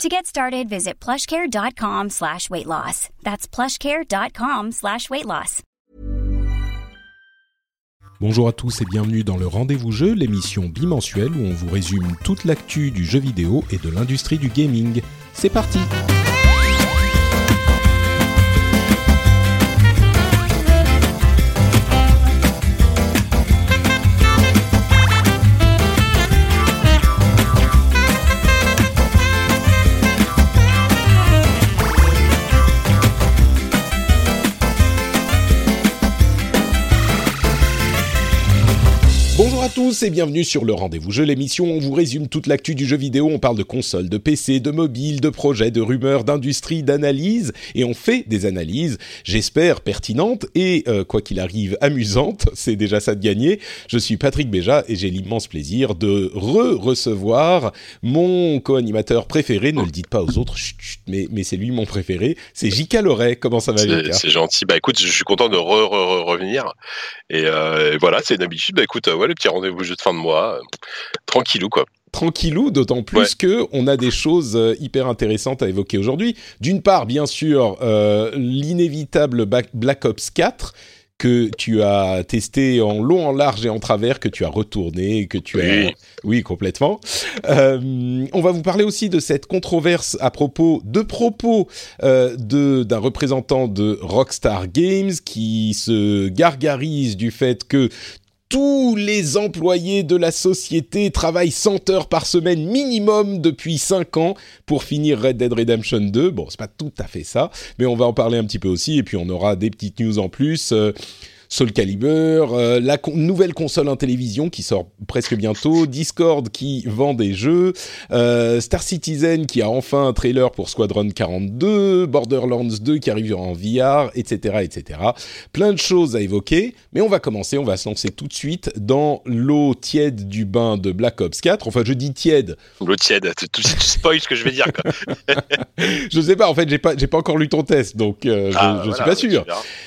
To get started, visit plushcare.com slash weight loss. That's plushcare.com slash weight loss. Bonjour à tous et bienvenue dans le Rendez-vous Jeu, l'émission bimensuelle où on vous résume toute l'actu du jeu vidéo et de l'industrie du gaming. C'est parti! Tous et bienvenue sur le Rendez-vous Jeu, l'émission où on vous résume toute l'actu du jeu vidéo. On parle de consoles, de PC, de mobile, de projets, de rumeurs, d'industrie, d'analyse et on fait des analyses, j'espère pertinentes et euh, quoi qu'il arrive amusantes. C'est déjà ça de gagner. Je suis Patrick Béja et j'ai l'immense plaisir de re-recevoir mon co-animateur préféré. Ne le dites pas aux autres, chut, chut, mais, mais c'est lui mon préféré. C'est Jika Loret. Comment ça va, Jika c'est gentil. Bah écoute, je suis content de re, re, re-. Et, euh, et voilà, c'est une habitude. Bah écoute, euh, ouais, le petit rendez-vous jeu de fin de mois, tranquillou quoi. tranquillou, d'autant plus Ouais. que on a des choses euh, hyper intéressantes à évoquer aujourd'hui. D'une part, bien sûr, euh, l'inévitable Black Ops 4 que tu as testé en long, en large et en travers, que tu as retourné, que tu as... Oui. Oui, complètement. Euh, on va vous parler aussi de cette controverse à propos de propos euh, de d'un représentant de Rockstar Games qui se gargarise du fait que tous les employés de la société travaillent 100 heures par semaine minimum depuis 5 ans pour finir Red Dead Redemption 2. Bon, c'est pas tout à fait ça, mais on va en parler un petit peu aussi et puis on aura des petites news en plus. Euh, Soul Calibur, euh, la con- nouvelle console en télévision qui sort presque bientôt, Discord qui vend des jeux, euh, Star Citizen qui a enfin un trailer pour Squadron 42, Borderlands 2 qui arrive en VR, etc., etc. Plein de choses à évoquer, mais on va commencer, on va se lancer tout de suite dans l'eau tiède du bain de Black Ops 4. Enfin, je dis tiède, L'eau tiède, tu, spoil ce que je vais dire. Quoi. je sais pas, en fait, j'ai pas, pas encore lu ton test, donc euh, je, Ah, je voilà, suis pas tu sûr.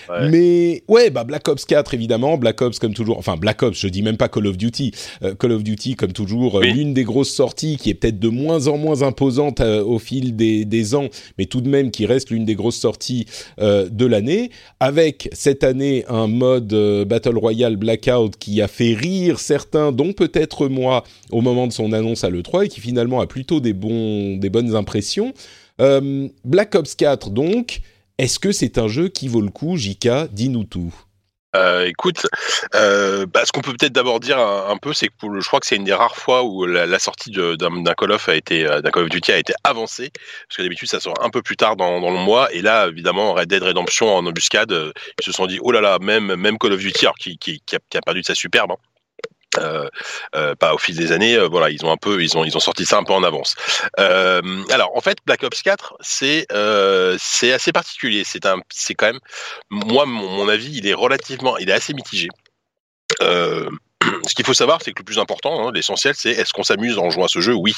Ouais. Mais ouais, bah Black Ops 4 évidemment, Black Ops comme toujours, enfin Black Ops, je dis même pas Call of Duty, Euh, Call of Duty comme toujours, euh, Oui. l'une des grosses sorties qui est peut-être de moins en moins imposante euh, au fil des, des ans, mais tout de même qui reste l'une des grosses sorties euh, de l'année, avec cette année un mode Battle Royale Blackout qui a fait rire certains, dont peut-être moi, au moment de son annonce à l'E3 et qui finalement a plutôt des, bons, des bonnes impressions. Black Ops 4 donc, est-ce que c'est un jeu qui vaut le coup, Jika Dis-nous tout. Euh, écoute, euh, bah, ce qu'on peut peut-être d'abord dire un, peu, c'est que je crois que c'est une des rares fois où la, sortie d'un Call of a été, euh, d'un Call of Duty a été avancée, parce que d'habitude ça sort un peu plus tard dans, le mois, et là évidemment Red Dead Redemption en embuscade, ils se sont dit oh là là, même même Call of Duty, alors qui a perdu de sa superbe. hein, euh, euh, pas au fil des années, euh, voilà, ils ont un peu, ils ont, ils ont sorti ça un peu en avance. Alors, en fait, Black Ops 4, c'est, c'est assez particulier. C'est un, c'est quand même, moi, mon, mon avis, il est relativement, il est assez mitigé. Euh, ce qu'il faut savoir, c'est que le plus important, hein, l'essentiel, c'est est-ce qu'on s'amuse en jouant à ce jeu? Oui,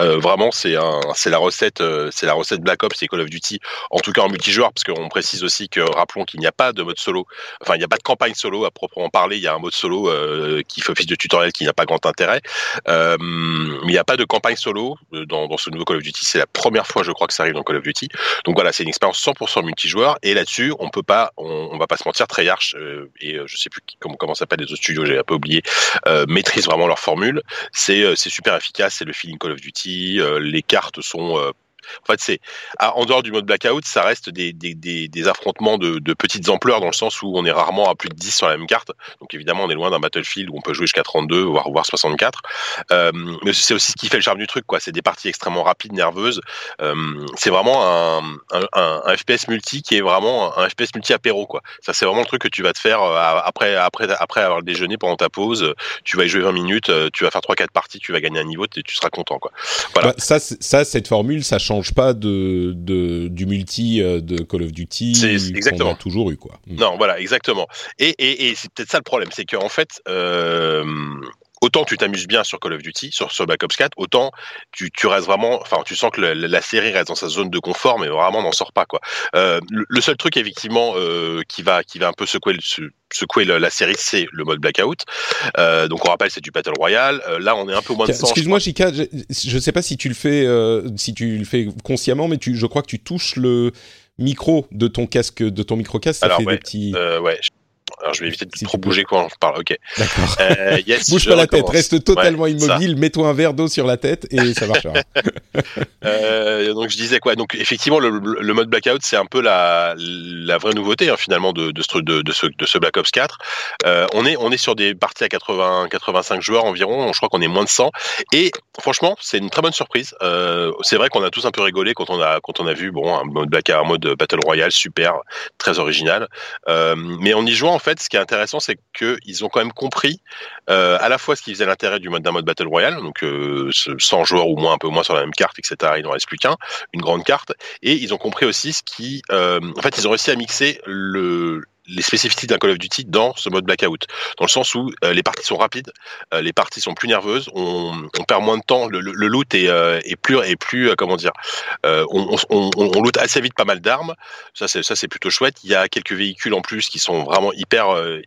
Euh, vraiment, c'est un, c'est la recette, euh, c'est la recette Black Ops et Call of Duty, en tout cas en multijoueur, parce qu'on précise aussi que, rappelons qu'il n'y a pas de mode solo, enfin, il n'y a pas de campagne solo à proprement parler. Il y a un mode solo euh, qui fait office de tutoriel qui n'a pas grand intérêt, euh, mais il n'y a pas de campagne solo euh, dans, dans ce nouveau Call of Duty. C'est la première fois, je crois, que ça arrive dans Call of Duty. Donc voilà, c'est une expérience 100% multijoueur, et là-dessus, on peut pas, on, on va pas se mentir, Treyarch euh, et je sais plus comment comment s'appellent les autres studios, j'ai un peu oublié, euh, maîtrisent vraiment leur formule. C'est euh, c'est super efficace, c'est le feeling Call of Duty. euh, les cartes sont euh, en fait, c'est en dehors du mode blackout, ça reste des, des, affrontements de, petites ampleurs dans le sens où on est rarement à plus de 10 sur la même carte. Donc évidemment, on est loin d'un Battlefield où on peut jouer jusqu'à 32 voire voire 64. Euh, mais c'est aussi ce qui fait le charme du truc, quoi. C'est des parties extrêmement rapides, nerveuses. Euh, c'est vraiment un, FPS multi qui est vraiment un FPS multi apéro, quoi. Ça, c'est vraiment le truc que tu vas te faire euh, après après après avoir déjeuné pendant ta pause. Tu vas y jouer 20 minutes, tu vas faire trois quatre parties, tu vas gagner un niveau, tu seras content, quoi. Voilà. Bah, ça, ça, cette formule, ça change change pas de, de du multi de Call of Duty qu'on a toujours eu quoi. Mm. Non, voilà, exactement. Et, et, et c'est peut-être ça le problème, c'est qu'en fait, euh, autant tu t'amuses bien sur Call of Duty, sur, sur Black Ops 4, autant tu, tu restes vraiment, enfin, tu sens que la, série reste dans sa zone de confort, mais vraiment n'en sort pas, quoi. Euh, le, seul truc, effectivement, euh, qui va, qui va un peu secouer, secouer la, série, c'est le mode Blackout. Euh, donc, on rappelle, c'est du Battle Royale. Euh, là, on est un peu moins de Excuse-moi, Chika, je, ne sais pas si tu le fais, euh, si tu le fais consciemment, mais tu, je crois que tu touches le micro de ton casque, de ton micro casque, ça Alors, fait ouais, des petits. Ouais, alors, je vais éviter de trop bouger quand je parle. Ok. D'accord. Euh, yes, Bouge pas la tête, reste totalement immobile, mets-toi un verre d'eau sur la tête et ça marchera. euh, donc je disais quoi Donc effectivement, le, le mode blackout, c'est un peu la, la vraie nouveauté hein, finalement de, de, ce, de, de, ce, de ce Black Ops 4. Euh, on est on est sur des parties à 80 85 joueurs environ. Je crois qu'on est moins de 100. Et franchement, c'est une très bonne surprise. Euh, c'est vrai qu'on a tous un peu rigolé quand on a quand on a vu bon un mode blackout, un mode battle royale super, très original. Mais en y jouant en fait ce qui est intéressant, c'est qu'ils ont quand même compris euh, à la fois ce qui faisait l'intérêt du mode d'un mode battle royale, donc euh, 100 joueurs ou moins, un peu moins sur la même carte, etc. Il n'en reste plus qu'un, une grande carte, et ils ont compris aussi ce qui, euh, en fait, ils ont réussi à mixer le les spécificités d'un Call of Duty dans ce mode blackout, dans le sens où euh, les parties sont rapides, euh, les parties sont plus nerveuses, on, on perd moins de temps, le, le, loot est, euh, est plus, est plus euh, comment dire, euh, on, on, on, loot assez vite pas mal d'armes, ça c'est ça c'est plutôt chouette. Il y a quelques véhicules en plus qui sont vraiment hyper,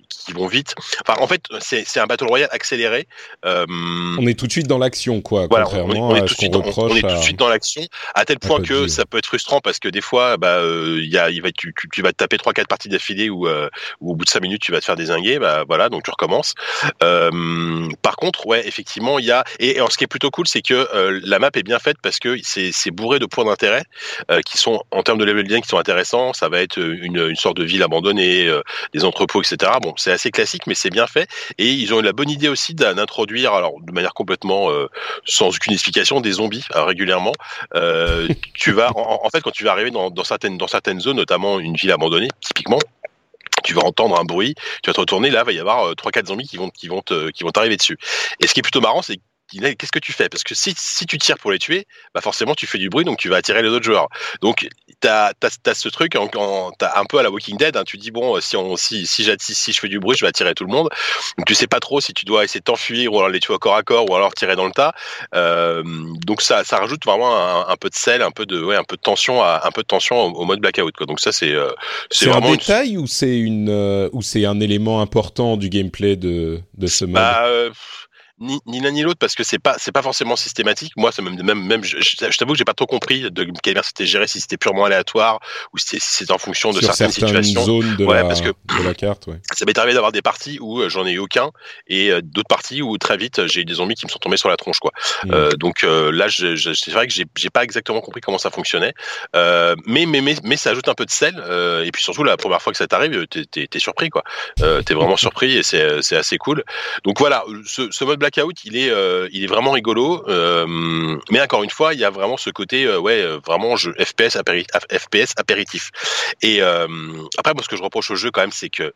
qui vont vite. Enfin en fait c'est un battle royale accéléré. on est tout de suite dans l'action quoi, voilà, contrairement on est, on est à ce qu'on reproche. On est tout de suite dans l'action, à tel point que ça peut être frustrant parce que des fois bah il y a, il va, tu, tu, tu vas te taper trois quatre parties d'affilée où euh, où au bout de cinq minutes tu vas te faire désinguer, bah voilà, donc tu recommences. Euh, par contre, ouais, effectivement, il y a et, et ce qui est plutôt cool, c'est que euh, la map est bien faite parce que c'est bourré de points d'intérêt qui sont en termes de level design qui sont intéressants. Ça va être une, sorte de ville abandonnée, des entrepôts, etc. Bon, c'est assez classique, mais c'est bien fait et ils ont eu la bonne idée aussi d'introduire, alors de manière complètement sans aucune explication, des zombies régulièrement. tu vas en, fait quand tu vas arriver dans certaines zones, notamment une ville abandonnée, typiquement tu vas entendre un bruit, tu vas te retourner, là, il va y avoir euh, trois quatre zombies qui vont qui vont te, qui vont t'arriver dessus. Et ce qui est plutôt marrant, c'est qu'est-ce que tu fais? Parce que si, si tu tires pour les tuer, bah forcément tu fais du bruit, donc tu vas attirer les autres joueurs. Donc tu as, as, ce truc, en, en, as un peu à la Walking Dead, hein, tu dis bon, si, on, si, si, si je fais du bruit, je vais attirer tout le monde. Donc tu sais pas trop si tu dois essayer de t'enfuir ou alors les tuer au corps à corps ou alors tirer dans le tas. Euh, donc ça, ça rajoute vraiment un, un, peu de sel, un peu de, ouais, un peu de tension, à, un peu de tension au, au mode blackout. Quoi. Donc ça c'est euh, c'est vraiment un détail une... ou c'est une euh, ou c'est un élément important du gameplay de, de ce mode? Bah, ni, ni l'un ni l'autre parce que c'est pas c'est pas forcément systématique. Moi, c'est même même même je, je, t'avoue que j'ai pas trop compris de quelle manière c'était géré, si c'était purement aléatoire ou si c'était en fonction de Sur certaines, certaines situations. zones de, ouais, la, parce que de la carte. Ouais. Ça m'est arrivé d'avoir des parties où euh, j'en ai eu aucun et euh, d'autres parties où très vite j'ai eu des zombies qui me sont tombés sur la tronche quoi. Mm. Euh, donc euh, là, c'est vrai que j'ai pas exactement compris comment ça fonctionnait, mais, mais mais mais ça ajoute un peu de sel et puis surtout la première fois que ça t'arrive, t'es es, es, surpris quoi. t'es vraiment surpris et c'est c'est assez cool. Donc voilà, ce, ce mode blackout, il est euh, il est vraiment rigolo, euh, mais encore une fois, il y a vraiment ce côté, euh, ouais, vraiment jeu FPS, apéri FPS apéritif. Et après, moi, ce que je reproche au jeu quand même, c'est que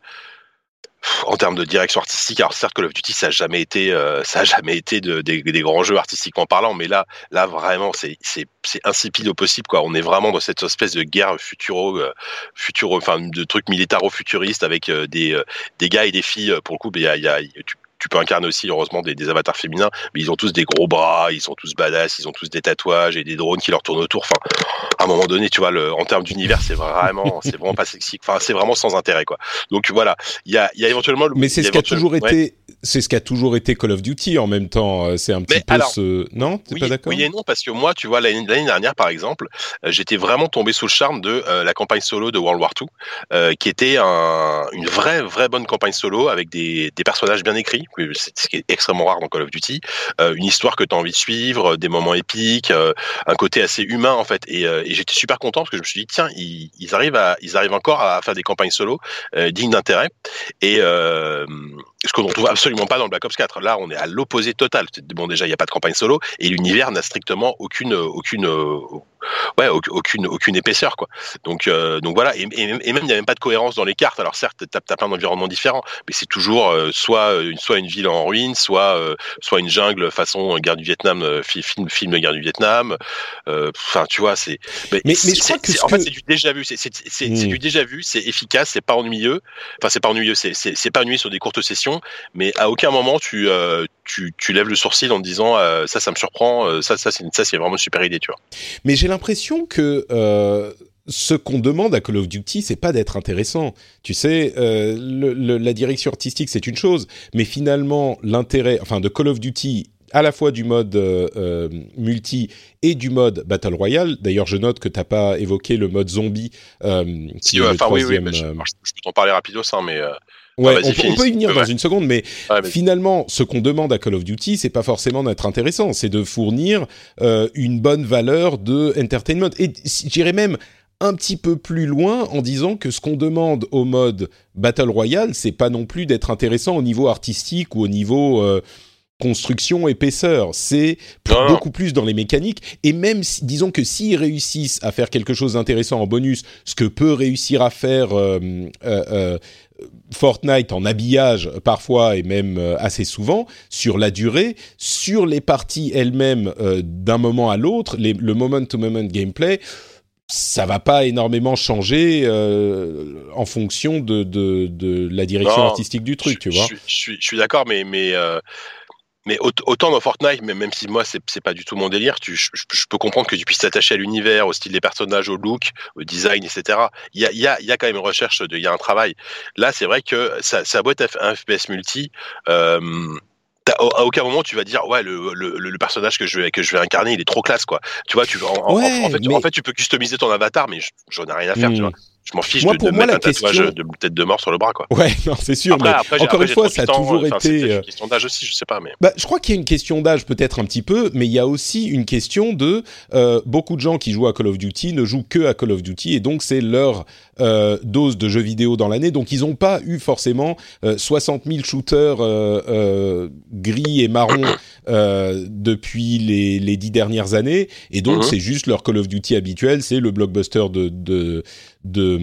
en termes de direction artistique, alors certes Call of Duty ça a jamais été, ça a jamais été de, des, grands jeux artistiquement parlant, mais là, là vraiment c'est insipide au possible quoi. On est vraiment dans cette espèce de guerre futuro, euh, enfin de trucs militaro-futuristes avec des des gars et des filles pour le coup, il y a, y a tu, tu peux incarner aussi heureusement des, des, avatars féminins, mais ils ont tous des gros bras, ils sont tous badass, ils ont tous des tatouages et des drones qui leur tournent autour. Enfin, à un moment donné, tu vois, le, en termes d'univers, c'est vraiment, c'est vraiment pas sexy. Enfin, c'est vraiment sans intérêt, quoi. Donc voilà, il y a, il y a éventuellement. Le, mais c'est ce qui a toujours été, c'est ce qui a toujours été Call of Duty en même temps. C'est un petit mais peu alors, ce, non, t'es oui, pas d'accord? Oui et non, parce que moi, tu vois, l'année dernière, par exemple, euh, j'étais vraiment tombé sous le charme de euh, la campagne solo de World War II, euh, qui était un, une vraie, vraie bonne campagne solo avec des, des personnages bien écrits, ce qui est extrêmement rare dans Call of Duty, euh, une histoire que tu as envie de suivre, des moments épiques, euh, un côté assez humain en fait. Et, euh, j'étais super content parce que je me suis dit tiens, ils, arrivent ils arrivent encore à faire des campagnes solo dignes d'intérêt. Et ce qu'on ne trouve absolument pas dans le Black Ops 4. Là, on est à l'opposé total. Bon, déjà, il n'y a pas de campagne solo et l'univers n'a strictement aucune, aucune ouais aucune aucune épaisseur quoi. Donc donc voilà et, et, même il n'y a même pas de cohérence dans les cartes. Alors certes t'as as plein d'environnements différents, mais c'est toujours soit une soit une ville en ruine, soit soit une jungle façon guerre du Vietnam, film film de guerre du Vietnam. Enfin tu vois c'est mais, mais, je crois que en fait c'est du déjà vu, c'est hmm. du déjà vu, c'est efficace, c'est pas ennuyeux. Enfin c'est pas ennuyeux, c'est pas ennuyeux sur des courtes sessions, mais à aucun moment tu tu, tu lèves le sourcil en disant ça ça me surprend, ça ça c'est ça c'est vraiment une super idée tu vois. Mais j'ai l'impression que euh, ce qu'on demande à Call of Duty, c'est pas d'être intéressant. Tu sais, euh, le, la direction artistique, c'est une chose, mais finalement, l'intérêt, enfin, de Call of Duty, à la fois du mode euh, multi et du mode Battle Royale. D'ailleurs, je note que tu n'as pas évoqué le mode zombie, le troisième. Oui, oui, je, je, peux t'en parler rapidos, hein, mais Ouais, on, peut y venir dans une seconde, mais finalement, ce qu'on demande à Call of Duty, c'est pas forcément d'être intéressant, c'est de fournir euh, une bonne valeur de entertainment. Et j'irais même un petit peu plus loin en disant que ce qu'on demande au mode Battle Royale, c'est pas non plus d'être intéressant au niveau artistique ou au niveau euh, construction, épaisseur. C'est beaucoup plus dans les mécaniques. Et même, si, disons que s'ils réussissent à faire quelque chose d'intéressant en bonus, ce que peut réussir à faire euh, euh, Fortnite en habillage parfois et même euh, assez souvent sur la durée, sur les parties elles-mêmes euh, d'un moment à l'autre, le moment-to-moment gameplay, ça va pas énormément changer euh, en fonction de, de, de, la direction artistique du truc, tu vois. Je, je, je suis d'accord, mais mais mais autant dans Fortnite, même si moi c'est pas du tout mon délire, tu, je, peux comprendre que tu puisses t'attacher à l'univers, au style des personnages, au look, au design, etc. Il y a, y a, y a quand même une recherche, il y a un travail. Là, c'est vrai que ça, ça doit être un FPS multi. Euh, à aucun moment tu vas dire ouais le, le, le, personnage que je vais que je vais incarner il est trop classe quoi tu vois tu en, en, fait, en fait tu peux customiser ton avatar mais j'en ai rien à faire tu hmm. vois je m'en fiche de, pour moi, mettre la un question... tatouage de tête de mort sur le bras, quoi. Ouais, non, c'est sûr. mais encore une fois, ça a toujours été. C'est une euh, question d'âge aussi, je sais pas, mais. Bah, je crois qu'il y a une question d'âge peut-être un petit peu, mais il y a aussi une question de euh, beaucoup de gens qui jouent à Call of Duty ne jouent que à Call of Duty et donc c'est leur euh, dose de jeux vidéo dans l'année, donc ils n'ont pas eu forcément euh, 60 000 shooters euh, euh, gris et marron depuis les, les dix dernières années, et donc mhm. c'est juste leur Call of Duty habituel, c'est le blockbuster de, de de,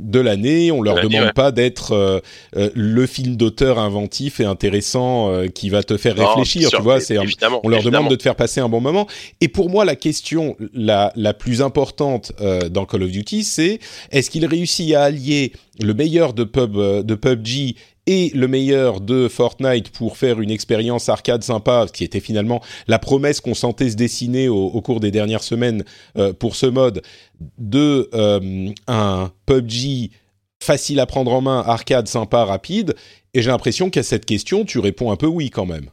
de l'année. On leur demande pas d'être euh, euh, le film d'auteur inventif et intéressant euh, qui va te faire réfléchir. tu vois, c'est on leur demande de te faire passer un bon moment. Et pour moi, la question la, la plus importante dans Call of Duty, c'est est-ce qu'il réussit à allier le meilleur de pub de PUBG et le meilleur de Fortnite pour faire une expérience arcade sympa, qui était finalement la promesse qu'on sentait se dessiner au, cours des dernières semaines euh, pour ce mode, de euh, un PUBG facile à prendre en main, arcade sympa, rapide. Et j'ai l'impression qu'à cette question, tu réponds un peu oui quand même.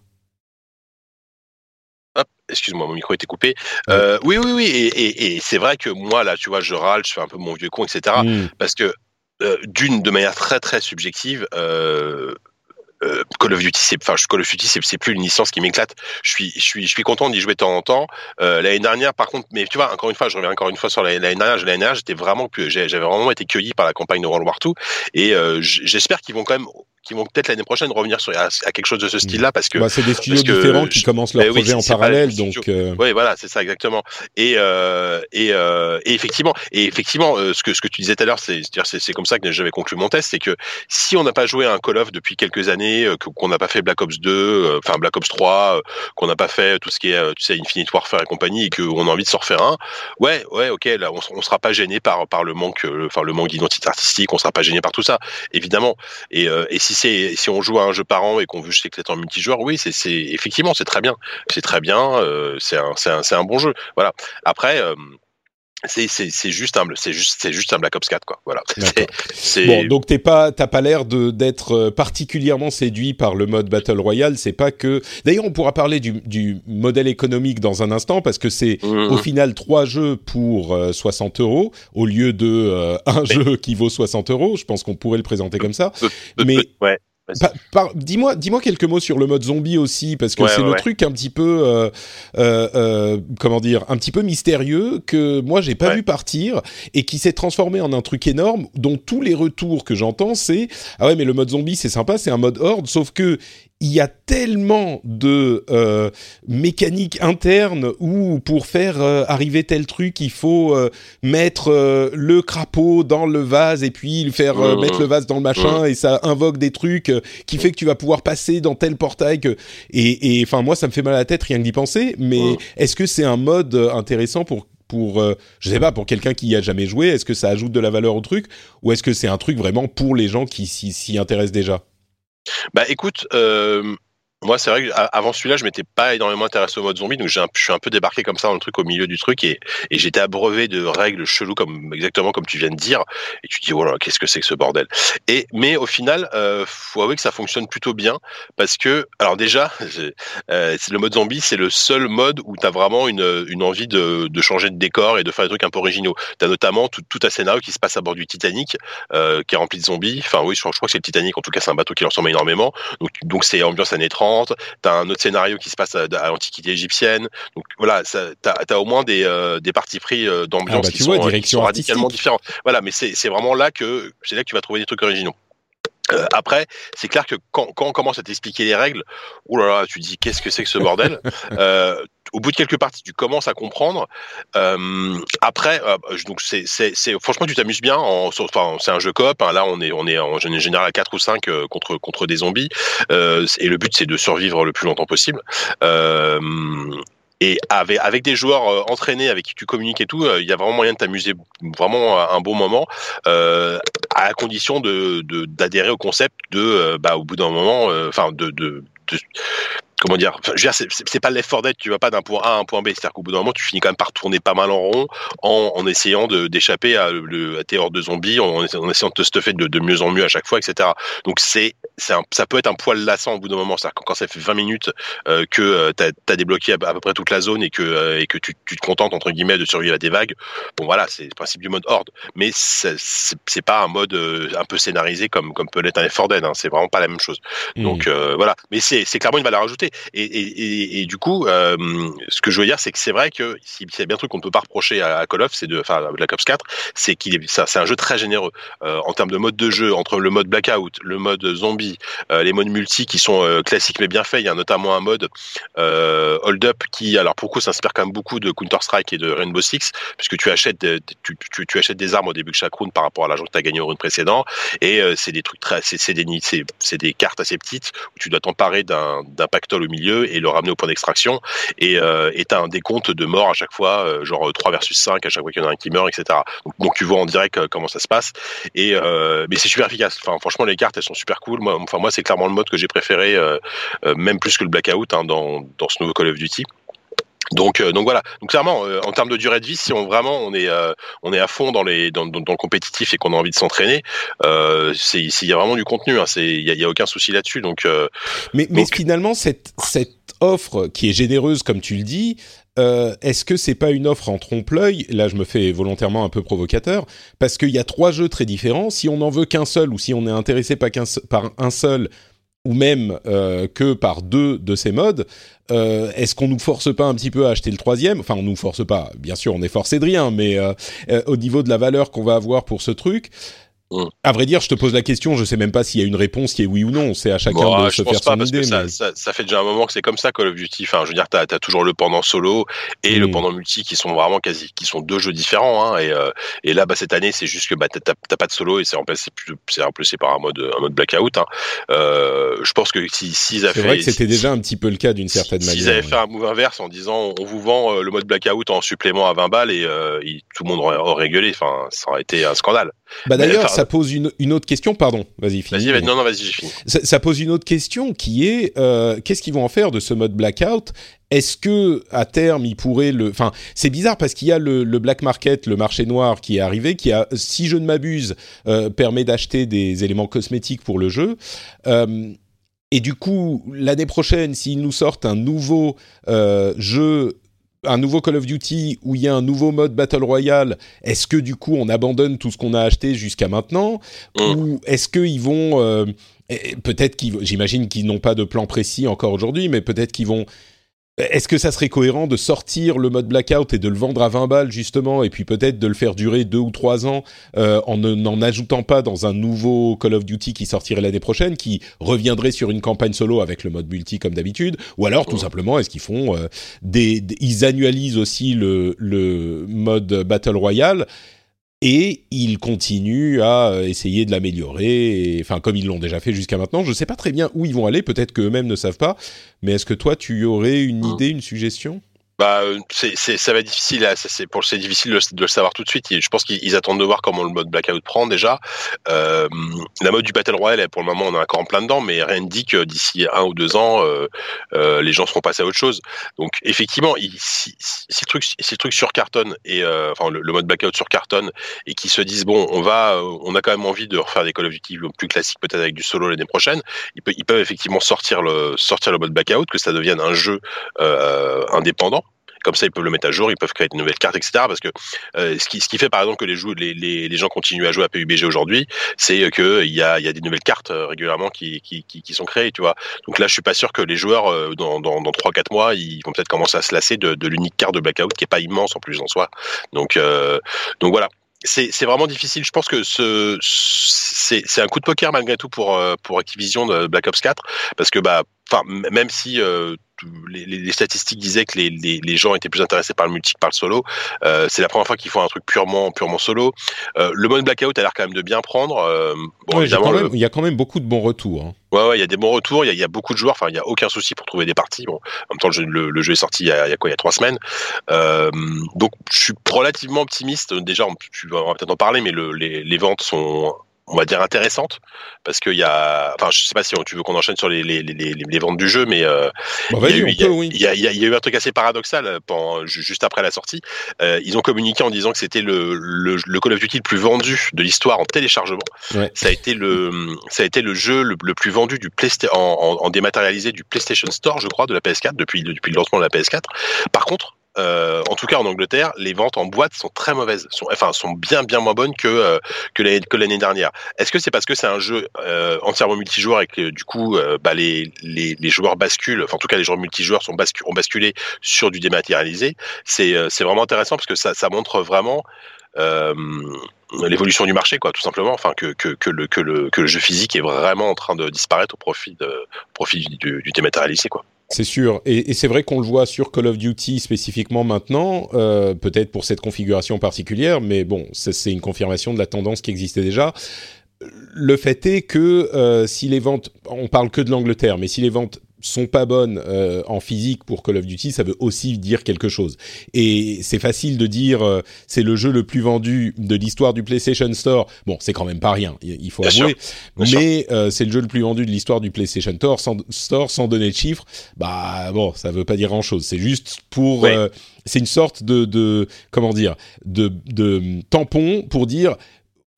Excuse-moi, mon micro était coupé. Euh, oui, oui, oui, et, c'est vrai que moi, là, tu vois, je râle, je fais un peu mon vieux con, etc. Hmm. Parce que euh, d'une de manière très très subjective. Euh, euh, Call of Duty, c'est, enfin, Call of Duty, c'est, plus une licence qui m'éclate. Je suis, je suis, je suis content d'y jouer de temps en temps. Euh, l'année dernière, par contre, mais tu vois, encore une fois, je reviens encore une fois sur l'année dernière. L'année dernière, j'étais vraiment, j'avais vraiment été cueilli par la campagne de World War II, et j'espère qu'ils vont quand même qui vont peut-être l'année prochaine revenir sur à, quelque chose de ce style-là parce que bah, c'est des studios différents qui commencent leur projet en parallèle donc euh... oui voilà c'est ça exactement. Et euh, et, euh, et, effectivement et effectivement euh, ce que ce que tu disais tout à l'heure c'est c'est comme ça que j'avais conclu mon test c'est que si on n'a pas joué à un Call of depuis quelques années euh, qu'on n'a pas fait Black Ops 2 euh, enfin Black Ops 3 qu'on n'a pas fait tout ce qui est tu sais Infinite Warfare et compagnie et qu'on a envie de se refaire un ouais ouais ok là on, on sera pas gêné par par le manque enfin le manque d'identité artistique on sera pas gêné par tout ça évidemment. Et, et si c'est si on joue à un jeu par an et qu'on veut que c'est en multijoueur, oui, c'est effectivement c'est très bien, c'est très bien, euh, c'est un, un, un bon jeu. Voilà. Après. Euh, c'est juste un c'est juste c'est juste un Black Ops 4 quoi. Voilà. Bon donc t'es pas t'as pas l'air de d'être euh, particulièrement séduit par le mode Battle Royale. C'est pas que d'ailleurs on pourra parler du, du modèle économique dans un instant parce que c'est mmh. au final trois jeux pour 60 euros au lieu de un jeu qui vaut 60 euros. Je pense qu'on pourrait le présenter comme ça. mais ouais dis-moi, dis-moi quelques mots sur le mode zombie aussi, parce que c'est le truc un petit peu, euh, euh, euh, comment dire, un petit peu mystérieux que moi j'ai pas vu partir et qui s'est transformé en un truc énorme, dont tous les retours que j'entends c'est ah ouais mais le mode zombie c'est sympa, c'est un mode horde, sauf que il y a tellement de euh, mécaniques internes où pour faire euh, arriver tel truc, il faut euh, mettre euh, le crapaud dans le vase et puis le faire Mmh. mettre le vase dans le machin et ça invoque des trucs qui fait que tu vas pouvoir passer dans tel portail que et enfin moi ça me fait mal à la tête rien que d'y penser. Mais est-ce que c'est un mode intéressant pour pour euh, je sais pas pour quelqu'un qui y a jamais joué Est-ce que ça ajoute de la valeur au truc ou est-ce que c'est un truc vraiment pour les gens qui s'y intéressent déjà? Bah écoute, euh, moi c'est vrai que a- avant celui-là, je m'étais pas énormément intéressé au mode zombie, donc je suis un peu débarqué comme ça dans le truc au milieu du truc et, j'étais abreuvé de règles cheloues comme exactement comme tu viens de dire. Et tu te dis voilà, qu'est-ce que c'est que ce bordel? Mais au final, euh, faut avouer que ça fonctionne plutôt bien parce que alors déjà, euh, le mode zombie, c'est le seul mode où tu as vraiment une, envie de, changer de décor et de faire des trucs un peu originaux. Tu as notamment tout, un scénario qui se passe à bord du Titanic, euh, qui est rempli de zombies. Enfin oui, je, crois que c'est le Titanic. En tout cas, c'est un bateau qui ressemble énormément. Donc donc c'est ambiance années 30. T'as un autre scénario qui se passe à, à l'Antiquité égyptienne. Donc voilà, t'as as au moins des, euh, des partis pris euh, d'ambiance Ah bah, qui, tu sont, euh, qui direction sont radicalement différentes. Voilà, mais c'est c'est vraiment là que c'est là que tu vas trouver des trucs originaux. Euh, après, c'est clair que quand, on commence à t'expliquer les règles, oh là là, tu dis qu'est-ce que c'est que ce bordel? Euh, Au bout de quelques parties, tu commences à comprendre. Euh, après, donc c'est, franchement, tu t'amuses bien. En, enfin, c'est un jeu coop. hein, là, on est, en général à 4 ou 5 euh, contre contre des zombies. Et le but, c'est de survivre le plus longtemps possible. Et avec, avec des joueurs euh, entraînés avec qui tu communiques et tout, euh, il y a vraiment moyen de t'amuser vraiment un bon moment, euh, à la condition de, d'adhérer au concept de, euh, bah, au bout d'un moment, enfin de, de, de comment dire, enfin, je veux dire, c'est- pas l'effort d'être, tu vas pas d'un point A à un point B, c'est-à-dire qu'au bout d'un moment, tu finis quand même par tourner pas mal en rond en, en essayant d'échapper à, le, à tes hordes de zombies, en, essa- en essayant de te stuffer de, de mieux en mieux à chaque fois, etc. Donc c'est, ça peut être un poil lassant au bout d'un moment, c'est-à-dire que quand ça fait 20 minutes euh, que euh, t'as as débloqué à, à peu près toute la zone et que euh, et que tu, tu te contentes entre guillemets de survivre à des vagues, bon voilà, c'est le principe du mode horde, mais c'est pas un mode euh, un peu scénarisé comme comme peut l'être un Effort Dead, hein, c'est vraiment pas la même chose. Donc euh, voilà, mais c'est clairement une valeur ajoutée. Et, du coup, euh, ce que je veux dire, c'est que c'est vrai que si s'il y a bien un truc qu'on ne peut pas reprocher à, Call of, c'est de, enfin à Black Ops 4, c'est qu'il est, ça, c'est un jeu très généreux euh, en termes de mode de jeu entre le mode Blackout, le mode zombie, euh, les modes multi qui sont classiques mais bien faits. Il y a notamment un mode Hold Up qui, alors pour coup, s'inspire quand même beaucoup de Counter Strike et de Rainbow Six, puisque tu achètes, des- tu, tu, achètes des armes au début de chaque round par rapport à l'argent que tu as gagné au round précédent, et c'est des trucs très, c'est des, c'est des cartes assez petites où tu dois t'emparer d'un d'un pactole au milieu et le ramener au point d'extraction. Et euh, et t'as un décompte de morts à chaque fois, euh, genre 3 versus 5 à chaque fois qu'il y en a un qui meurt, etc. Donc, tu vois en direct euh, comment ça se passe. Et euh, mais c'est super efficace. Enfin, franchement, les cartes elles sont super cool. Moi, enfin moi, c'est clairement le mode que j'ai préféré, euh, euh, même plus que le blackout hein, dans dans ce nouveau Call of Duty. Donc, euh, donc voilà. Donc clairement, euh, en termes de durée de vie, si on vraiment on est euh, on est à fond dans les dans, dans, dans le compétitif et qu'on a envie de s'entraîner, c'est il y a vraiment du contenu. Hein, c'est il y a, il y a aucun souci là-dessus. Donc Mais, mais finalement, cette, cette offre qui est généreuse, comme tu le dis, est-ce que c'est pas une offre en trompe-l'œil? Là, je me fais volontairement un peu provocateur, parce qu'il y a trois jeux très différents. Si on n'en veut qu'un seul, ou si on est intéressé pas qu'un par un seul, ou même euh, que par deux de ces modes, euh, est-ce qu'on nous force pas un petit peu à acheter le troisième? Enfin, on nous force pas. Bien sûr, on est forcé de rien, mais euh, euh, au niveau de la valeur qu'on va avoir pour ce truc. Mm. À vrai dire, je te pose la question, je sais même pas s'il y a une réponse qui est oui ou non. C'est à chacun Bon, de je se pense faire pas son parce idée. que ça, mais- ça, ça fait déjà un moment que c'est comme ça Call of Duty. Enfin, je veux dire, t'as as toujours le pendant solo et le Mm. pendant multi qui sont vraiment quasi, qui sont deux jeux différents. Hein, et, euh, et là, bah, cette année, c'est juste que bah, t'as- pas de solo et c'est remplacé, plus- c'est remplacé par un mode, un mode blackout. Hein. Euh, je pense que si s'ils avaient C'est vrai que c'était si- déjà un petit peu le cas d'une si- certaine S'ils manière. avaient fait un move inverse en disant on vous vend euh, le mode blackout en supplément à 20 balles et euh, tout le monde aurait, aurait rigolé, enfin ça aurait été un scandale. Bah d'ailleurs, enfin, ça pose une, une autre question. Pardon, vas-y, finis. Vas-y, non, non, vas-y, ça, ça pose une autre question qui est euh, qu'est-ce qu'ils vont en faire de ce mode blackout? Est-ce que à terme ils pourraient le Enfin, c'est bizarre parce qu'il y a le, le black market, le marché noir qui est arrivé, qui a, si je ne m'abuse, euh, permet d'acheter des éléments cosmétiques pour le jeu. Euh, et du coup, l'année prochaine, s'ils nous sortent un nouveau euh, jeu un nouveau Call of Duty où il y a un nouveau mode Battle Royale, est-ce que du coup on abandonne tout ce qu'on a acheté jusqu'à maintenant Mm. Ou est-ce qu'ils vont... euh, peut-être qu'ils... J'imagine qu'ils n'ont pas de plan précis encore aujourd'hui, mais peut-être qu'ils vont est-ce que ça serait cohérent de sortir le mode blackout et de le vendre à 20 balles justement, et puis peut-être de le faire durer deux ou trois ans euh, en n'en ajoutant pas dans un nouveau Call of Duty qui sortirait l'année prochaine, qui reviendrait sur une campagne solo avec le mode multi comme d'habitude, ou alors tout simplement est-ce qu'ils font euh, des, ils annualisent aussi le, le mode battle royale et ils continuent à euh, essayer de l'améliorer, enfin comme ils l'ont déjà fait jusqu'à maintenant. Je ne sais pas très bien où ils vont aller, peut-être qu'eux-mêmes ne savent pas, mais est-ce que toi tu aurais une idée, une suggestion? Bah, c'est, c'est, ça va être difficile. C'est pour c'est difficile de, le savoir tout de suite. Je pense qu'ils attendent de voir comment le mode blackout prend déjà. Euh, la mode du battle royale, pour le moment, on est encore en plein dedans, mais rien ne dit que d'ici un ou deux ans, euh, euh, les gens seront passés à autre chose. Donc, effectivement, si, si, si, le truc, si le truc sur et euh, enfin le, mode blackout sur carton et qu'ils se disent bon, on va, euh, on a quand même envie de refaire des Call of Duty plus classiques, peut-être avec du solo l'année prochaine. Ils, peuvent, ils peuvent effectivement sortir le sortir le mode blackout, que ça devienne un jeu euh, indépendant comme ça, ils peuvent le mettre à jour, ils peuvent créer de nouvelles cartes, etc. Parce que euh, ce, qui, ce qui fait, par exemple, que les, jou les, les, les gens continuent à jouer à PUBG aujourd'hui, c'est qu'il y a, y a des nouvelles cartes euh, régulièrement qui, qui, sont créées, tu vois. Donc là, je suis pas sûr que les joueurs, euh, dans, dans, dans 3-4 mois, ils vont peut-être commencer à se lasser de, de l'unique carte de Blackout qui est pas immense en plus en soi. Donc, donc voilà c'est vraiment difficile. Je pense que ce c'est un coup de poker malgré tout pour pour Activision de Black Ops 4 parce que bah enfin même si les, les, statistiques disaient que les, les, les, gens étaient plus intéressés par le multi que par le solo. Euh, c'est la première fois qu'ils font un truc purement purement solo. Euh, le mode blackout a l'air quand même de bien prendre. Euh, bon, évidemment, même, il y a quand même beaucoup de bons retours. Hein. Ouais, ouais, il y a des bons retours. Il y a, il y a beaucoup de joueurs. Enfin, il y a aucun souci pour trouver des parties. Bon, en même temps, le jeu, le, le jeu est sorti il y, a, il y a quoi Il y a trois semaines. Euh, donc, je suis relativement optimiste. Déjà, on, tu vas peut-être en parler, mais le, les, les ventes sont on va dire intéressante parce qu'il y a enfin je sais pas si tu veux qu'on enchaîne sur les, les, les, les, ventes du jeu mais euh, bah, il, y a, oui. il, y a, il, y a, eu un truc assez paradoxal euh, pendant, juste après la sortie euh, ils ont communiqué en disant que c'était le, le, le, Call of Duty le plus vendu de l'histoire en téléchargement ouais. ça a été le ça a été le jeu le, le plus vendu du en, en, dématérialisé du PlayStation Store je crois de la PS4 depuis depuis le lancement de la PS4 par contre euh, en tout cas en Angleterre, les ventes en boîte sont très mauvaises, enfin sont bien bien moins bonnes que euh, que l'année dernière. Est-ce que c'est parce que c'est un jeu euh, entièrement multijoueur et que du coup bah, les, les, joueurs basculent, enfin en tout cas les joueurs multijoueurs sont ont basculé sur du dématérialisé. C'est vraiment intéressant parce que ça ça montre vraiment l'évolution du marché, quoi, tout simplement. Enfin, que, que, que, le, que, le, que le jeu physique est vraiment en train de disparaître au profit, de, profit du, du dématérialisé, quoi. C'est sûr, et, et c'est vrai qu'on le voit sur Call of Duty spécifiquement maintenant, euh, peut-être pour cette configuration particulière, mais bon, c'est une confirmation de la tendance qui existait déjà. Le fait est que euh, si les ventes, on parle que de l'Angleterre, mais si les ventes sont pas bonnes euh, en physique pour Call of Duty, ça veut aussi dire quelque chose. Et c'est facile de dire euh, c'est le jeu le plus vendu de l'histoire du PlayStation Store. Bon, c'est quand même pas rien, il faut Bien avouer. sûr. Mais euh, c'est le jeu le plus vendu de l'histoire du PlayStation Store sans, Store sans donner de chiffres. Bah bon, ça veut pas dire grand chose. C'est juste pour Oui. euh, c'est une sorte de, de comment dire de, de tampon pour dire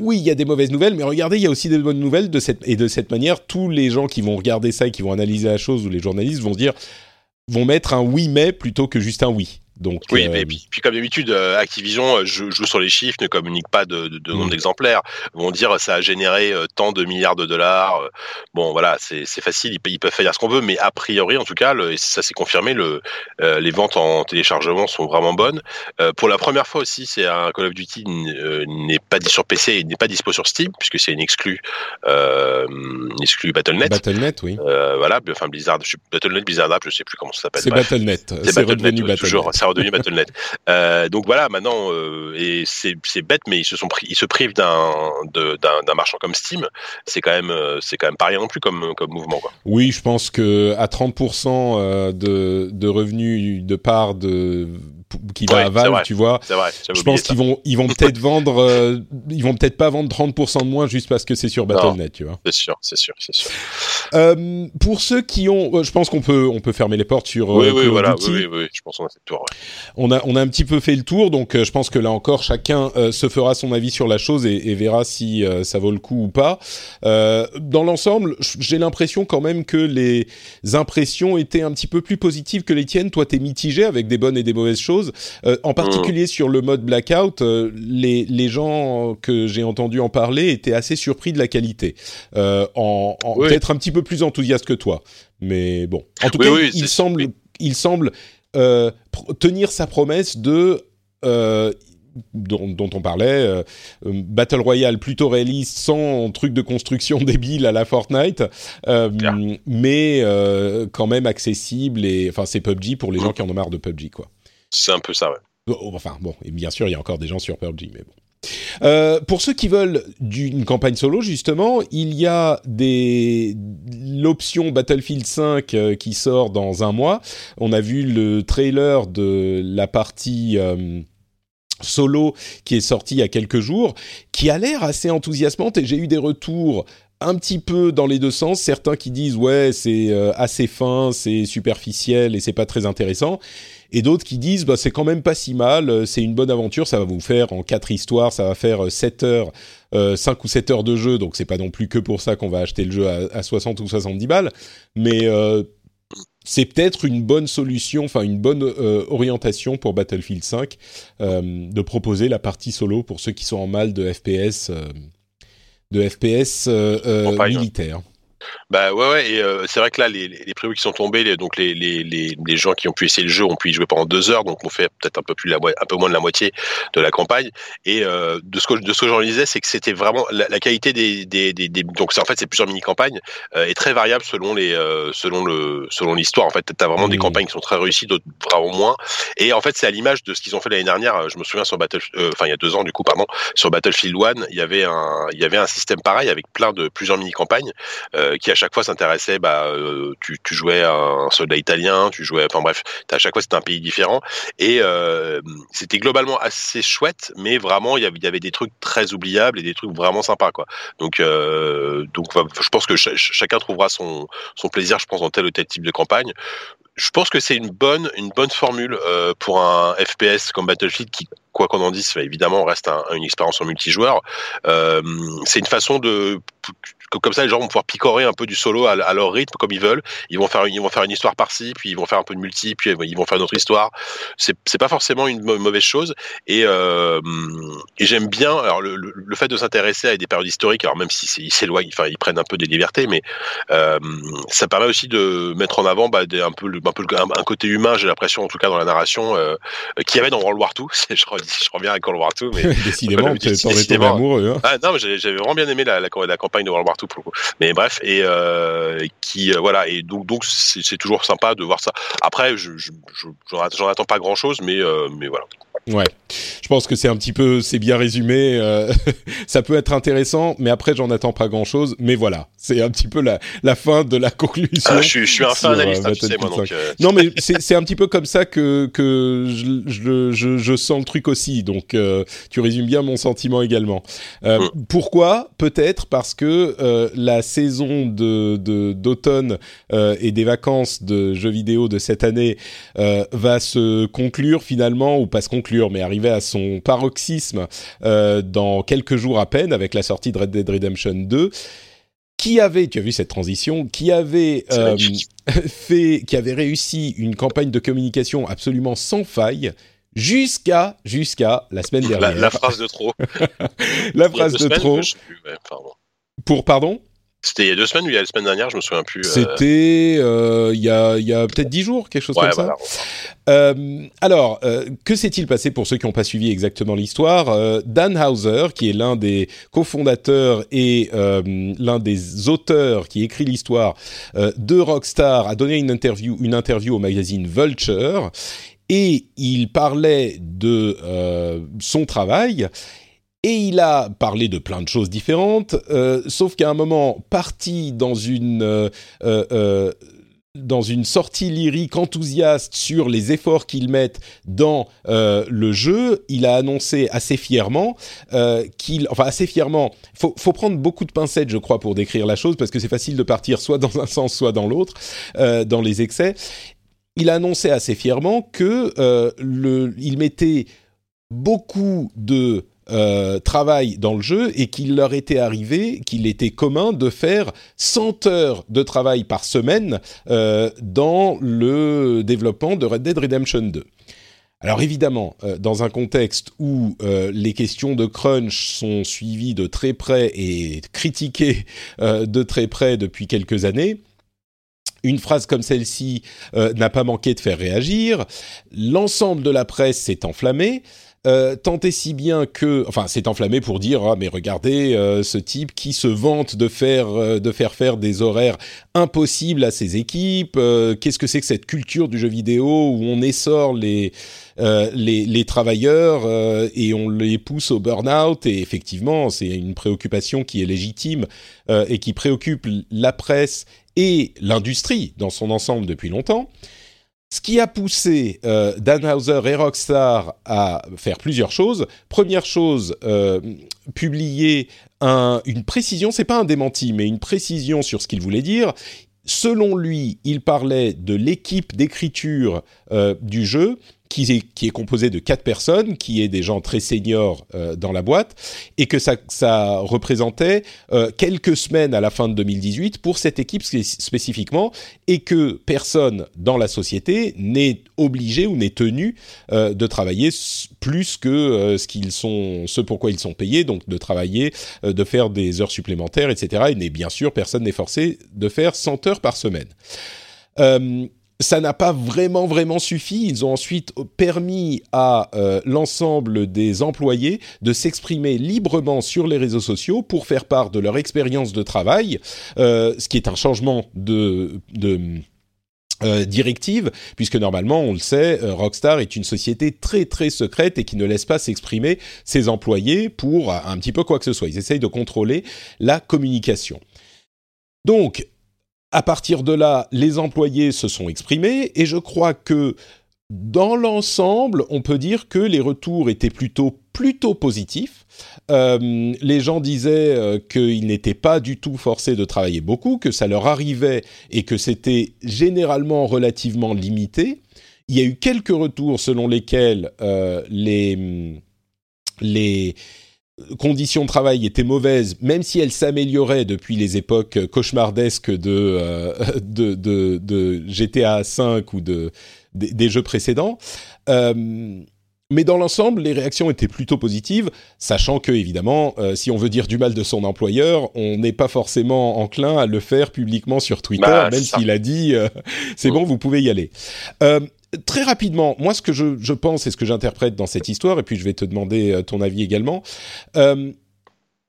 oui, il y a des mauvaises nouvelles, mais regardez, il y a aussi des bonnes nouvelles de cette et de cette manière, tous les gens qui vont regarder ça et qui vont analyser la chose ou les journalistes vont dire vont mettre un oui mais plutôt que juste un oui. Donc Oui, euh, mais puis, puis comme d'habitude, euh, Activision euh, joue, joue sur les chiffres, ne communique pas de, de, de nombre Mm. d'exemplaires. Ils vont dire ça a généré euh, tant de milliards de dollars. Bon, voilà, c'est facile, ils, pe- ils peuvent faire ce qu'on veut, mais a priori, en tout cas, le, et ça s'est confirmé, le, euh, les ventes en téléchargement sont vraiment bonnes. Euh, pour la première fois aussi, c'est un Call of Duty n'est pas dit sur PC et n'est pas dispo sur Steam, puisque c'est une exclue, une exclue Battle.net. Battle.net, oui. Voilà, enfin Blizzard, je, Battle.net, Blizzard App, je sais plus comment ça s'appelle. C'est. Battle.net. C'est redevenu Battle.net. toujours, c'est redevenu Battle.net. Euh, donc voilà, maintenant, euh, et c'est bête, mais ils se sont ils se privent d'un d'un marchand comme Steam. C'est quand même, euh, c'est quand même pas rien non plus comme comme mouvement. Oui, je pense que à 30% euh, de, de revenus de part de qui va Ouais, à Valve, vrai. tu vois. Vrai. Je pense qu'ils vont ils vont peut-être vendre euh, ils vont peut-être pas vendre 30% de moins juste parce que c'est sur Battle.net, tu vois. C'est sûr, c'est sûr, c'est sûr. Euh, pour ceux qui ont, euh, je pense qu'on peut, on peut fermer les portes sur oui, euh, oui, of voilà, oui, oui, oui, je pense qu'on a fait le tour. ouais. On a, on a un petit peu fait le tour, donc euh, je pense que là encore, chacun se fera son avis sur la chose et, et verra si euh, ça vaut le coup ou pas. Euh, dans l'ensemble, j'ai l'impression quand même que les impressions étaient un petit peu plus positives que les tiennes. Toi, t'es mitigé avec des bonnes et des mauvaises choses. Euh, en particulier sur le mode blackout, euh, les, les gens que j'ai entendu en parler étaient assez surpris de la qualité. Euh, en, en- Oui. peut-être un petit peu plus enthousiastes que toi. Mais bon, en tout Oui, cas, oui, il semble il semble tenir sa promesse de dont, on parlait, Battle Royale plutôt réaliste, sans truc de construction débile à la Fortnite, mais quand même accessible et enfin c'est PUBG pour les gens qui en ont marre de PUBG quoi. C'est un peu ça, ouais. Oh, enfin bon, et bien sûr il y a encore des gens sur PUBG, mais bon. Euh, pour ceux qui veulent d'une campagne solo, justement, il y a l'option Battlefield 5 euh, qui sort dans un mois. On a vu le trailer de la partie euh, solo qui est sorti il y a quelques jours, qui a l'air assez enthousiasmante et j'ai eu des retours un petit peu dans les deux sens. Certains qui disent ouais c'est assez fin, c'est superficiel et c'est pas très intéressant et d'autres qui disent bah c'est quand même pas si mal, euh, c'est une bonne aventure, ça va vous faire en quatre histoires, ça va faire 7 euh, heures, euh, 5 ou 7 heures de jeu, donc c'est pas non plus que pour ça qu'on va acheter le jeu à, à 60 ou 70 balles, mais euh, c'est peut-être une bonne solution, enfin une bonne euh, orientation pour Battlefield 5 de proposer la partie solo pour ceux qui sont en mal de FPS, de FPS militaire. Bah ouais, ouais et euh, c'est vrai que là, les, les prix qui sont tombés, les, donc les, les, les, gens qui ont pu essayer le jeu ont pu y jouer pendant deux heures, donc on fait peut-être un peu plus la, un peu moins de la moitié de la campagne. Et euh, de ce que de ce que j'en lisais, c'est que c'était vraiment la, la, qualité des, des, des, des donc en fait c'est plusieurs mini campagnes euh, est très variable selon les euh, selon le selon l'histoire. En fait, t'as vraiment des mmh. campagnes qui sont très réussies, d'autres vraiment moins. Et en fait, c'est à l'image de ce qu'ils ont fait l'année dernière. Je me souviens sur Battle, enfin il y a deux ans du coup, pardon, sur Battlefield 1, il y avait un il y avait un système pareil avec plein de plusieurs mini campagnes qui à chaque fois s'intéressaient bah, euh, tu, jouais un soldat italien, tu jouais, enfin bref, à chaque fois c'était un pays différent et euh, c'était globalement assez chouette, mais vraiment il y, avait, des trucs très oubliables et des trucs vraiment sympas quoi. Donc euh, donc je pense que ch chacun trouvera son son plaisir, je pense dans tel ou tel type de campagne je pense que c'est une bonne, une bonne formule euh, pour un FPS comme Battlefield qui, quoi qu'on en dise, évidemment reste un, une expérience en multijoueur. Euh, c'est une façon de comme ça, les gens vont pouvoir picorer un peu du solo à, à, leur rythme, comme ils veulent. Ils vont faire, ils vont faire une histoire par-ci, puis ils vont faire un peu de multi, puis ils vont faire une autre histoire. C'est, c'est pas forcément une mauvaise chose. Et, euh, et j'aime bien, alors le, le, fait de s'intéresser à des périodes historiques, alors même si ils s'éloignent, enfin ils prennent un peu des libertés, mais euh, ça permet aussi de mettre en avant bah, des, un peu, un peu un, côté humain. J'ai l'impression, en tout cas dans la narration, euh, qu'il y avait dans World War II. je, reviens avec World War II, mais décidément, t'en amoureux. Hein. Ah, non, j'avais vraiment bien aimé la, la, la, campagne de World War Mais bref, et euh, qui euh, voilà, et donc donc c'est toujours sympa de voir ça. Après, je j'en attends pas grand chose, mais euh, mais voilà. Ouais, je pense que c'est un petit peu, c'est bien résumé. Euh, ça peut être intéressant, mais après j'en attends pas grand chose. Mais voilà, c'est un petit peu la, la fin de la conclusion. Ah, je, suis, je suis un fin analyste, hein, tu sais, moi, donc, euh... Non, mais c'est un petit peu comme ça que que je, je, je sens le truc aussi. Donc euh, tu résumes bien mon sentiment également. Euh, mm. Pourquoi? Peut-être parce que euh, la saison de d'automne et des vacances de jeux vidéo de cette année va se conclure finalement ou pas se conclure mais arriver à son paroxysme euh, dans quelques jours à peine avec la sortie de Red Dead Redemption 2 qui avait, tu as vu cette transition, qui avait euh, fait, qui avait réussi une campagne de communication absolument sans faille jusqu'à jusqu'à la semaine dernière. La, phrase de trop. la phrase de trop. Pour pardon? C'était il y a deux semaines ou il y a la semaine dernière, je me souviens plus. Euh. C'était euh, il y a, il y a peut-être dix jours, quelque chose comme ça. Euh, alors, euh, que s'est-il passé pour ceux qui n'ont pas suivi exactement l'histoire Dan Hauser, qui est l'un des cofondateurs et l'un des auteurs qui écrit l'histoire de Rockstar, a donné une interview, une interview au magazine Vulture et il parlait de son travail et il a parlé de plein de choses différentes, euh, sauf qu'à un moment, parti dans une euh, euh, dans une sortie lyrique enthousiaste sur les efforts qu'ils mettent dans le jeu, il a annoncé assez fièrement qu'il, enfin assez fièrement, faut, faut prendre beaucoup de pincettes, je crois, pour décrire la chose parce que c'est facile de partir soit dans un sens, soit dans l'autre, dans les excès. Il a annoncé assez fièrement que le, il mettait beaucoup de euh, dans le jeu et qu'il leur était arrivé, qu'il était commun de faire 100 heures de travail par semaine euh, dans le développement de Red Dead Redemption 2. Alors évidemment, euh, dans un contexte où euh, les questions de crunch sont suivies de très près et critiquées de très près depuis quelques années, une phrase comme celle-ci n'a pas manqué de faire réagir. L'ensemble de la presse s'est enflammé. Euh, tant et si bien que, enfin, c'est enflammé pour dire ah mais regardez euh, ce type qui se vante de faire euh, de faire faire des horaires impossibles à ses équipes. Qu'est-ce que c'est que cette culture du jeu vidéo où on essore les les, les, travailleurs et on les pousse au burn-out? Et effectivement c'est une préoccupation qui est légitime et qui préoccupe la presse et l'industrie dans son ensemble depuis longtemps. Ce qui a poussé euh, Dan Hauser et Rockstar à faire plusieurs choses. Première chose, euh, publier un, une précision, c'est pas un démenti, mais une précision sur ce qu'il voulait dire. Selon lui, il parlait de l'équipe d'écriture euh, du jeu qui est, qui est composé de quatre personnes, qui est des gens très seniors euh, dans la boîte, et que ça, ça représentait euh, quelques semaines à la fin de 2018 pour cette équipe spécifiquement, et que personne dans la société n'est obligé ou n'est tenu euh, de travailler plus que ce qu'ils sont, ce pourquoi ils sont payés, donc de travailler, de faire des heures supplémentaires, etc. Et bien sûr, personne n'est forcé de faire 100 heures par semaine ça n'a pas vraiment vraiment suffi. Ils ont ensuite permis à euh, l'ensemble des employés de s'exprimer librement sur les réseaux sociaux pour faire part de leur expérience de travail, euh, ce qui est un changement de, euh, directive, puisque normalement, on le sait, Rockstar est une société très très secrète et qui ne laisse pas s'exprimer ses employés pour un petit peu quoi que ce soit. Ils essayent de contrôler la communication. Donc, à partir de là, les employés se sont exprimés et je crois que dans l'ensemble, on peut dire que les retours étaient plutôt plutôt positifs. Euh, les gens disaient euh, qu'ils n'étaient pas du tout forcés de travailler beaucoup, que ça leur arrivait et que c'était généralement relativement limité. Il y a eu quelques retours selon lesquels euh, les les conditions de travail étaient mauvaises, même si elles s'amélioraient depuis les époques cauchemardesques de, euh, de, de, de, GTA V ou de, des jeux précédents. Euh, mais dans l'ensemble, les réactions étaient plutôt positives, sachant que, évidemment, euh, si on veut dire du mal de son employeur, on n'est pas forcément enclin à le faire publiquement sur Twitter, bah, même s'il a dit c'est bon, vous pouvez y aller très rapidement, moi ce que je, pense et ce que j'interprète dans cette histoire, et puis je vais te demander euh, ton avis également. Euh,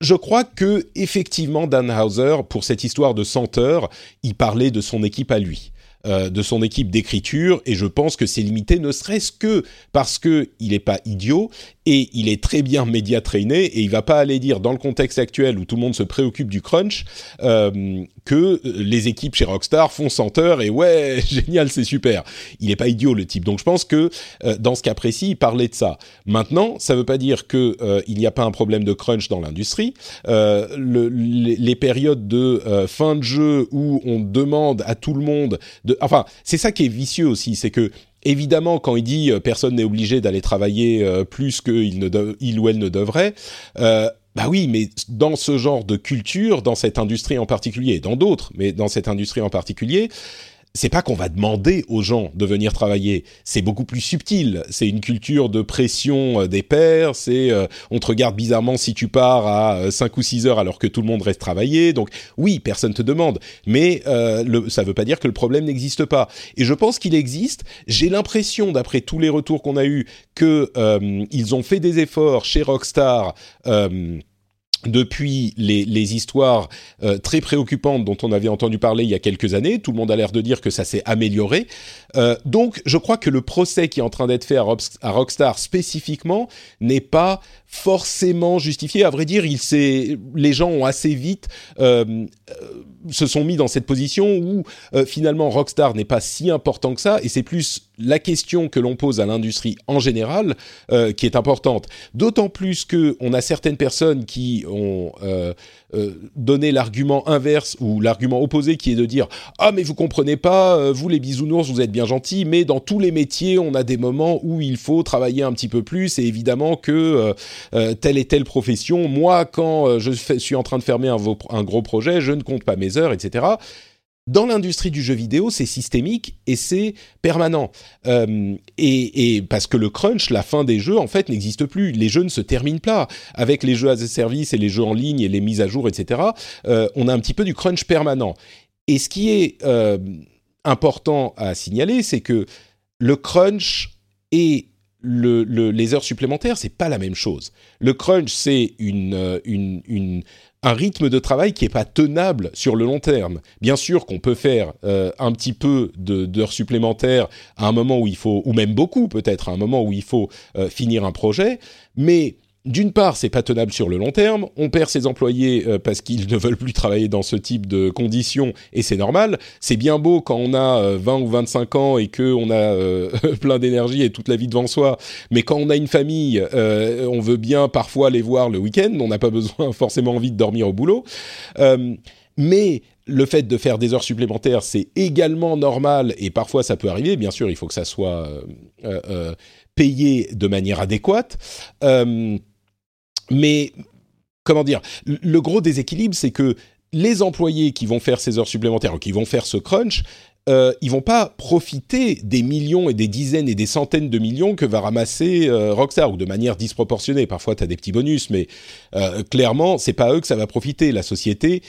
je crois que effectivement Dan Hauser, pour cette histoire de 100 heures, il parlait de son équipe à lui. Euh, de son équipe d'écriture et je pense que c'est limité ne serait-ce que parce que il n'est pas idiot et il est très bien média traîné et il va pas aller dire dans le contexte actuel où tout le monde se préoccupe du crunch euh, que les équipes chez Rockstar font 100 heures et ouais génial c'est super. Il est pas idiot le type. Donc je pense que euh, dans ce cas précis il parlait de ça. Maintenant ça veut pas dire que il n'y a pas un problème de crunch dans l'industrie. Le, les, les, périodes de fin de jeu où on demande à tout le monde de enfin, c'est ça qui est vicieux aussi, c'est que évidemment, quand il dit euh, personne n'est obligé d'aller travailler euh, plus qu'il ne il ou elle ne devrait, euh, bah oui, mais dans ce genre de culture, dans cette industrie en particulier, et dans d'autres, mais dans cette industrie en particulier, c'est pas qu'on va demander aux gens de venir travailler, c'est beaucoup plus subtil. C'est une culture de pression euh, des pairs, c'est euh, on te regarde bizarrement si tu pars à 5 euh, ou 6 heures alors que tout le monde reste travailler. Donc oui, personne te demande, mais euh, le, ça veut pas dire que le problème n'existe pas. Et je pense qu'il existe. J'ai l'impression, d'après tous les retours qu'on a eus, que ils ont fait des efforts chez Rockstar depuis les, les histoires euh, très préoccupantes dont on avait entendu parler il y a quelques années. Tout le monde a l'air de dire que ça s'est amélioré. Euh, donc, je crois que le procès qui est en train d'être fait à, Rockstar spécifiquement n'est pas forcément justifié. À vrai dire, il les gens ont assez vite euh, se sont mis dans cette position où euh, finalement Rockstar n'est pas si important que ça, et c'est plus la question que l'on pose à l'industrie en général qui est importante. D'autant plus que on a certaines personnes qui ont donné l'argument inverse ou l'argument opposé, qui est de dire ah mais vous comprenez pas, vous les bisounours vous êtes bien gentils, mais dans tous les métiers on a des moments où il faut travailler un petit peu plus, et évidemment que euh, telle et telle profession. Moi, quand euh, je suis en train de fermer un, gros projet, je ne compte pas mes heures, etc. Dans l'industrie du jeu vidéo, c'est systémique et c'est permanent. Euh, et, parce que le crunch, la fin des jeux, en fait, n'existe plus. Les jeux ne se terminent pas. Avec les jeux as a service et les jeux en ligne et les mises à jour, etc., on a un petit peu du crunch permanent. Et ce qui est important à signaler, c'est que le crunch et le, les heures supplémentaires, c'est pas la même chose. Le crunch, c'est une, un rythme de travail qui est pas tenable sur le long terme. Bien sûr qu'on peut faire euh, un petit peu d'heures supplémentaires à un moment où il faut, ou même beaucoup peut-être, à un moment où il faut euh, finir un projet, mais d'une part, c'est pas tenable sur le long terme. On perd ses employés euh, parce qu'ils ne veulent plus travailler dans ce type de conditions et c'est normal. C'est bien beau quand on a 20 ou 25 ans et que on a plein d'énergie et toute la vie devant soi. Mais quand on a une famille, on veut bien parfois les voir le week-end. On n'a pas besoin forcément envie de dormir au boulot. mais le fait de faire des heures supplémentaires, c'est également normal et parfois ça peut arriver. Bien sûr, il faut que ça soit euh, euh, payé de manière adéquate. Euh, mais comment dire Le gros déséquilibre, c'est que les employés qui vont faire ces heures supplémentaires qui vont faire ce crunch, euh, ils vont pas profiter des millions et des dizaines et des centaines de millions que va ramasser Rockstar ou de manière disproportionnée. Parfois, tu as des petits bonus, mais euh, clairement, c'est pas eux que ça va profiter. La société,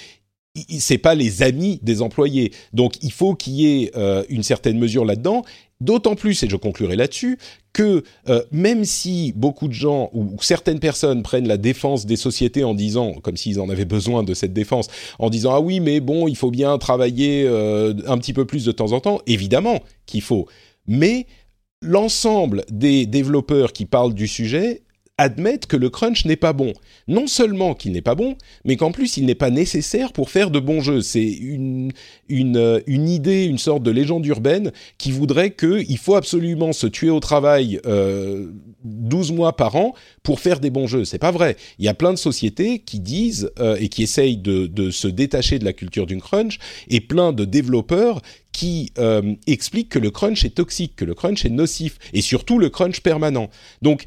c'est pas les amis des employés. Donc il faut qu'il y ait euh, une certaine mesure là-dedans. D'autant plus, et je conclurai là-dessus, que euh, même si beaucoup de gens ou certaines personnes prennent la défense des sociétés en disant, comme s'ils en avaient besoin de cette défense, en disant ah oui mais bon il faut bien travailler euh, un petit peu plus de temps en temps, évidemment qu'il faut, mais l'ensemble des développeurs qui parlent du sujet admettent que le crunch n'est pas bon. Non seulement qu'il n'est pas bon, mais qu'en plus il n'est pas nécessaire pour faire de bons jeux. C'est une, une, euh, une, idée, une sorte de légende urbaine qui voudrait qu'il faut absolument se tuer au travail euh, 12 mois par an pour faire des bons jeux. C'est pas vrai. Il y a plein de sociétés qui disent euh, et qui essayent de, de, se détacher de la culture d'une crunch et plein de développeurs qui euh, expliquent que le crunch est toxique, que le crunch est nocif et surtout le crunch permanent. Donc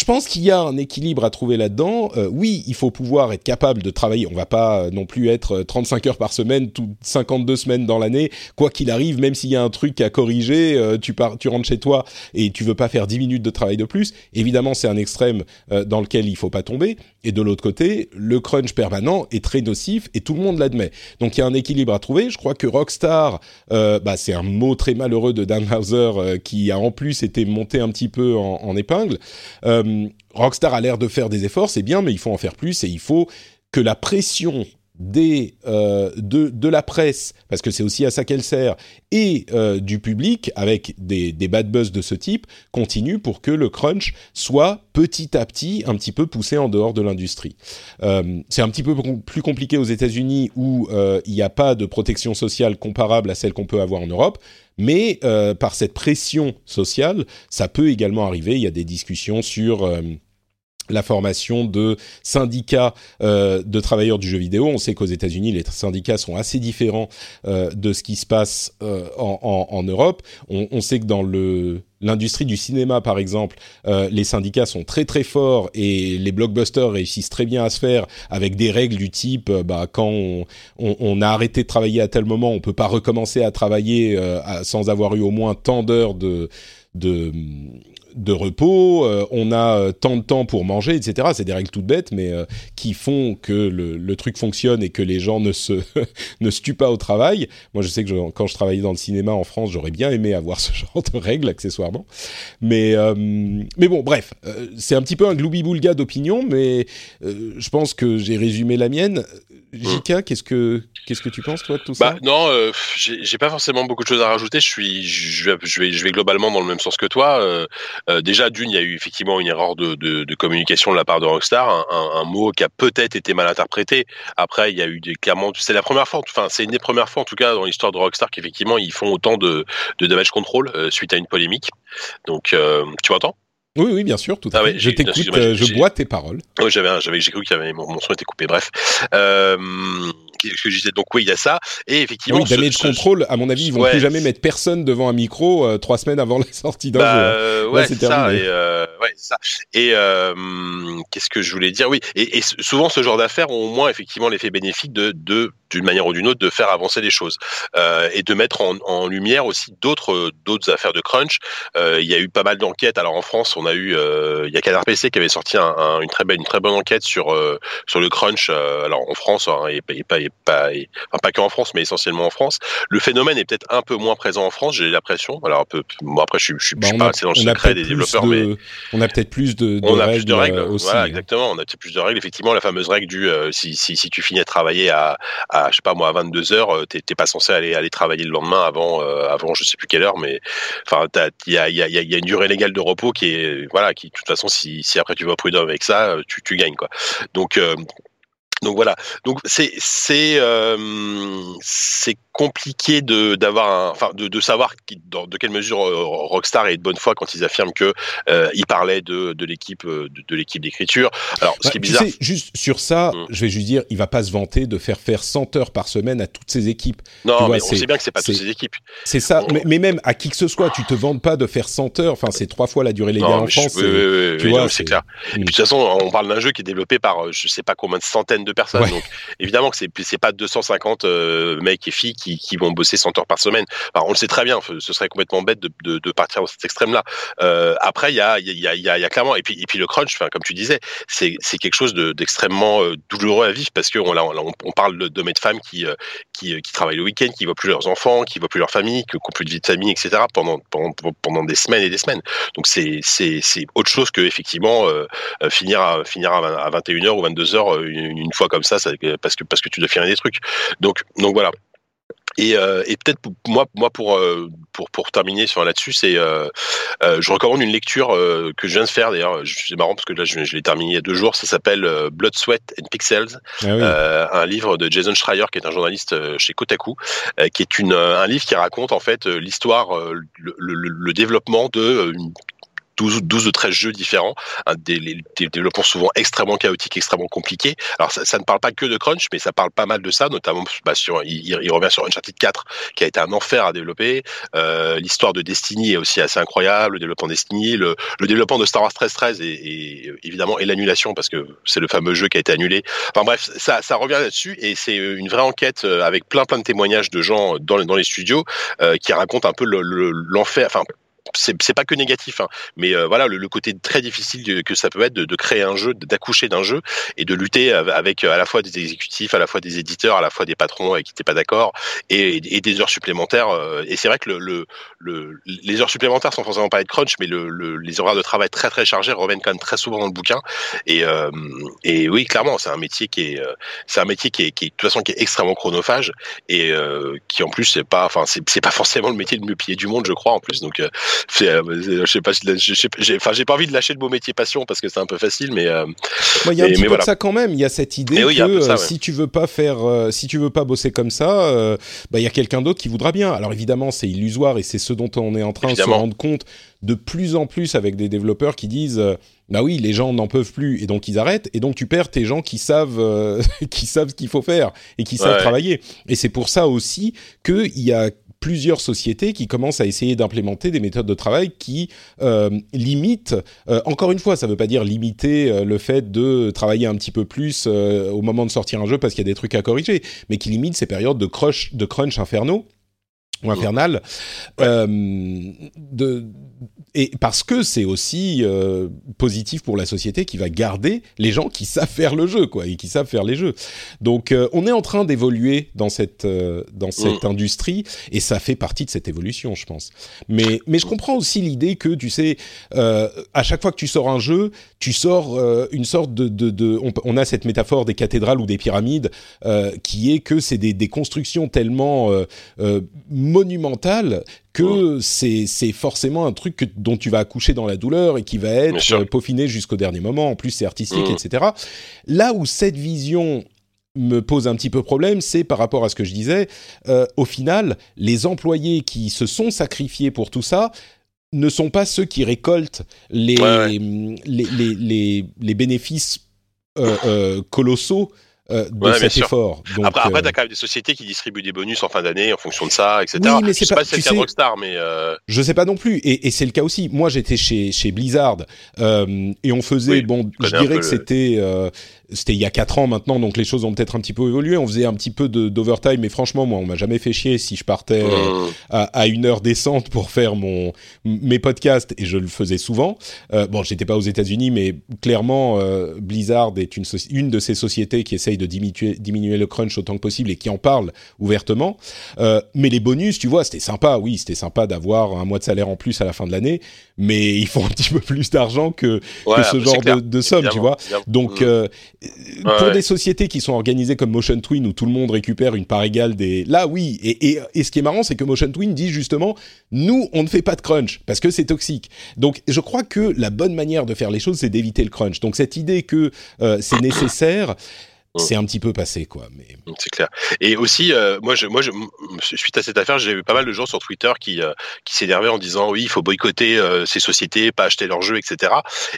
je pense qu'il y a un équilibre à trouver là-dedans. Euh, oui, il faut pouvoir être capable de travailler. On va pas euh, non plus être 35 euh, heures par semaine, toutes 52 semaines dans l'année. Quoi qu'il arrive, même s'il y a un truc à corriger, tu, pars, tu rentres chez toi et tu veux pas faire 10 minutes de travail de plus. Évidemment, c'est un extrême dans lequel il faut pas tomber. Et de l'autre côté, le crunch permanent est très nocif et tout le monde l'admet. Donc il y a un équilibre à trouver. Je crois que Rockstar, bah, c'est un mot très malheureux de Dan Hauser qui a en plus été monté un petit peu en, en épingle. Euh, Rockstar a l'air de faire des efforts, c'est bien, mais il faut en faire plus et il faut que la pression euh, de, de, la presse, parce que c'est aussi à ça qu'elle sert, et euh, du public, avec des, des, bad buzz de ce type, continue pour que le crunch soit petit à petit un petit peu poussé en dehors de l'industrie. c'est un petit peu plus compliqué aux États-Unis où il n'y a pas de protection sociale comparable à celle qu'on peut avoir en Europe, mais euh, par cette pression sociale, ça peut également arriver. Il y a des discussions sur euh, la formation de syndicats euh, de travailleurs du jeu vidéo. On sait qu'aux États-Unis, les syndicats sont assez différents euh, de ce qui se passe euh, en, en, en, Europe. On, on, sait que dans le l'industrie du cinéma, par exemple, euh, les syndicats sont très très forts et les blockbusters réussissent très bien à se faire avec des règles du type, euh, bah, quand on, on, on, a arrêté de travailler à tel moment, on peut pas recommencer à travailler à, sans avoir eu au moins tant d'heures de de de repos, euh, on a euh, tant de temps pour manger, etc. C'est des règles toutes bêtes, mais euh, qui font que le, le, truc fonctionne et que les gens ne se ne se tuent pas au travail. Moi, je sais que je, quand je travaillais dans le cinéma en France, j'aurais bien aimé avoir ce genre de règles accessoirement. Mais mais bon, bref, c'est un petit peu un gloubi-boulga d'opinion, mais je pense que j'ai résumé la mienne. Jika, qu'est-ce que qu'est-ce que tu penses toi de tout bah, ça? Non, euh, j'ai pas forcément beaucoup de choses à rajouter. Je suis, je vais, je vais, je vais globalement dans le même sens que toi. Euh, euh, déjà, d'une, il y a eu effectivement une erreur de, de, de, communication de la part de Rockstar, un, un, un mot qui a peut-être été mal interprété. Après, il y a eu des, clairement, c'est la première fois, enfin, c'est une des premières fois en tout cas dans l'histoire de Rockstar qu'effectivement ils font autant de, de damage control euh, suite à une polémique. Donc, euh, tu m'entends? Oui, oui, bien sûr, tout à ah fait. je t'écoute, je bois tes paroles. Oui, j'avais, j'avais, j'ai cru qu'il y avait mon, mon, son était coupé. Bref, euh, ce que je disais. Donc oui, il y a ça. Et effectivement, oui, damage ce, control. À mon avis, ils vont ouais. plus jamais mettre personne devant un micro euh, trois semaines avant la sortie d'un bah, jeu. Ouais, c'est ça. Et, euh, ouais, ça. Et qu'est-ce que je voulais dire? Oui. Et, et, souvent, ce genre d'affaires ont au moins effectivement l'effet bénéfique de, de d'une manière ou d'une autre de faire avancer les choses et de mettre en, en lumière aussi d'autres d'autres affaires de crunch. il y a eu pas mal d'enquêtes. Alors en France, on a eu il y a Canard PC qui avait sorti un, une très belle une très bonne enquête sur sur le crunch. alors en France, hein, et, pas pas enfin, pas que en France, mais essentiellement en France. Le phénomène est peut-être un peu moins présent en France, j'ai l'impression. Alors un peu, moi après je, je, je, bah, suis pas assez dans le secret des développeurs, mais on a peut-être plus de, de on a plus de règles. aussi. Voilà, exactement. On a peut-être plus de règles. Effectivement, la fameuse règle du euh, si, si, si tu finis à travailler à, à je sais pas moi à 22 heures, euh, t'es pas censé aller travailler le lendemain avant euh, avant je sais plus quelle heure, mais enfin il y a y a, une durée légale de repos qui est voilà qui de toute façon si si après tu vas prud'homme avec ça, tu tu gagnes quoi. Donc donc voilà. Donc c'est c'est euh, c'est compliqué de d'avoir enfin de, de savoir qui, dans, de quelle mesure euh, Rockstar est de bonne foi quand ils affirment que euh, ils parlaient de de l'équipe de, de l'équipe d'écriture. Alors ce bah, qui est bizarre, sais, juste sur ça, mmh. je vais juste dire, il va pas se vanter de faire faire 100 heures par semaine à toutes ses équipes. Non, tu mais on sait bien que c'est pas toutes ses équipes. C'est ça. On... Mais, mais, même à qui que ce soit, tu te vantes pas de faire 100 heures. Enfin, c'est trois fois la durée légale en France. Je, oui, oui, oui, tu vois, c'est clair. Mmh. Et puis de toute façon, on parle d'un jeu qui est développé par je sais pas combien de centaines de personnes. Ouais. Donc évidemment que c'est c'est pas 250 euh, mecs et filles qui, qui vont bosser 100 heures par semaine. Alors, on le sait très bien, ce serait complètement bête de, de, de partir dans cet extrême-là. Euh, après, il y a, y, a, y, a, y a clairement, et puis, et puis le crunch, enfin, comme tu disais, c'est quelque chose d'extrêmement de, douloureux à vivre parce qu'on on, on parle d'hommes et de femmes qui, euh, qui, qui travaillent le week-end, qui voient plus leurs enfants, qui voient plus leur famille, qui n'ont plus de vie de famille, etc. pendant, pendant, pendant des semaines et des semaines. Donc, c'est autre chose que effectivement euh, finir à, finir à, 21h ou 22h une, une fois comme ça, ça, parce que, parce que tu dois finir des trucs. Donc, donc voilà. Et, euh, et peut-être moi, moi pour, euh, pour pour terminer sur là-dessus, c'est euh, je recommande une lecture que je viens de faire d'ailleurs. C'est marrant parce que là je, je l'ai terminé il y a deux jours. Ça s'appelle Blood, Sweat and Pixels, ah oui. un livre de Jason Schreier qui est un journaliste chez Kotaku, qui est une un livre qui raconte en fait l'histoire, le, le, le, développement de une 12, 12 ou 13 jeux différents, des, des, des, développements souvent extrêmement chaotiques, extrêmement compliqués. Alors ça, ça, ne parle pas que de crunch, mais ça parle pas mal de ça, notamment bah, sur, il, il, revient sur Uncharted 4, qui a été un enfer à développer. Euh, L'histoire de Destiny est aussi assez incroyable, le développement de Destiny, le, le développement de Star Wars 13 13 et, et évidemment et l'annulation parce que c'est le fameux jeu qui a été annulé. Enfin bref, ça, ça revient là-dessus et c'est une vraie enquête euh, avec plein plein de témoignages de gens dans, dans les studios euh, qui racontent un peu l'enfer, le, enfin c'est pas que négatif, hein, mais euh, voilà le, le, côté très difficile que ça peut être de, de créer un jeu, d'accoucher d'un jeu et de lutter avec à la fois des exécutifs, à la fois des éditeurs, à la fois des patrons qui t'es pas d'accord et, et, des heures supplémentaires. Euh, et c'est vrai que le, le, les heures supplémentaires sont forcément pas être crunch, mais les horaires de travail très très chargés reviennent quand même très souvent dans le bouquin. Et, euh, et oui, clairement, c'est un métier qui est c'est un métier qui est, qui est, de toute façon qui est extrêmement chronophage et qui en plus c'est pas enfin c'est pas forcément le métier le mieux payé du monde, je crois en plus. Donc euh, je sais pas, j'ai, enfin, j'ai pas envie de lâcher le beau métier passion parce que c'est un peu facile, mais euh, il y a un petit peu voilà. de ça quand même. Il y a cette idée oui, que ça, ouais. si tu veux pas faire, euh, si tu veux pas bosser comme ça, euh, bah il y a quelqu'un d'autre qui voudra bien. Alors évidemment, c'est illusoire et c'est ce dont on est en train évidemment. de se rendre compte de plus en plus avec des développeurs qui disent bah oui, les gens n'en peuvent plus et donc ils arrêtent et donc tu perds tes gens qui savent euh, qui savent ce qu'il faut faire et qui savent travailler. Et c'est pour ça aussi que il y a plusieurs sociétés qui commencent à essayer d'implémenter des méthodes de travail qui euh, limitent, euh, encore une fois, ça ne veut pas dire limiter euh, le fait de travailler un petit peu plus au moment de sortir un jeu parce qu'il y a des trucs à corriger, mais qui limitent ces périodes de crunch, de crunch infernaux ou infernal ouais. euh, de et parce que c'est aussi euh, positif pour la société qui va garder les gens qui savent faire le jeu quoi et qui savent faire les jeux donc euh, on est en train d'évoluer dans cette euh, dans cette mmh. industrie et ça fait partie de cette évolution je pense mais mais je comprends aussi l'idée que tu sais euh, à chaque fois que tu sors un jeu tu sors euh, une sorte de, de, de on, on, a cette métaphore des cathédrales ou des pyramides qui est que c'est des, des constructions tellement monumentales que mmh. c'est c'est forcément un truc que, dont tu vas accoucher dans la douleur et qui va être peaufiné jusqu'au dernier moment. En plus, c'est artistique, mmh. etc. Là où cette vision me pose un petit peu problème, c'est par rapport à ce que je disais, euh, au final, les employés qui se sont sacrifiés pour tout ça ne sont pas ceux qui récoltent les, ouais, ouais. les, les, les, les, bénéfices euh, euh, colossaux euh, de cet effort. Donc, après, après euh, t'as quand même des sociétés qui distribuent des bonus en fin d'année en fonction de ça, etc. Oui, mais c'est pas, pas le cas de Rockstar, mais euh... je sais pas non plus. Et, et c'est le cas aussi. Moi, j'étais chez chez Blizzard euh, et on faisait bon, je dirais que c'était euh, c'était il y a 4 ans maintenant, donc les choses ont peut-être un petit peu évolué. On faisait un petit peu d'overtime, mais franchement, moi, on m'a jamais fait chier si je partais mmh. à, à, une heure décente pour faire mon mes podcasts, et je le faisais souvent. Euh, bon, j'étais pas aux États-Unis, mais clairement, euh, Blizzard est une, une de ces sociétés qui essaye de diminuer, diminuer le crunch autant que possible et qui en parle ouvertement. Euh, mais les bonus, tu vois, c'était sympa. Oui, c'était sympa d'avoir un mois de salaire en plus à la fin de l'année, mais ils font un petit peu plus d'argent que, que, ce genre de, de somme, tu vois. Donc, mmh. Pour des sociétés qui sont organisées comme Motion Twin où tout le monde récupère une part égale des, là, oui. Et, et, et ce qui est marrant, c'est que Motion Twin dit justement, nous, on ne fait pas de crunch parce que c'est toxique. Donc, je crois que la bonne manière de faire les choses, c'est d'éviter le crunch. Donc, cette idée que euh, c'est nécessaire. C'est un petit peu passé quoi mais mmh, c'est clair. Et aussi euh, moi je moi je suite à cette affaire j'ai eu pas mal de gens sur Twitter qui euh, qui s'énervaient en disant oui il faut boycotter euh, ces sociétés pas acheter leurs jeux etc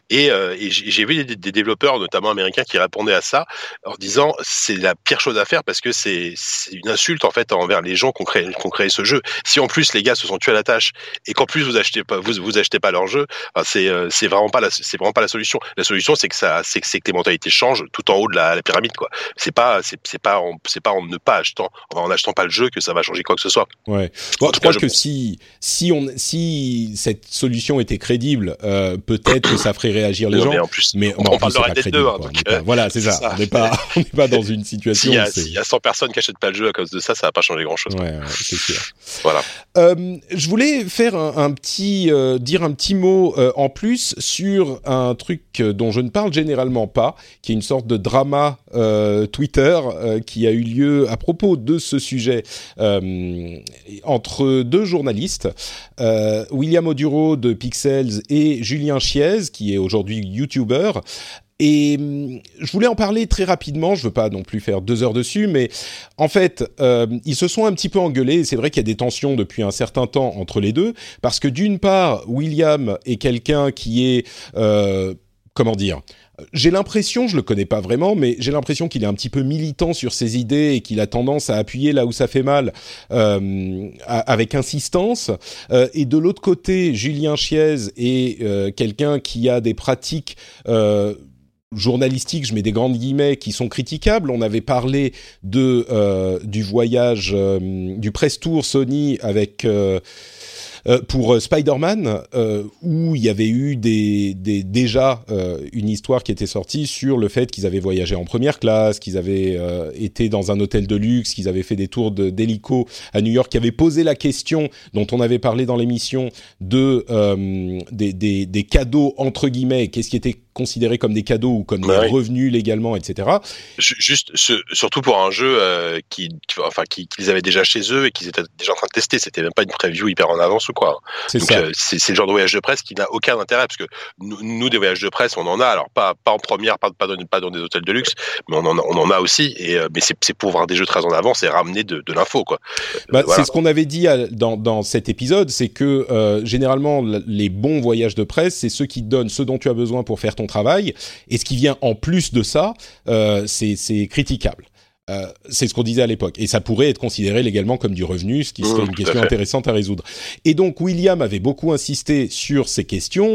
et, et j'ai vu des, des, développeurs notamment américains qui répondaient à ça en disant c'est la pire chose à faire parce que c'est une insulte en fait envers les gens qui ont créé, qui ont créé ce jeu. Si en plus les gars se sont tués à la tâche et qu'en plus vous achetez pas vous vous achetez pas leur jeu c'est c'est vraiment pas la c'est vraiment pas la solution. La solution c'est que ça c'est que, que les mentalités changent tout en haut de la, la pyramide c'est pas, c'est pas, c'est pas en ne pas achetant, en achetant pas le jeu que ça va changer quoi que ce soit. Ouais. Bon, je crois que si, si on, si cette solution était crédible, euh, peut-être que ça ferait réagir les gens. Mais en plus, mais on, parle de Red Dead 2, hein, euh, voilà, c'est ça. On n'est pas, on n'est pas dans une situation. S'il y, y, a 100 personnes qui achètent pas le jeu à cause de ça, ça va pas changer grand chose. Ouais, c'est sûr. Voilà. Euh, je voulais faire un, un petit, euh, dire un petit mot euh, en plus sur un truc dont je ne parle généralement pas, qui est une sorte de drama euh, Twitter euh, qui a eu lieu à propos de ce sujet euh, entre deux journalistes, William Oduro de Pixels et Julien Chiez, qui est aujourd'hui YouTuber. Et je voulais en parler très rapidement, je veux pas non plus faire deux heures dessus, mais en fait, ils se sont un petit peu engueulés, c'est vrai qu'il y a des tensions depuis un certain temps entre les deux, parce que d'une part, William est quelqu'un qui est, comment dire, j'ai l'impression, je le connais pas vraiment, mais j'ai l'impression qu'il est un petit peu militant sur ses idées et qu'il a tendance à appuyer là où ça fait mal euh, avec insistance. Euh, et de l'autre côté, Julien Chiez est euh, quelqu'un qui a des pratiques euh, journalistiques, je mets des grandes guillemets, qui sont critiquables. On avait parlé de euh, du voyage du press tour Sony avec euh, pour euh, Spider-Man, euh, où il y avait eu des, des déjà une histoire qui était sortie sur le fait qu'ils avaient voyagé en première classe, qu'ils avaient été dans un hôtel de luxe, qu'ils avaient fait des tours d'hélico à New York, qui avaient posé la question dont on avait parlé dans l'émission de des, des, des, cadeaux entre guillemets, qu'est-ce qui était considérés comme des cadeaux ou comme des revenus légalement, etc. Juste, surtout pour un jeu euh, qui, enfin, qu'ils avaient déjà chez eux et qu'ils étaient déjà en train de tester. C'était même pas une preview hyper en avance ou quoi. C'est euh, c'est le genre de voyage de presse qui n'a aucun intérêt parce que nous, des voyages de presse, on en a. Alors pas, pas en première, pas, pas, dans, pas dans des hôtels de luxe, mais on en a, on en a aussi. Et euh, mais c'est pour voir des jeux très en avance et ramener de, de l'info, quoi. Bah, C'est ce qu'on avait dit dans, dans cet épisode, c'est que généralement les bons voyages de presse, c'est ceux qui donnent ce dont tu as besoin pour faire ton travail. Et ce qui vient en plus de ça, euh, c'est critiquable. Euh, c'est ce qu'on disait à l'époque. Et ça pourrait être considéré légalement comme du revenu, ce qui serait mmh, une question intéressante à résoudre. Et donc, William avait beaucoup insisté sur ces questions.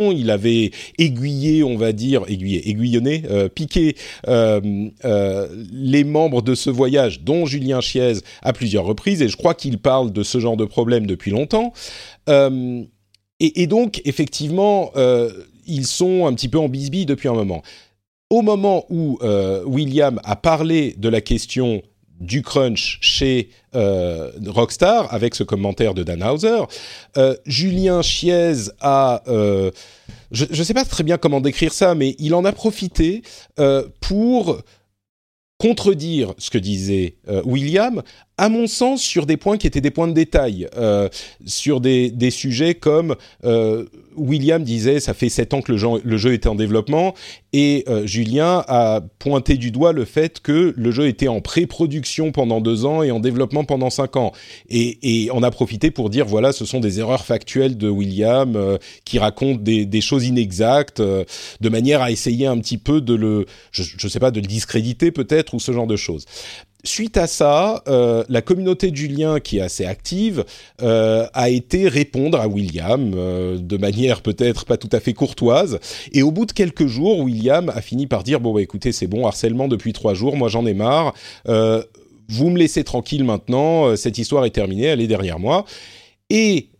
Il avait aiguillé, on va dire, aiguillé, aiguillonné, euh, piqué euh, euh, les membres de ce voyage, dont Julien Chiez, à plusieurs reprises, et je crois qu'il parle de ce genre de problème depuis longtemps. Et, et, donc, effectivement, ils sont un petit peu en bisbille depuis un moment. Au moment où William a parlé de la question du crunch chez euh, Rockstar avec ce commentaire de Dan Hauser. Euh, Julien Chiez a, euh, je ne sais pas très bien comment décrire ça, mais il en a profité pour contredire ce que disait William à mon sens, sur des points qui étaient des points de détail, euh, sur des, des, sujets comme euh, William disait, ça fait sept ans que le jeu, était en développement, et euh, Julien a pointé du doigt le fait que le jeu était en pré-production pendant deux ans et en développement pendant cinq ans. Et, et on a profité pour dire, voilà, ce sont des erreurs factuelles de William euh, qui racontent des, des choses inexactes, euh, de manière à essayer un petit peu de le, je, je sais pas, de le discréditer peut-être, ou ce genre de choses. Suite à ça, euh, la communauté de Julien, qui est assez active, euh, a été répondre à William euh, de manière peut-être pas tout à fait courtoise. Et au bout de quelques jours, William a fini par dire bon bah, écoutez c'est bon harcèlement depuis trois jours, moi j'en ai marre. vous me laissez tranquille maintenant, cette histoire est terminée, elle est derrière moi. Et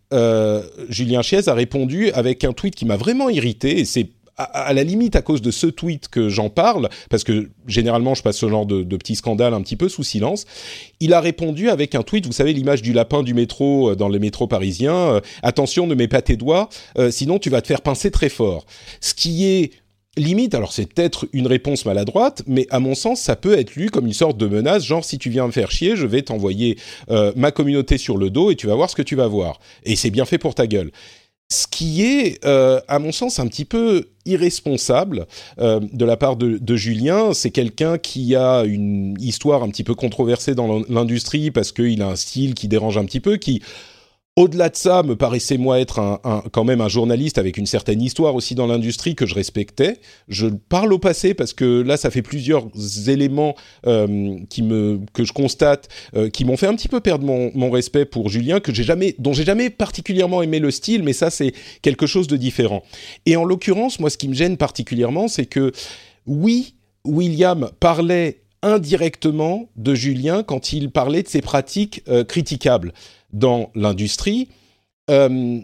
Julien Chiez a répondu avec un tweet qui m'a vraiment irrité, et c'est à, la limite à cause de ce tweet que j'en parle, parce que généralement je passe ce genre de, de petits scandales un petit peu sous silence, il a répondu avec un tweet, vous savez l'image du lapin du métro euh, dans les métros parisiens, euh, attention ne mets pas tes doigts, euh, sinon tu vas te faire pincer très fort. Ce qui est limite, alors c'est peut-être une réponse maladroite, mais à mon sens, ça peut être lu comme une sorte de menace, genre si tu viens me faire chier, je vais t'envoyer ma communauté sur le dos et tu vas voir ce que tu vas voir. Et c'est bien fait pour ta gueule ce qui est, à mon sens, un petit peu irresponsable euh, de la part de, de Julien. C'est quelqu'un qui a une histoire un petit peu controversée dans l'industrie parce qu'il a un style qui dérange un petit peu, qui au-delà de ça, me paraissait moi être un, un, quand même un journaliste avec une certaine histoire aussi dans l'industrie que je respectais. Je parle au passé parce que là, ça fait plusieurs éléments euh, qui me que je constate euh, qui m'ont fait un petit peu perdre mon, mon respect pour Julien, que j'ai jamais, dont j'ai jamais particulièrement aimé le style, mais ça c'est quelque chose de différent. Et en l'occurrence, moi, ce qui me gêne particulièrement, c'est que oui, William parlait indirectement de Julien quand il parlait de ses pratiques euh, critiquables dans l'industrie, euh,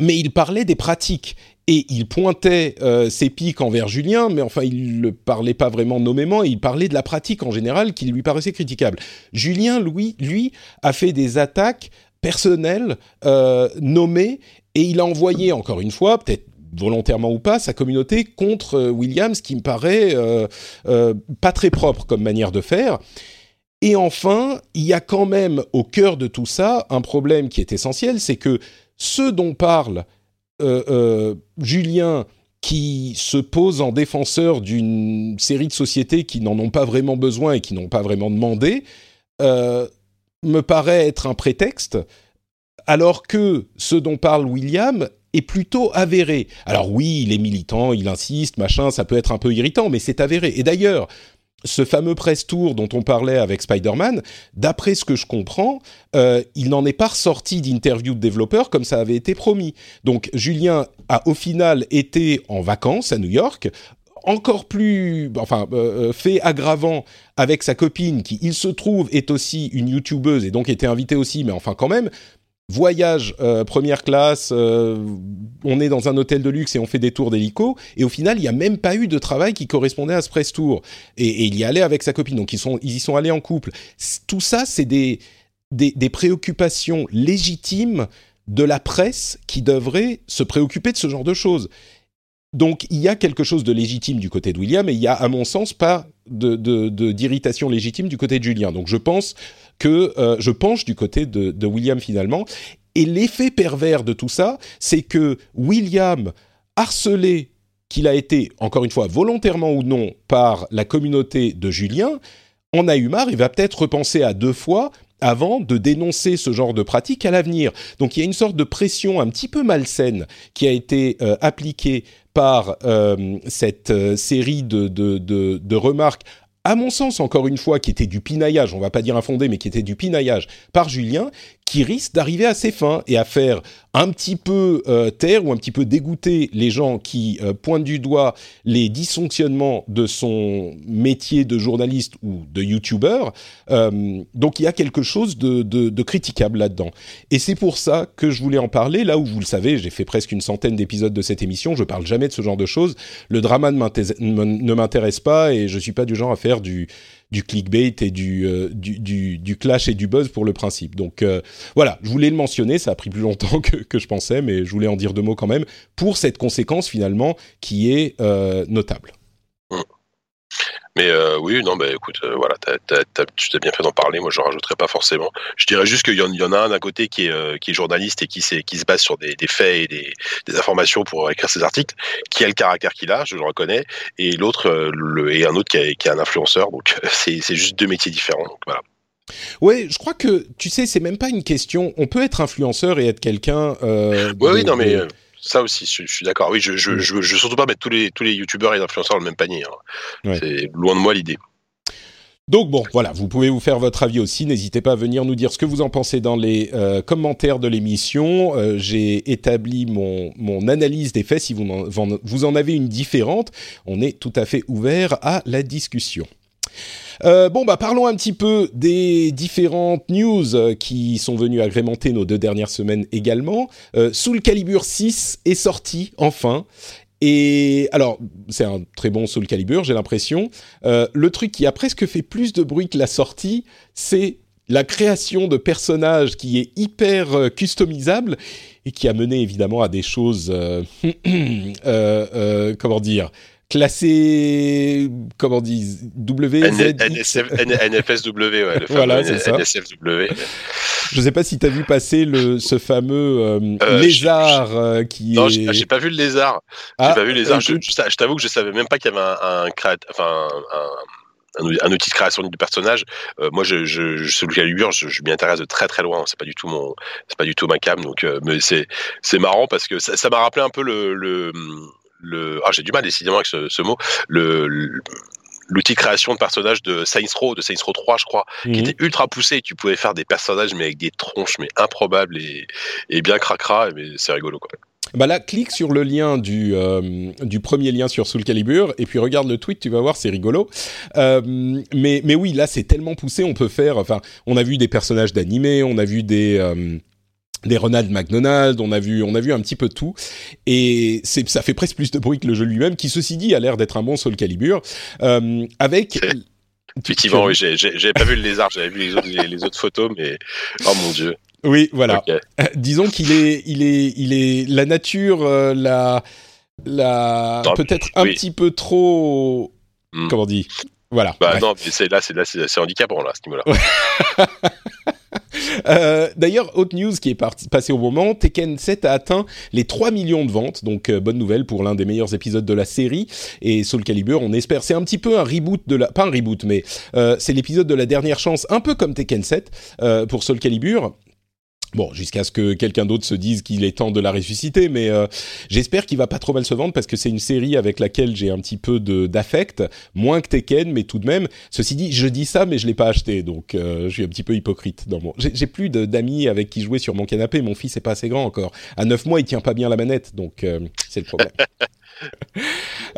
mais il parlait des pratiques et il pointait euh, ses pics envers Julien, mais enfin il ne parlait pas vraiment nommément, il parlait de la pratique en général qui lui paraissait critiquable. Julien, lui, lui a fait des attaques personnelles euh, nommées et il a envoyé encore une fois, peut-être volontairement ou pas, sa communauté contre Williams, qui me paraît pas très propre comme manière de faire. Et enfin, il y a quand même au cœur de tout ça un problème qui est essentiel, c'est que ce dont parle Julien, qui se pose en défenseur d'une série de sociétés qui n'en ont pas vraiment besoin et qui n'ont pas vraiment demandé, me paraît être un prétexte, alors que ce dont parle William est plutôt avéré. Alors oui, il est militant, il insiste, machin, ça peut être un peu irritant, mais c'est avéré. Et d'ailleurs, ce fameux press tour dont on parlait avec Spider-Man, d'après ce que je comprends, euh, il n'en est pas ressorti d'interview de développeurs comme ça avait été promis. Donc Julien a au final été en vacances à New York, encore plus, enfin, euh, euh, fait aggravant avec sa copine qui, il se trouve, est aussi une youtubeuse et donc était invitée aussi, mais enfin quand même, voyage euh, première classe, euh, on est dans un hôtel de luxe et on fait des tours d'hélico, et au final, il n'y a même pas eu de travail qui correspondait à ce press tour. Et, il y allait avec sa copine, donc ils, sont, y sont allés en couple. Tout ça, c'est des, des, des, préoccupations légitimes de la presse qui devrait se préoccuper de ce genre de choses. Donc il y a quelque chose de légitime du côté de William et il y a, à mon sens, pas d'irritation de, légitime du côté de Julien. Donc je pense que euh, je penche du côté de, William finalement. Et l'effet pervers de tout ça, c'est que William, harcelé qu'il a été, encore une fois, volontairement ou non, par la communauté de Julien, en a eu marre et va peut-être repenser à deux fois avant de dénoncer ce genre de pratique à l'avenir. Donc il y a une sorte de pression un petit peu malsaine qui a été euh, appliquée par euh, cette euh, série de, de, de, de, remarques à mon sens, encore une fois, qui était du pinaillage, on va pas dire infondé, mais qui était du pinaillage par Julien, qui risque d'arriver à ses fins et à faire un petit peu euh, taire ou un petit peu dégoûter les gens qui euh, pointent du doigt les dysfonctionnements de son métier de journaliste ou de youtubeur. Euh, donc il y a quelque chose de, de, de critiquable là-dedans. Et c'est pour ça que je voulais en parler, là où vous le savez, j'ai fait presque une centaine d'épisodes de cette émission, je parle jamais de ce genre de choses. Le drama ne m'intéresse pas et je suis pas du genre à faire du du clickbait et du, euh, du, du, clash et du buzz pour le principe. Donc euh, voilà, je voulais le mentionner, ça a pris plus longtemps que, que, je pensais, mais je voulais en dire deux mots quand même, pour cette conséquence finalement qui est euh, notable. Mais euh, oui, non, bah écoute, euh, voilà, tu t'es bien fait d'en parler. Moi, je rajouterai pas forcément. Je dirais juste qu'il y, y, en a un d'un côté qui est, euh, qui est journaliste et qui, qui se base sur des, des faits et des, des, informations pour écrire ses articles, qui a le caractère qu'il a, je le reconnais, et l'autre, le, et un autre qui, a, qui est un influenceur. Donc, c'est juste deux métiers différents. Donc, voilà. Ouais, je crois que tu sais, c'est même pas une question. On peut être influenceur et être quelqu'un. Euh, oui, oui, non, mais ça aussi, je, je suis d'accord. Oui, je, je, je, je, veux surtout pas mettre tous les tous les youtubeurs et influenceurs dans le même panier. Hein. Ouais. C'est loin de moi l'idée. Donc bon, voilà, vous pouvez vous faire votre avis aussi. N'hésitez pas à venir nous dire ce que vous en pensez dans les euh, commentaires de l'émission. Euh, J'ai établi mon, mon analyse des faits. Si vous en, vous en avez une différente, on est tout à fait ouvert à la discussion. Euh, bon, bah parlons un petit peu des différentes news euh, qui sont venues agrémenter nos deux dernières semaines également. Euh, Soul Calibur 6 est sorti enfin. Et alors, c'est un très bon Soul Calibur, j'ai l'impression. Le truc qui a presque fait plus de bruit que la sortie, c'est la création de personnages qui est hyper customisable et qui a mené évidemment à des choses, comment dire, classé, comment on dit, W, NFSW, ouais, le voilà, c'est ça. NSFW. Je sais pas si tu as vu passer le, ce fameux euh, euh, lézard euh, qui non, est... j'ai pas vu le lézard. Ah, j'ai pas vu le lézard. Je, t'avoue que je savais même pas qu'il y avait un, un enfin, un, un, outil de création du personnage. Euh, moi, je, je, je celui Calibur, je, je m'y intéresse de très très loin. C'est pas du tout mon, c'est pas du tout ma cam. Donc, euh, mais c'est c'est marrant parce que ça m'a rappelé un peu le, le le ah j'ai du mal décidément avec ce, ce mot le, l'outil création de personnages de Saints Row, de Saints Row 3, je crois, mmh. qui était ultra poussé. Tu pouvais faire des personnages, mais avec des tronches, mais improbables et, et bien cracra, mais c'est rigolo, quoi. Bah là, clique sur le lien du, euh, du premier lien sur Soul Calibur et puis regarde le tweet, tu vas voir, c'est rigolo. Euh, mais, mais oui, là, c'est tellement poussé, on peut faire. Enfin, on a vu des personnages d'animé, on a vu des. Euh, des Ronald McDonald, on a vu, on a vu un petit peu tout, et c'est, ça fait presque plus de bruit que le jeu lui-même, qui ceci dit a l'air d'être un bon Soul Calibur, euh, avec. Effectivement, oui, j'ai, j'ai, pas vu le lézard, j'avais vu les autres, les, les, autres photos, mais oh mon dieu. Oui, voilà. Okay. Euh, disons qu'il est, il est, il est la nature, euh, la, la, peut-être un petit peu trop, mm. comment on dit, voilà. Bah ouais. non, c'est là, c'est là, c'est, handicapant là, à ce niveau-là. Euh, D'ailleurs, autre news qui est parti, passée au moment, Tekken 7 a atteint les 3 millions de ventes, donc euh, bonne nouvelle pour l'un des meilleurs épisodes de la série. Et Soul Calibur, on espère, c'est un petit peu un reboot de la, pas un reboot, mais euh, c'est l'épisode de la dernière chance, un peu comme Tekken 7 euh, pour Soul Calibur. Bon, jusqu'à ce que quelqu'un d'autre se dise qu'il est temps de la ressusciter, mais euh, j'espère qu'il va pas trop mal se vendre parce que c'est une série avec laquelle j'ai un petit peu d'affect, moins que Tekken, mais tout de même. Ceci dit, je dis ça, mais je l'ai pas acheté, donc euh, je suis un petit peu hypocrite dans mon. J'ai plus d'amis avec qui jouer sur mon canapé. Mon fils est pas assez grand encore. À 9 mois, il tient pas bien la manette, donc euh, c'est le problème.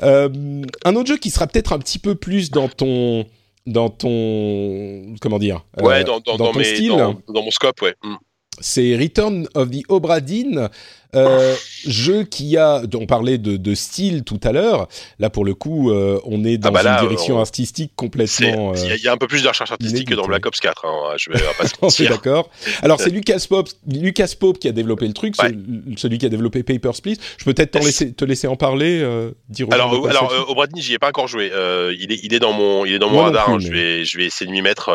Un autre jeu qui sera peut-être un petit peu plus dans ton dans ton comment dire ouais dans, dans, dans, dans ton mes, style dans, mon scope ouais mm c'est Return of the Obra Dinn, euh, jeu qui a, on parlait de, de style tout à l'heure. Là, pour le coup, euh, on est dans ah bah là, une direction on... artistique complètement. Il y, y, a un peu plus de recherche artistique que dans Black Ops 4. Hein, je vais pas se mentir. d'accord. Alors, c'est Lucas Pope, Lucas Pope qui a développé le truc, ouais. celui qui a développé Papers, Please. Je peux peut-être laisser, te laisser en parler, euh, dire. Alors, alors euh, Obra Dinn, j'y ai pas encore joué. Euh, il est, il est dans mon, il est dans mon radar. Plus, hein. mais... Je vais, je vais essayer de m'y mettre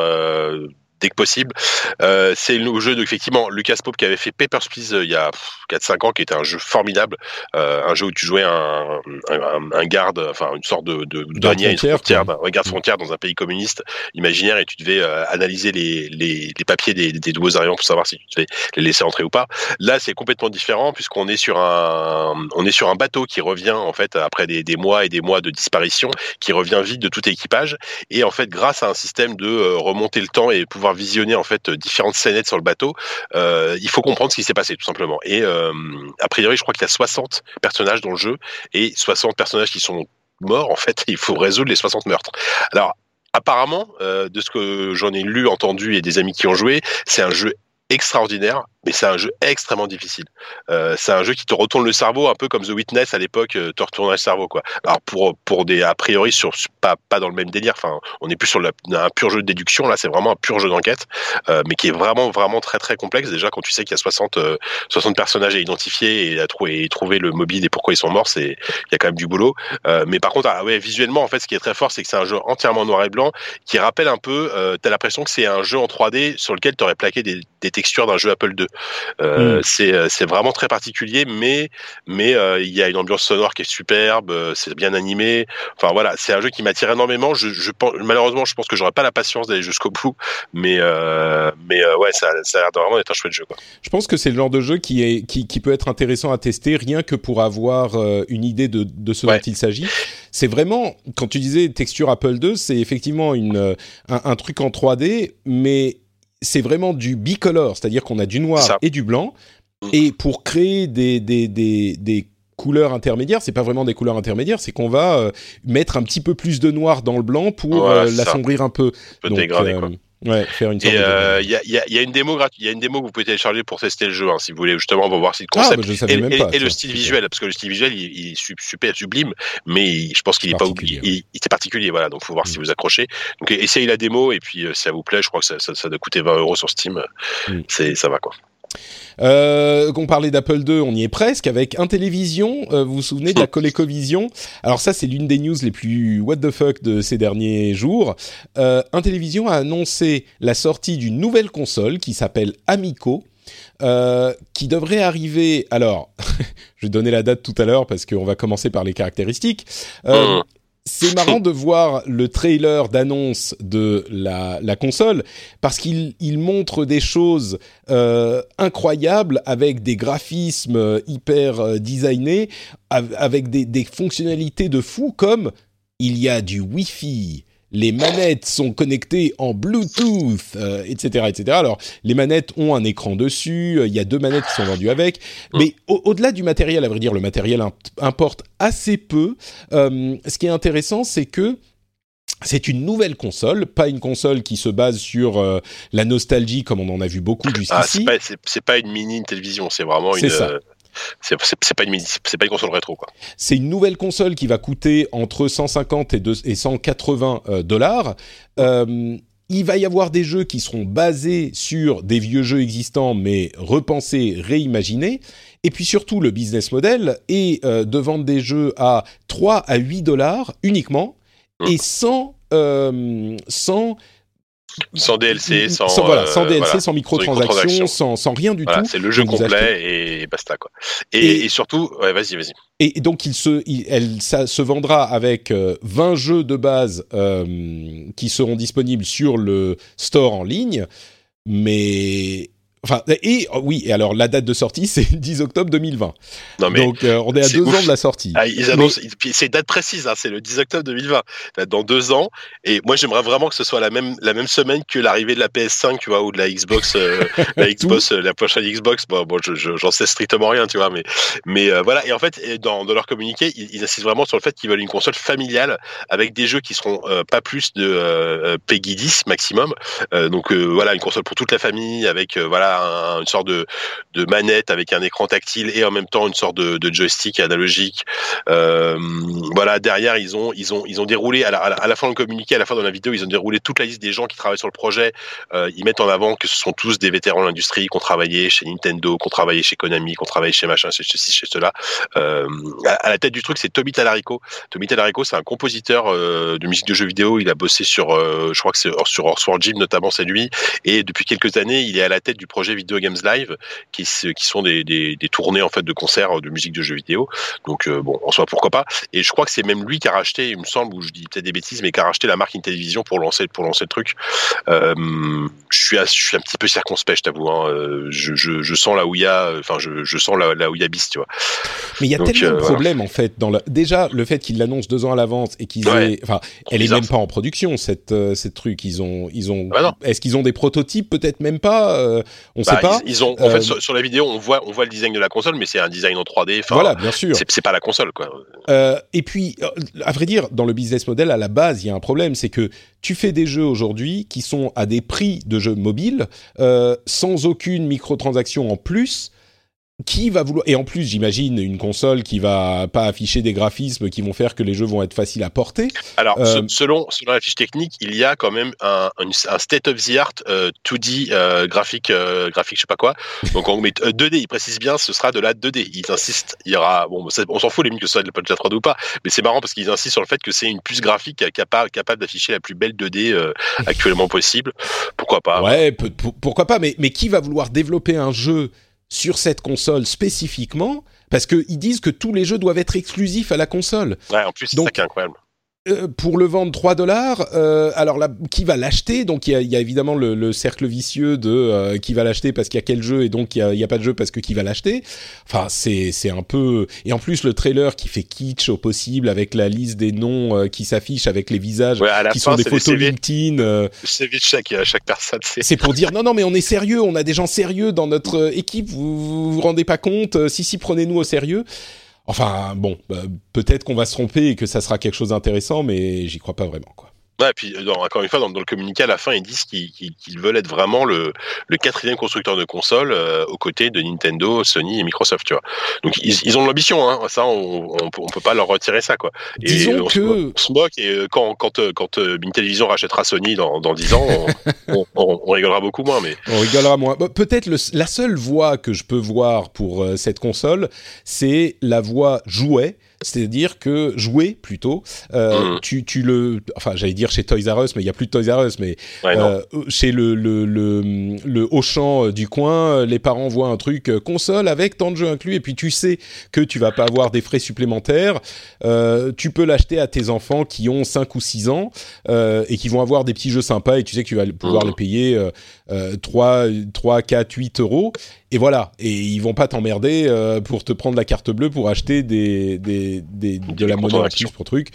dès que possible. Euh, c'est le jeu de, effectivement, Lucas Pope qui avait fait Papers, Please euh, il y a 4-5 ans, qui était un jeu formidable, euh, un jeu où tu jouais un, un, un, garde, enfin une sorte de, de douanier, une frontière, un garde frontière dans un pays communiste imaginaire, et tu devais analyser les, les, les, papiers des, des nouveaux arrivants pour savoir si tu devais les laisser entrer ou pas. Là, c'est complètement différent puisqu'on est sur un, on est sur un bateau qui revient en fait après des, des mois et des mois de disparition, qui revient vide de tout équipage, et en fait grâce à un système de remonter le temps et pouvoir visionner en fait différentes scénettes sur le bateau, il faut comprendre ce qui s'est passé tout simplement. Et a priori, je crois qu'il y a 60 personnages dans le jeu et 60 personnages qui sont morts en fait. Il faut résoudre les 60 meurtres. Alors apparemment, de ce que j'en ai lu, entendu et des amis qui ont joué, c'est un jeu extraordinaire mais c'est un jeu extrêmement difficile. Euh, c'est un jeu qui te retourne le cerveau, un peu comme The Witness à l'époque euh, te retournait le cerveau, quoi. Alors pour pour des a priori sur pas pas dans le même délire. Enfin, on est plus sur un pur jeu de déduction. Là, c'est vraiment un pur jeu d'enquête, euh, mais qui est vraiment vraiment très très complexe. Déjà, quand tu sais qu'il y a 60 60 euh, personnages à identifier et à trouver et trouver le mobile et pourquoi ils sont morts, c'est il y a quand même du boulot. Euh, mais par contre, ah ouais, visuellement, en fait, ce qui est très fort, c'est que c'est un jeu entièrement noir et blanc qui rappelle un peu. Euh, T'as l'impression que c'est un jeu en 3D sur lequel tu aurais plaqué des, des textures d'un jeu Apple II. Euh, mm. C'est euh, c'est vraiment très particulier, mais mais euh, il y a une ambiance sonore qui est superbe, c'est bien animé. Enfin voilà, c'est un jeu qui m'attire énormément. Je, je pense, malheureusement, je pense que j'aurais pas la patience d'aller jusqu'au bout, mais mais ouais, ça, ça a l'air vraiment d'être un chouette jeu. Quoi. Je pense que c'est le genre de jeu qui est qui, qui peut être intéressant à tester, rien que pour avoir une idée de de ce dont il s'agit. C'est vraiment quand tu disais texture Apple II, c'est effectivement une un, un truc en 3D, mais c'est vraiment du bicolore, c'est-à-dire qu'on a du noir et du blanc. Mm. Et pour créer des, des, des, des couleurs intermédiaires, c'est pas vraiment des couleurs intermédiaires, c'est qu'on va euh, mettre un petit peu plus de noir dans le blanc pour euh, l'assombrir un peu. Un peu dégrader, euh, quoi. Ouais, faire une et il euh, y, a, y, a, y, a, une démo gratuite, il y a une démo que vous pouvez télécharger pour tester le jeu, hein, si vous voulez justement, on va voir si le concept ah, bah, et, et, pas, et le style visuel, parce que le style visuel, il, il est super sublime, mais je pense qu'il est pas oublié, il, il, est particulier, voilà, donc faut voir mm. si vous accrochez. Donc essayez la démo et puis si ça vous plaît, je crois que ça, ça, ça doit coûter 20 euros sur Steam, mm. c'est ça va quoi. Euh, on parlait d'Apple II, on y est presque avec Intellivision. Euh, vous vous souvenez de la ColecoVision? Alors ça, c'est l'une des news les plus what the fuck de ces derniers jours. Euh, Intellivision a annoncé la sortie d'une nouvelle console qui s'appelle Amico. Euh, qui devrait arriver. Alors, je vais donner la date tout à l'heure parce qu'on va commencer par les caractéristiques. Euh, mmh c'est marrant de voir le trailer d'annonce de la, console parce qu'il il montre des choses euh, incroyables avec des graphismes hyper euh, designés, avec des, des fonctionnalités de fou comme il y a du Wi-Fi, les manettes sont connectées en Bluetooth, etc., euh, etc. Alors, les manettes ont un écran dessus. Euh, il y a deux manettes qui sont vendues avec. Mais au-delà du matériel, à vrai dire, le matériel importe assez peu. Euh, ce qui est intéressant, c'est que c'est une nouvelle console, pas une console qui se base sur la nostalgie comme on en a vu beaucoup jusqu'ici. Ah, c'est pas, pas, une mini télévision, c'est vraiment une. Ça. C'est pas une c'est pas une console rétro quoi. C'est une nouvelle console qui va coûter entre 150 et, et 180 euh, dollars. Euh, il va y avoir des jeux qui seront basés sur des vieux jeux existants, mais repensés, réimaginés. Et puis surtout, le business model est euh, de vendre des jeux à 3 à 8 dollars uniquement, mmh. et sans, sans sans DLC, sans, sans, voilà, sans DLC, sans microtransactions, sans, sans, rien du tout. C'est le jeu complet et basta quoi. Et, et, surtout, ouais, vas-y, vas-y. Et donc il se, il, elle, ça se vendra avec 20 euh, jeux de base euh, qui seront disponibles sur le store en ligne, mais Enfin, et oh, oui, et alors la date de sortie, c'est 10 octobre 2020. Non, mais Donc euh, on est à deux ans de la sortie. Ah, ils annoncent, c'est date précise, hein, c'est le 10 octobre 2020, dans deux ans. Et moi, j'aimerais vraiment que ce soit la même, la même semaine que l'arrivée de la PS5, tu vois, ou de la Xbox, euh, la Xbox, euh, la prochaine Xbox. Bon, bon j'en sais strictement rien, tu vois, mais, mais voilà. Et en fait, dans, dans leur communiqué, ils, insistent vraiment sur le fait qu'ils veulent une console familiale avec des jeux qui seront pas plus de Peggy 10 maximum. donc voilà, une console pour toute la famille avec voilà une sorte de, manette avec un écran tactile et en même temps une sorte de, joystick analogique. Euh, voilà, derrière ils ont ils ont ils ont déroulé à la, fin du communiqué, à la fin de la vidéo, ils ont déroulé toute la liste des gens qui travaillent sur le projet. Euh, ils mettent en avant que ce sont tous des vétérans de l'industrie, qui ont travaillé chez Nintendo, qui ont travaillé chez Konami, qui ont travaillé chez machin, chez ceci, chez cela. Euh, à, la tête du truc, c'est Tommy Talarico. Tommy Talarico, c'est un compositeur de musique de jeux vidéo. Il a bossé sur, je crois que c'est sur Sword Gym notamment, c'est lui. Et depuis quelques années, il est à la tête du projet projets Video Games Live, qui, qui sont des, des, des, tournées en fait de concerts de musique de jeux vidéo. Donc bon, en soi pourquoi pas. Et je crois que c'est même lui qui a racheté, il me semble, ou je dis peut-être des bêtises, mais qui a racheté la marque Intellivision pour lancer pour lancer le truc. Euh, je suis je suis un petit peu circonspect, je t'avoue. Hein. Je, je, je, sens là où il y a, enfin je, je sens là, là où il y a bis, tu vois. Mais il y a tellement de problèmes en fait dans la... déjà le fait qu'ils l'annoncent deux ans à l'avance et qu'ils aient, enfin, elle est même pas en production cette cette truc. Ils ont ils ont. Bah Est-ce qu'ils ont des prototypes? Peut-être même pas. Euh, on bah, sait pas. Ils, ont en fait sur, la vidéo on voit on voit le design de la console, mais c'est un design en 3D. Voilà, bien sûr. C'est pas la console quoi. Euh, et puis, à vrai dire, dans le business model, à la base, il y a un problème, c'est que tu fais des jeux aujourd'hui qui sont à des prix de jeux mobiles, euh, sans aucune microtransaction en plus, qui va vouloir et en plus j'imagine une console qui va pas afficher des graphismes qui vont faire que les jeux vont être faciles à porter. Alors euh, selon selon la fiche technique, il y a quand même un, un, state of the art 2D euh, euh, graphique graphique je sais pas quoi. Donc on met 2D, il précise bien ce sera de la 2D. Ils insistent, il y aura bon on s'en fout les que ce soit de la 3D ou pas, mais c'est marrant parce qu'ils insistent sur le fait que c'est une puce graphique capable capable d'afficher la plus belle 2D actuellement possible. Pourquoi pas? Ouais, pourquoi pas mais mais qui va vouloir développer un jeu sur cette console spécifiquement, parce qu'ils disent que tous les jeux doivent être exclusifs à la console. Ouais, en plus, c'est ça qui est incroyable. Euh, pour le vendre 3 dollars, euh, alors là, qui va l'acheter? Donc il y a, y a, évidemment le, le, cercle vicieux de euh, qui va l'acheter parce qu'il y a quel jeu et donc il y a, pas de jeu parce que qui va l'acheter? Enfin c'est c'est un peu et en plus le trailer qui fait kitsch au possible avec la liste des noms euh, qui s'affichent avec les visages qui sont des photos LinkedIn. Chaque chaque personne. C'est pour dire non non mais on est sérieux, on a des gens sérieux dans notre équipe. Vous vous, vous rendez pas compte Si si prenez-nous au sérieux. Enfin, bon, bah, peut-être qu'on va se tromper et que ça sera quelque chose d'intéressant, mais j'y crois pas vraiment, quoi. Ouais, et puis euh, encore une fois, dans, le communiqué à la fin, ils disent qu'ils veulent être vraiment le, le quatrième constructeur de consoles euh, aux côtés de Nintendo, Sony et Microsoft, tu vois. Donc ils, ont l'ambition, hein. Ça, on, on, peut pas leur retirer ça, quoi. Et Disons que on se moque et euh, quand quand quand Intellivision rachètera Sony dans dans dix ans, on, on, rigolera beaucoup moins, mais on rigolera moins. Bah, peut-être la seule voie que je peux voir pour cette console, c'est la voie jouet c'est-à-dire que jouer plutôt, euh, mm. tu, tu le, enfin j'allais dire chez Toys R Us, mais il y a plus de Toys R Us, mais euh, chez le le, le le Auchan du coin, les parents voient un truc euh, console avec tant de jeux inclus, et puis tu sais que tu vas pas avoir des frais supplémentaires. Euh, tu peux l'acheter à tes enfants qui ont 5 ou 6 ans euh, et qui vont avoir des petits jeux sympas, et tu sais que tu vas pouvoir mm. les payer euh, 3, 3, 4, 8 euros et voilà. Et ils vont pas t'emmerder euh, pour te prendre la carte bleue pour acheter des, des, des de la monnaie active pour truc.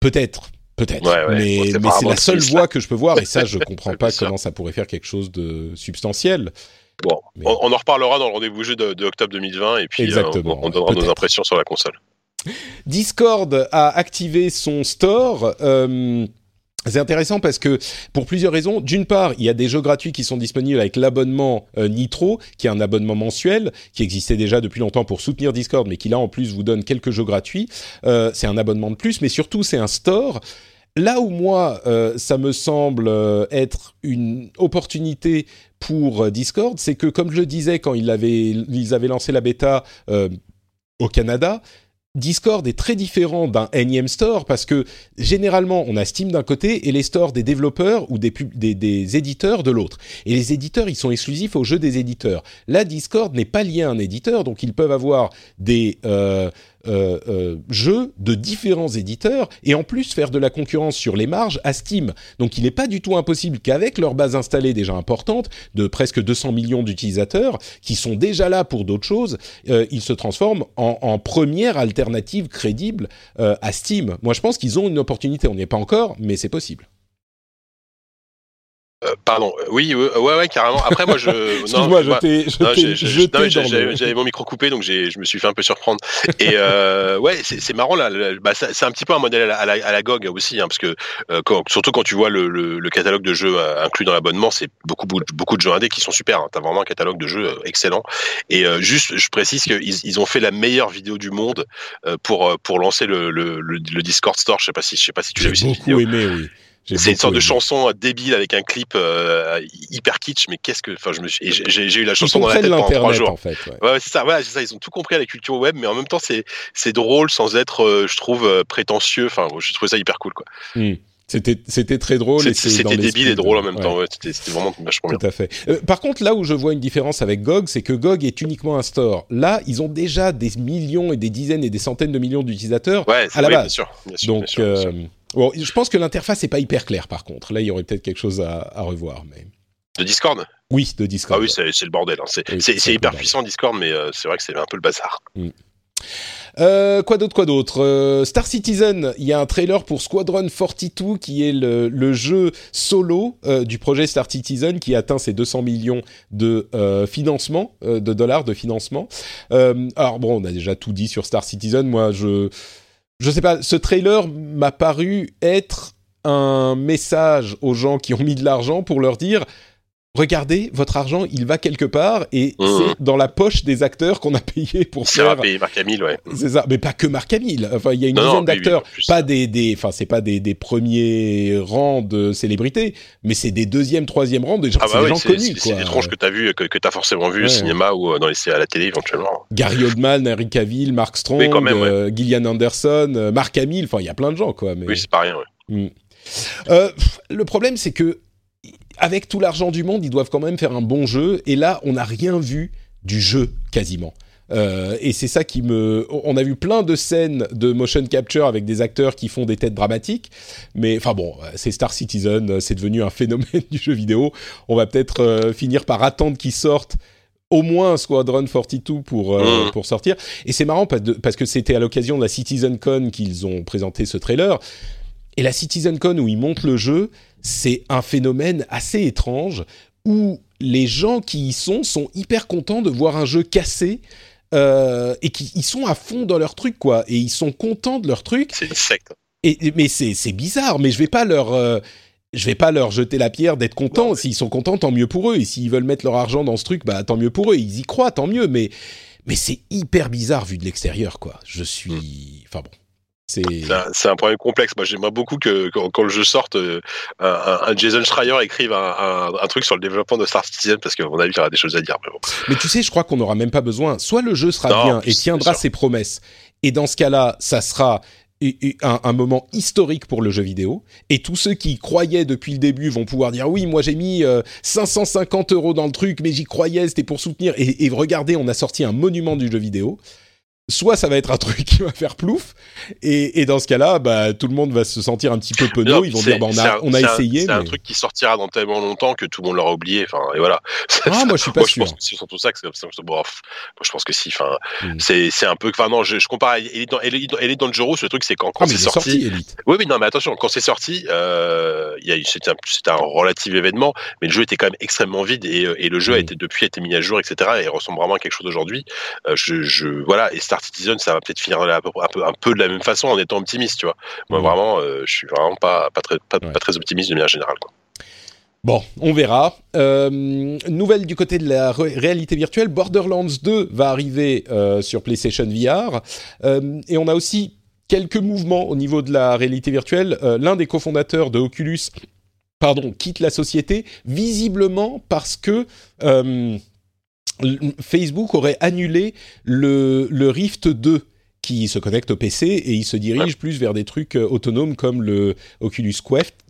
Peut-être, peut-être. mais, mais c'est la seule voie que je peux voir. Et ça, je comprends pas comment ça pourrait faire quelque chose de substantiel. Bon, on, en reparlera dans le rendez-vous jeu de, octobre 2020 et puis euh, on, donnera nos impressions sur la console. Discord a activé son store. Euh, c'est intéressant parce que pour plusieurs raisons. D'une part, il y a des jeux gratuits qui sont disponibles avec l'abonnement euh, Nitro, qui est un abonnement mensuel, qui existait déjà depuis longtemps pour soutenir Discord, mais qui là en plus vous donne quelques jeux gratuits. Euh, c'est un abonnement de plus, mais surtout c'est un store. Là où moi, euh, ça me semble être une opportunité pour Discord, c'est que comme je le disais quand ils avaient, ils avaient lancé la bêta au Canada, Discord est très différent d'un énième store parce que généralement on a Steam d'un côté et les stores des développeurs ou des, éditeurs de l'autre. Et les éditeurs ils sont exclusifs aux jeux des éditeurs. Là Discord n'est pas lié à un éditeur donc ils peuvent avoir des euh, euh, euh, jeux de différents éditeurs et en plus faire de la concurrence sur les marges à Steam. Donc il n'est pas du tout impossible qu'avec leur base installée déjà importante de presque 200 millions d'utilisateurs qui sont déjà là pour d'autres choses, euh, ils se transforment en, en première alternative crédible euh, à Steam. Moi je pense qu'ils ont une opportunité, on n'y est pas encore, mais c'est possible. Euh, pardon, euh, oui, ouais, ouais, carrément. Après, moi, je. Excuse-moi, je J'avais mon micro coupé, donc je me suis fait un peu surprendre. Et euh, ouais, c'est marrant, là. Bah, c'est un petit peu un modèle à la, à la, GOG aussi, hein, parce que surtout quand tu vois le, le, catalogue de jeux inclus dans l'abonnement, c'est beaucoup, beaucoup de jeux indés qui sont super. Hein. Tu as vraiment un catalogue de jeux excellent. Et juste, je précise qu'ils ils ont fait la meilleure vidéo du monde pour, pour lancer le, le, le, Discord Store. Je sais pas si, je sais pas si tu l'as vu cette vidéo. Aimé, oui. C'est une sorte de chanson euh, débile avec un clip euh, hyper kitsch, mais qu'est-ce que, enfin, je me suis, j'ai eu la chanson dans la tête pendant trois jours. En fait, ouais, ouais c'est ça, ça. Ils ont tout compris à la culture web, mais en même temps, c'est drôle sans être, euh, je trouve, prétentieux. Enfin, je trouve ça hyper cool, quoi. Hmm. C'était très drôle. C'était débile et drôle en même temps. Ouais, c'était vraiment vachement bien. Tout à fait. Euh, par contre, là où je vois une différence avec GOG, c'est que GOG est uniquement un store. Là, ils ont déjà des millions et des dizaines et des centaines de millions d'utilisateurs à la base. Bien sûr, bien sûr, Donc, euh, bon, je pense que l'interface n'est pas hyper claire. Par contre, là, il y aurait peut-être quelque chose à, à revoir, mais. De Discord? Oui, de Discord. Ah oui, c'est le bordel. Hein. C'est hyper puissant Discord, mais euh, c'est vrai que c'est un peu le bazar. Mm. Euh, quoi d'autre, quoi d'autre? Euh, Star Citizen, il y a un trailer pour Squadron 42 qui est le, jeu solo euh, du projet Star Citizen qui atteint ses 200 millions de financement, de dollars de financement. alors bon, on a déjà tout dit sur Star Citizen. Moi, je je sais pas, ce trailer m'a paru être un message aux gens qui ont mis de l'argent pour leur dire regardez, votre argent, il va quelque part et mmh. c'est dans la poche des acteurs qu'on a payé pour faire. payer Marc Hamill, ouais. C'est ça, mais pas que Marc Hamill. Enfin, il y a une dizaine d'acteurs, pas des, des, enfin, c'est pas des, des, premiers rangs de célébrités, mais c'est des deuxième, troisième rangs de gens, ah bah des gens connus. C'est des tronches que t'as vu, que, que t'as forcément vu au cinéma ou euh, dans les, à la télé éventuellement. Gary Oldman, Henry Cavill, Mark Strong, euh, Gillian Anderson, euh, Marc Hamill. Enfin, il y a plein de gens, quoi. Mais... Oui, c'est pas rien. Ouais. Mm. Euh, le problème, c'est que avec tout l'argent du monde, ils doivent quand même faire un bon jeu. Et là, on n'a rien vu du jeu quasiment. Euh, et c'est ça qui me. On a vu plein de scènes de motion capture avec des acteurs qui font des têtes dramatiques, mais enfin bon, c'est Star Citizen, c'est devenu un phénomène du jeu vidéo. On va peut-être euh, finir par attendre qu'ils sortent au moins Squadron 42 pour euh, mmh. pour sortir. Et c'est marrant parce, que c'était à l'occasion de la CitizenCon qu'ils ont présenté ce trailer. Et la CitizenCon où ils montent le jeu, c'est un phénomène assez étrange où les gens qui y sont sont hyper contents de voir un jeu cassé euh, et qui sont à fond dans leur truc quoi et ils sont contents de leur truc. C'est une secte. Et, mais c'est bizarre, mais je vais pas leur euh, je vais pas leur jeter la pierre d'être contents. S'ils sont contents, tant mieux pour eux. Et s'ils veulent mettre leur argent dans ce truc, bah tant mieux pour eux. Ils y croient, tant mieux. Mais mais c'est hyper bizarre vu de l'extérieur quoi. Je suis, hmm. enfin bon. C'est un, problème complexe. Moi, j'aimerais beaucoup que quand, le jeu sorte, euh, un, Jason Schreier écrive un, truc sur le développement de Star Citizen parce qu'à mon avis, il y aura des choses à dire. Mais, tu sais, je crois qu'on n'aura même pas besoin. Soit le jeu sera bien et tiendra ses promesses, et dans ce cas-là, ça sera un, moment historique pour le jeu vidéo et tous ceux qui croyaient depuis le début vont pouvoir dire oui moi j'ai mis 550 euh, euros dans le truc mais j'y croyais c'était pour soutenir et, et regardez on a sorti un monument du jeu vidéo soit ça va être un truc qui va faire plouf, et, et dans ce cas-là, bah, tout le monde va se sentir un petit peu penaud. Ils vont dire, bah, on a, on a essayé. C'est un truc qui sortira dans tellement longtemps que tout le monde l'aura oublié. Enfin, et voilà. Ah, moi, je suis pas sûr. Je pense que surtout ça que c'est bon, moi, je pense que si. Enfin, hmm. c'est, un peu. Enfin, non, je, je compare. Elle est dans, est dans le Jero. Le truc, c'est quand, quand ah, c'est sorti. oui, oui, non, mais attention, quand c'est sorti, euh, a c'était un, un relatif événement, mais le jeu était quand même extrêmement vide et, et le jeu a hmm. été depuis été mis à jour, etc. Et ressemble vraiment à quelque chose d'aujourd'hui. Euh, je, je, voilà. Et Star Citizen, ça va peut-être finir un peu, un peu, de la même façon en étant optimiste, tu vois. Moi, vraiment, euh, je suis vraiment pas, pas, très, pas, très optimiste de manière générale, quoi. Bon, on verra. Euh, nouvelle du côté de la réalité virtuelle, Borderlands 2 va arriver euh, sur PlayStation VR. et on a aussi quelques mouvements au niveau de la réalité virtuelle. L'un des cofondateurs de Oculus pardon, quitte la société, visiblement parce que Facebook aurait annulé le, le Rift 2 qui se connecte au PC et il se dirige plus vers des trucs euh, autonomes comme le Oculus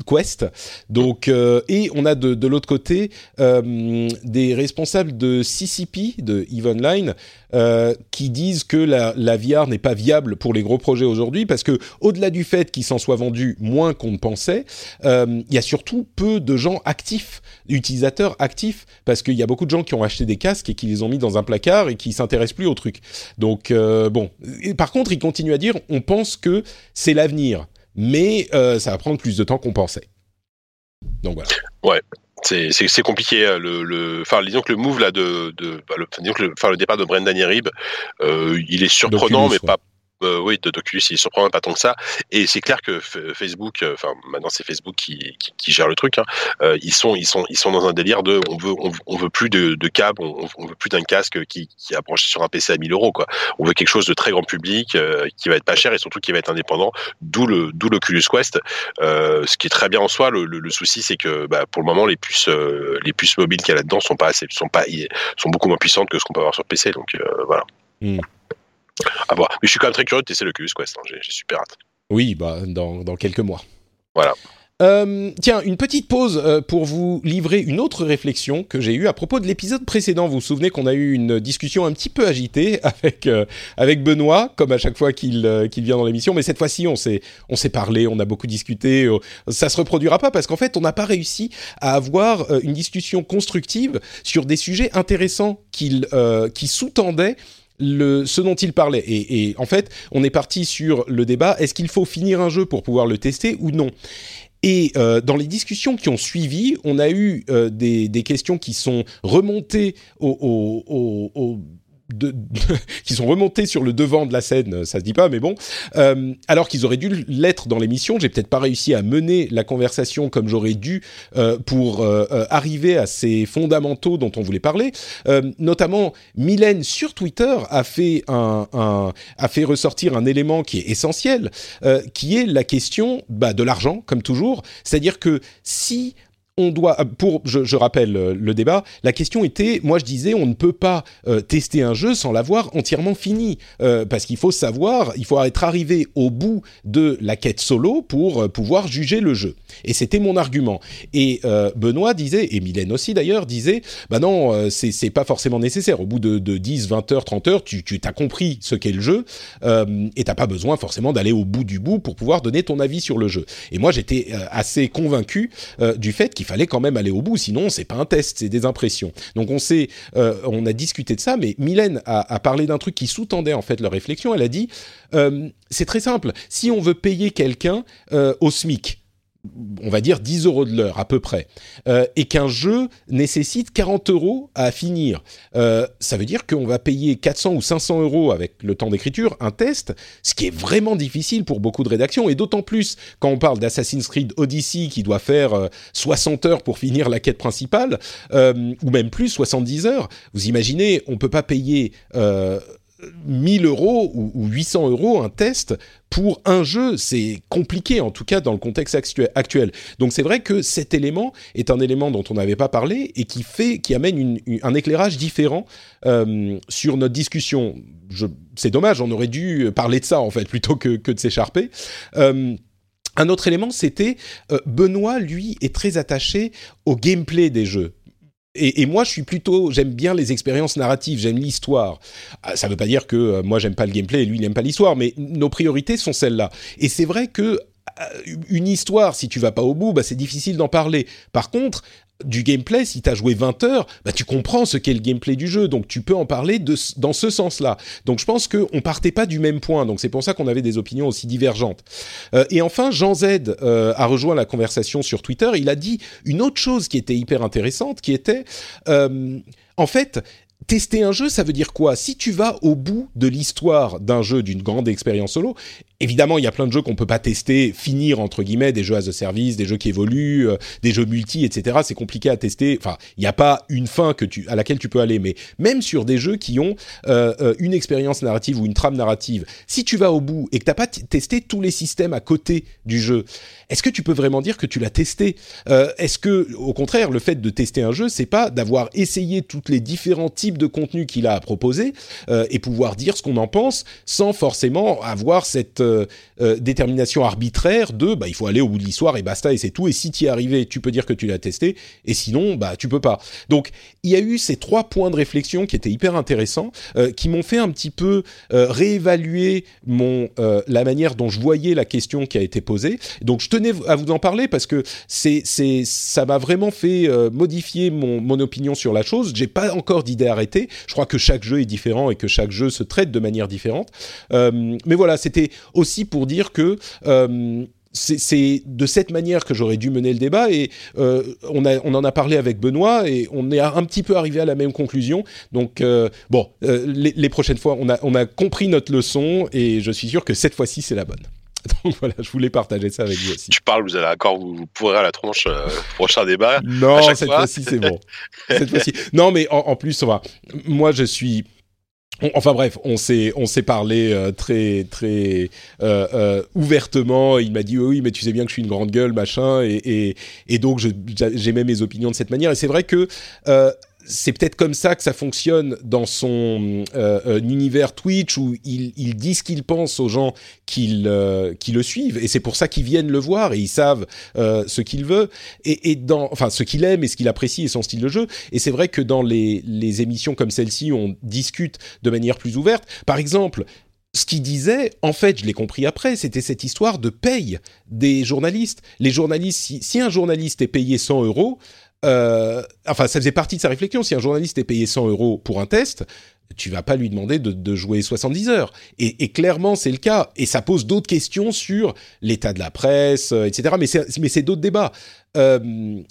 Quest. Donc, euh, et on a de, de l'autre côté euh, des responsables de CCP, de EVE Online, euh, qui disent que la, la VR n'est pas viable pour les gros projets aujourd'hui parce que au-delà du fait qu'ils s'en soient vendus moins qu'on ne pensait, euh, il y a surtout peu de gens actifs, utilisateurs actifs, parce qu'il y a beaucoup de gens qui ont acheté des casques et qui les ont mis dans un placard et qui s'intéressent plus au truc. Donc euh, bon, par contre, ils continuent à dire, on pense que c'est l'avenir, mais ça va prendre plus de temps qu'on pensait. Donc voilà. Ouais c'est compliqué. Euh, le, le, enfin, disons que le move là de, de bah, le, disons que le, enfin, le départ de Brendan Yerib, euh, il est surprenant, mais pas euh, oui, de Oculus, il surprend pas tant que ça. Et c'est clair que Facebook, euh, enfin maintenant c'est Facebook qui, qui, gère le truc. Hein, euh, ils sont ils sont ils sont dans un délire de on veut on, veut plus de, de câble, on, on, veut plus d'un casque qui, qui a branché sur un PC à 1000 euros quoi. On veut quelque chose de très grand public qui va être pas cher et surtout qui va être indépendant. D'où le d'où l'Oculus Quest. ce qui est très bien en soi. Le, le, souci c'est que bah, pour le moment les puces les puces mobiles qu'il y a là-dedans sont pas assez sont pas sont beaucoup moins puissantes que ce qu'on peut avoir sur PC. Donc voilà. Hmm. Ah bon, mais je suis quand même très curieux de tester le Oculus Quest. Hein. J'ai super hâte. Oui, bah, dans, dans quelques mois. Voilà. Euh, tiens, une petite pause euh, pour vous livrer une autre réflexion que j'ai eue à propos de l'épisode précédent. Vous vous souvenez qu'on a eu une discussion un petit peu agitée avec euh, avec Benoît, comme à chaque fois qu'il vient dans l'émission. Mais cette fois-ci, on s'est parlé, on a beaucoup discuté. ça se reproduira pas parce qu'en fait, on n'a pas réussi à avoir une discussion constructive sur des sujets intéressants qui sous-tendaient le, ce dont il parlait. Et, et, en fait, on est parti sur le débat est-ce qu'il faut finir un jeu pour pouvoir le tester ou non? Et euh, dans les discussions qui ont suivi, on a eu euh, des, des, questions qui sont remontées au, de, qui sont remontés sur le devant de la scène, ça se dit pas, mais bon, euh, alors qu'ils auraient dû l'être dans l'émission. J'ai peut-être pas réussi à mener la conversation comme j'aurais dû euh, pour euh, euh arriver à ces fondamentaux dont on voulait parler. Euh, notamment, Mylène sur Twitter a fait un, un, a fait ressortir un élément qui est essentiel, euh, qui est la question bah, de l'argent, comme toujours. C'est-à-dire que si on doit, euh, pour, je, je, rappelle euh, le débat, la question était, moi je disais, on ne peut pas euh, tester un jeu sans l'avoir entièrement fini, euh, parce qu'il faut savoir, il faut être arrivé au bout de la quête solo pour euh, pouvoir juger le jeu. Et c'était mon argument. Et Benoît disait, et Mylène aussi d'ailleurs, disait, bah non, c'est pas forcément nécessaire. Au bout de, de, 10, 20 heures, 30 heures, tu, tu as compris ce qu'est le jeu, et t'as pas besoin forcément d'aller au bout du bout pour pouvoir donner ton avis sur le jeu. Et moi j'étais assez convaincu du fait qu'il fallait quand même aller au bout, sinon c'est pas un test, c'est des impressions. Donc on sait, euh, on a discuté de ça, mais Mylène a, a parlé d'un truc qui sous-tendait en fait leur réflexion. Elle a dit, euh, c'est très simple, si on veut payer quelqu'un euh, au SMIC, on va dire 10 euros de l'heure à peu près, euh, et qu'un jeu nécessite 40 euros à finir, euh, ça veut dire qu'on va payer 400 ou 500 euros avec le temps d'écriture, un test, ce qui est vraiment difficile pour beaucoup de rédactions, et d'autant plus quand on parle d'Assassin's Creed Odyssey qui doit faire euh, 60 heures pour finir la quête principale, euh, ou même plus, 70 heures. Vous imaginez, on peut pas payer... 1000 euros ou, ou 800 euros un test pour un jeu, c'est compliqué en tout cas dans le contexte actuel. Donc c'est vrai que cet élément est un élément dont on n'avait pas parlé et qui fait, qui amène un éclairage différent euh, sur notre discussion. C'est dommage, on aurait dû parler de ça en fait plutôt que, que de s'écharper. Euh, un autre élément, c'était euh, Benoît, lui, est très attaché au gameplay des jeux et, moi, je suis plutôt, j'aime bien les expériences narratives, j'aime l'histoire. Ah, ça ne veut pas dire que euh, moi j'aime pas le gameplay et lui n'aime pas l'histoire, mais nos priorités sont celles-là. Et c'est vrai que euh, une histoire, si tu vas pas au bout, bah, c'est difficile d'en parler. Par contre, du gameplay, si tu as joué 20 heures, bah, tu comprends ce qu'est le gameplay du jeu, donc tu peux en parler de, dans ce sens-là. Donc je pense qu'on partait pas du même point, donc c'est pour ça qu'on avait des opinions aussi divergentes. Euh, et enfin, Jean Z euh, a rejoint la conversation sur Twitter, il a dit une autre chose qui était hyper intéressante, qui était, euh, en fait, tester un jeu, ça veut dire quoi? Si tu vas au bout de l'histoire d'un jeu, d'une grande expérience solo, évidemment, il y a plein de jeux qu'on peut pas tester, finir entre guillemets, des jeux as a service, des jeux qui évoluent, euh, des jeux multi, etc. C'est compliqué à tester. Enfin, il n'y a pas une fin que tu, à laquelle tu peux aller, mais même sur des jeux qui ont euh, euh une expérience narrative ou une trame narrative, si tu vas au bout et que t'as pas testé tous les systèmes à côté du jeu, est-ce que tu peux vraiment dire que tu l'as testé? Euh, Est-ce que, au contraire, le fait de tester un jeu, c'est pas d'avoir essayé toutes les différents types de contenus qu'il a à proposer euh, et pouvoir dire ce qu'on en pense sans forcément avoir cette euh, euh, détermination arbitraire de bah il faut aller au bout de l'histoire et basta et c'est tout. Et si tu y es arrivé tu peux dire que tu l'as testé et sinon bah tu peux pas. Donc il y a eu ces trois points de réflexion qui étaient hyper intéressants euh, qui m'ont fait un petit peu réévaluer mon la manière dont je voyais la question qui a été posée. Donc je tenais à vous en parler parce que c'est c'est ça m'a vraiment fait modifier mon mon opinion sur la chose. J'ai pas encore d'idée arrêtée. Je crois que chaque jeu est différent et que chaque jeu se traite de manière différente. Mais voilà c'était aussi pour dire que euh, c'est de cette manière que j'aurais dû mener le débat et euh, on, a, on en a parlé avec Benoît et on est un petit peu arrivé à la même conclusion. Donc euh, bon, euh, les, les, prochaines fois, on a, on a compris notre leçon et je suis sûr que cette fois-ci, c'est la bonne. Donc voilà, je voulais partager ça avec vous aussi. Tu parles, vous allez encore vous pourrez à la tronche euh, prochain débat. Non, cette fois-ci c'est bon. cette fois-ci. Non, mais en, en plus, on va. Moi, je suis Enfin bref, on s'est on s'est parlé euh, très très euh, euh, ouvertement. Il m'a dit oui, mais tu sais bien que je suis une grande gueule, machin, et et, et donc j'aimais mes opinions de cette manière. Et c'est vrai que c'est peut-être comme ça que ça fonctionne dans son euh, euh, univers Twitch où il, il dit ce qu'il pense aux gens qui, qui le suivent. Et c'est pour ça qu'ils viennent le voir et ils savent euh, ce qu'il veut. Et, et, dans enfin ce qu'il aime et ce qu'il apprécie et son style de jeu. Et c'est vrai que dans les, les émissions comme celle-ci on discute de manière plus ouverte. Par exemple ce qu'il disait, en fait, je l'ai compris après, c'était cette histoire de paye des journalistes. Les journalistes, si, si un journaliste est payé 100 euros, euh, enfin, ça faisait partie de sa réflexion. Si un journaliste est payé 100 euros pour un test, tu vas pas lui demander de, jouer 70 heures. Et, clairement, c'est le cas. Et ça pose d'autres questions sur l'état de la presse, euh, etc. Mais c'est, d'autres débats. Euh,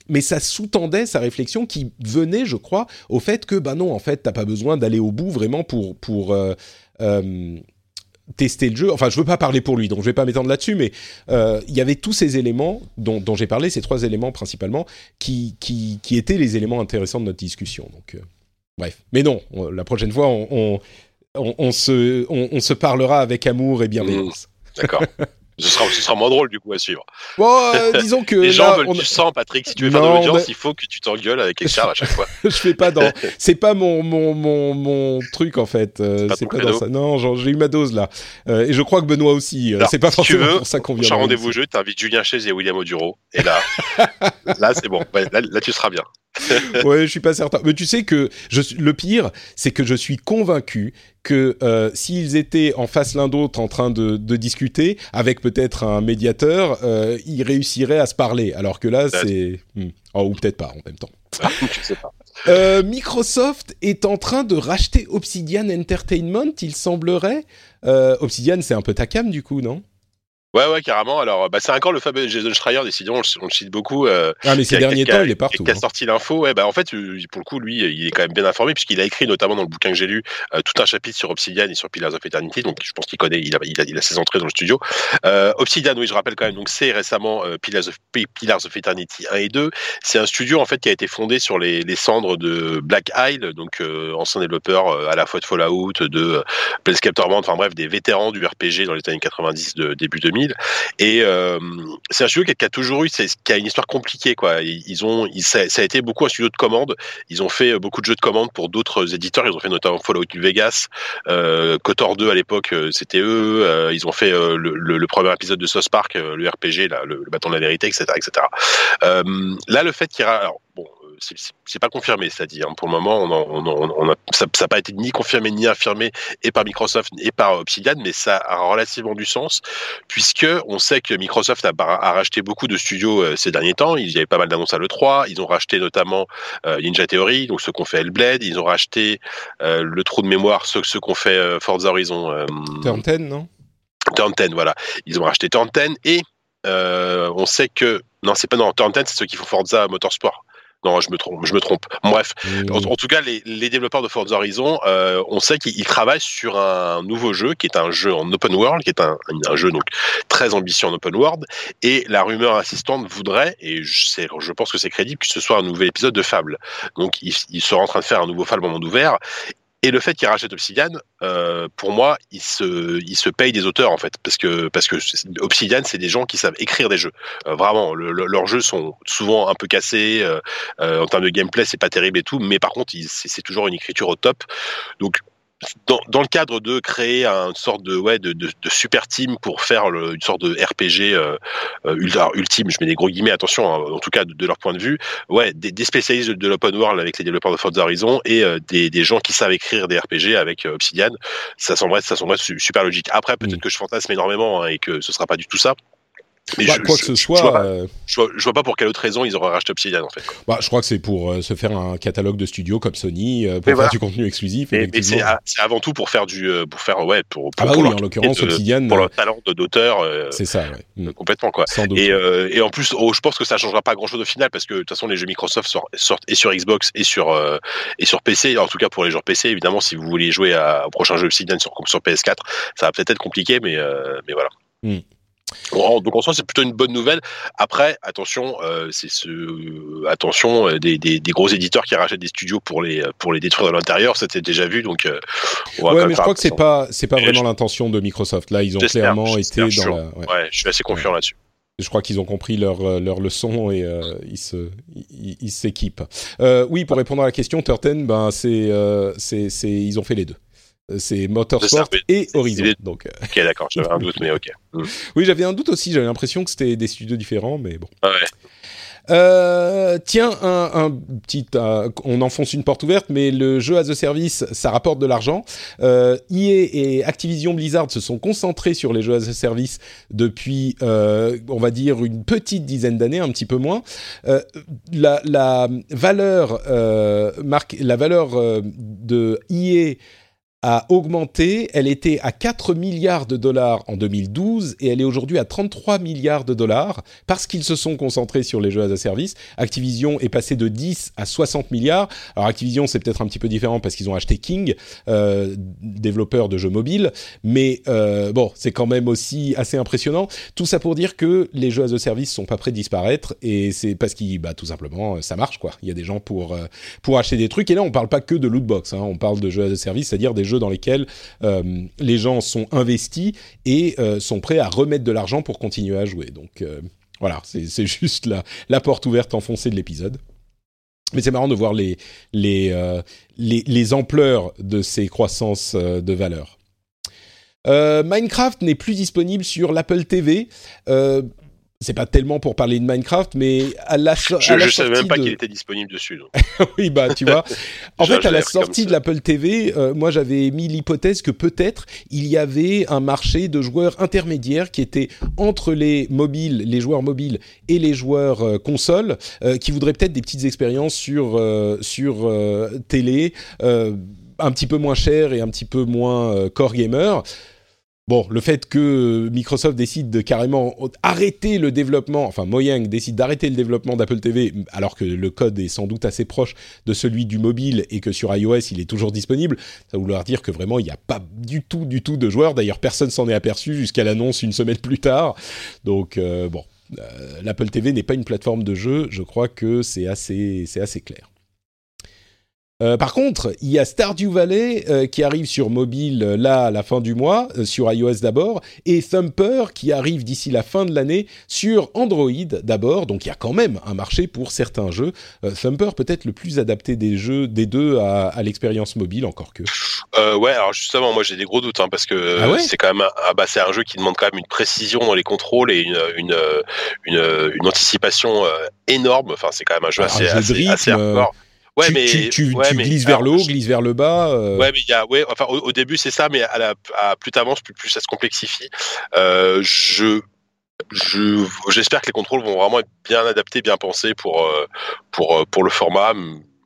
mais ça sous-tendait sa réflexion qui venait, je crois, au fait que, bah non, en fait, t'as pas besoin d'aller au bout vraiment pour pour tester le jeu. Enfin, je veux pas parler pour lui, donc je vais pas m'étendre là-dessus, mais euh, il y avait tous ces éléments dont, dont j'ai parlé, ces trois éléments principalement, qui, qui, qui, étaient les éléments intéressants de notre discussion. Donc, euh, bref. Mais non, on, la prochaine fois, on, on, on, on se, on, se parlera avec amour et bienveillance. Mmh, D'accord. Ce sera, ce sera moins drôle du coup à suivre. Bon, euh, disons que les gens là, veulent on... du sang, Patrick. Si tu veux faire de l'audience, il faut que tu t'engueules avec Richard à chaque fois. je fais pas dans. C'est pas mon mon mon mon truc en fait. Euh, pas c'est ton pas dans ça. Non, j'ai eu ma dose là. Euh, et je crois que Benoît aussi. Euh, c'est pas si tu forcément veux, pour ça qu'on vient. Rendez-vous jeu, t'invites Julien Chaise et William Oduro. Et là, là c'est bon. Là, là, tu seras bien. ouais, je suis pas certain. Mais tu sais que je, le pire, c'est que je suis convaincu que euh, s'ils étaient en face l'un d'autre en train de, de discuter, avec peut-être un médiateur, euh, ils réussiraient à se parler. Alors que là, c'est... Hmm. Oh, ou peut-être pas en même temps. tu sais pas. Euh, Microsoft est en train de racheter Obsidian Entertainment, il semblerait. Obsidian, c'est un peu ta cam du coup, non? Ouais, ouais, carrément. Alors, bah, c'est encore le fameux Jason Schreier, décidément, on, le- on le cite beaucoup. euh, Ah, mais ces a- derniers a- temps, il est partout. qui a hein. sorti l'info. Ouais, bah, en fait, euh, pour le coup, lui, il est quand même bien informé puisqu'il a écrit notamment dans le bouquin que j'ai lu euh, tout un chapitre sur Obsidian et sur Pillars of Eternity. Donc, je pense qu'il connaît, il a, il a, il a ses entrées dans le studio. Euh, Obsidian, oui, je rappelle quand même. Donc, c'est récemment euh, Pillars, of, Pillars of Eternity 1 et 2. C'est un studio en fait qui a été fondé sur les, les cendres de Black Isle, donc euh, ancien développeur euh, à la fois de Fallout, de euh, Planescape Torment, enfin bref, des vétérans du RPG dans les années 90, de début 2000. Et euh, c'est un studio qui a, a toujours eu, qui a une histoire compliquée. Ils ont, ça, a été beaucoup un studio de commande. Ils ont fait euh, beaucoup de jeux de commande pour d'autres éditeurs. Ils ont fait notamment Fallout New Vegas, euh, Kotor 2 à l'époque, euh, c'était eux. Euh, ils ont fait euh, le, premier épisode de South Park, euh, le RPG, le, bâton de la vérité, etc., etc. Euh, là, le fait qu'il y bon. C'est- pas confirmé, c'est-à-dire pour le moment, on, a, ça n'a pas été ni confirmé ni infirmé et par Microsoft et par Obsidian, mais ça a relativement du sens puisque on sait que Microsoft a, a racheté beaucoup de studios euh, ces derniers temps. Il y avait pas mal d'annonces à l'E3. Ils ont racheté notamment euh, Ninja Theory, donc ceux qu'on fait Hellblade. Ils ont racheté euh, le trou de mémoire, ceux, ceux qu'on fait Forza Horizon. Turn 10, non? Turn 10, voilà. Ils ont racheté Turn 10 et on sait que non, c'est pas non Turn 10, c'est ceux qui font Forza Motorsport. Non, je me trompe. Je me trompe. Bref, Mmh. en, en tout cas, les, les développeurs de Forza Horizon, euh, on sait qu'ils ils travaillent sur un nouveau jeu qui est un jeu en open world, qui est un, un jeu donc très ambitieux en open world. Et la rumeur assistante voudrait, et je, pense que c'est crédible, que ce soit un nouvel épisode de Fable. Donc, ils, ils seraient en train de faire un nouveau Fable en monde ouvert. Et le fait qu'ils rachètent Obsidian, euh, pour moi, ils se, ils se payent des auteurs en fait, parce que parce Obsidian, c'est des gens qui savent écrire des jeux. Euh, vraiment, le- le- leurs jeux sont souvent un peu cassés euh, en termes de gameplay, c'est pas terrible et tout, mais par contre, c'est toujours une écriture au top. Donc dans, dans le cadre de créer une sorte de ouais de, de, de super team pour faire le- une sorte de RPG euh, euh, ultime, je mets des gros guillemets, attention, hein, en tout cas de, de leur point de vue, ouais, des, des spécialistes de, l'open world avec les développeurs de Forza Horizon et euh, des, des gens qui savent écrire des RPG avec euh, Obsidian, ça semblerait, ça semblerait su- super logique. Après, peut-être Mm. que je fantasme énormément hein, et que ce sera pas du tout ça. Mais Bah, je, quoi je- que ce je soit, vois pas- euh, je, vois, je vois pas pour quelle autre raison ils auraient racheté Obsidian en fait. bah, je crois que c'est pour euh, se faire un catalogue de studios comme Sony, euh, pour Mais faire voilà. du contenu exclusif. Mais, mais c'est avant tout pour faire du, pour faire ouais, pour, pour, ah bah pour oui, en l'occurrence, Obsidian, pour leur talent d'auteur, c'est ça, ouais. Mm. complètement quoi. Sans doute. Et, et en plus, oh, je pense que ça changera pas grand chose au final parce que de toute façon, les jeux Microsoft sortent, sortent et sur Xbox et sur et sur PC. En tout cas pour les joueurs PC, évidemment, si vous voulez jouer à, au prochain jeu Obsidian sur sur PS4, ça va peut-être être compliqué, mais mais voilà. Mm. Donc en soi, c'est plutôt une bonne nouvelle. Après, attention, euh, c'est ce, attention, euh, des, des, des gros éditeurs qui rachètent des studios pour les pour les détruire de l'intérieur, ça c'est déjà vu. Donc, euh, on va Ouais, mais je crois que c'est pas, c'est pas vraiment je- l'intention de Microsoft. Là, ils ont clairement été dans sûr. la. ouais. Ouais, je suis assez confiant là-dessus. Je crois qu'ils ont compris leur, leur leçon et ils se ils s'équipent. oui, pour répondre à la question, Turten, ben c'est c'est c'est ils ont fait les deux. C'est Motorsport et Horizon. Donc, ok, d'accord, j'avais un doute, mais ok. Oui, j'avais un doute aussi. J'avais l'impression que c'était des studios différents, mais bon. Ouais. Euh, tiens, un, un petit, euh, on enfonce une porte ouverte, mais le jeu as a service, ça rapporte de l'argent. Euh, EA et Activision Blizzard se sont concentrés sur les jeux as a service depuis, euh, on va dire, une petite dizaine d'années, un petit peu moins. Euh, la, la, valeur, marque, la valeur de EA a augmenté. Elle était à 4 milliards de dollars en 2012 et elle est aujourd'hui à 33 milliards de dollars parce qu'ils se sont concentrés sur les jeux as a service. Activision est passé de 10 à 60 milliards. Alors Activision c'est peut-être un petit peu différent parce qu'ils ont acheté King, euh, développeur de jeux mobiles, mais euh, bon c'est quand même aussi assez impressionnant. Tout ça pour dire que les jeux as a service sont pas prêts de disparaître et c'est parce qu'ils bah tout simplement ça marche quoi. Il y a des gens pour euh, pour acheter des trucs et là on parle pas que de lootbox, hein. on parle de jeux as a service, c'est-à-dire des jeux dans lesquels euh, les gens sont investis et euh, sont prêts à remettre de l'argent pour continuer à jouer. Donc euh, voilà, c'est juste la, la porte ouverte enfoncée de l'épisode. Mais c'est marrant de voir les, les, les, les, ampleurs de ces croissances de valeur. Minecraft n'est plus disponible sur l'Apple TV c'est pas tellement pour parler de Minecraft, mais à la, je, à je savais même pas qu'il était disponible dessus. oui, bah tu vois. En fait, à la sortie de l'Apple TV, euh, moi j'avais mis l'hypothèse que peut-être il y avait un marché de joueurs intermédiaires qui était entre les mobiles, les joueurs mobiles et les joueurs euh, consoles, euh, qui voudraient peut-être des petites expériences sur sur télé, un petit peu moins cher et un petit peu moins core gamer. Bon, le fait que Microsoft décide de carrément arrêter le développement, enfin Mojang décide d'arrêter le développement d'Apple TV, alors que le code est sans doute assez proche de celui du mobile et que sur iOS il est toujours disponible, ça vouloir dire que vraiment il n'y a pas du tout, du tout de joueurs. D'ailleurs, personne s'en est aperçu jusqu'à l'annonce une semaine plus tard. Donc euh, bon, euh, l'Apple TV n'est pas une plateforme de jeu. Je crois que c'est assez, c'est assez clair. Euh, par contre, il y a Stardew Valley euh, qui arrive sur mobile euh, là à la fin du mois, sur iOS d'abord, et Thumper qui arrive d'ici la fin de l'année sur Android d'abord. Donc il y a quand même un marché pour certains jeux. Thumper peut-être le plus adapté des jeux des deux à, l'expérience mobile, encore que. ouais, alors justement, moi j'ai des gros doutes hein, parce que ah c'est quand même un, ah bah, c'est un jeu qui demande quand même une précision dans les contrôles et une une, une, anticipation énorme. Enfin, c'est quand même un jeu assez, assez, assez hardcore. Ouais, tu, mais tu, tu, glisses vers le haut, glisses vers le bas. Euh... Ouais, mais il y a, ouais, enfin, au, début c'est ça, mais à, la, à plus t'avances, plus, plus ça se complexifie. Euh, je je j'espère que les contrôles vont vraiment être bien adaptés, bien pensés pour euh, pour euh, pour le format.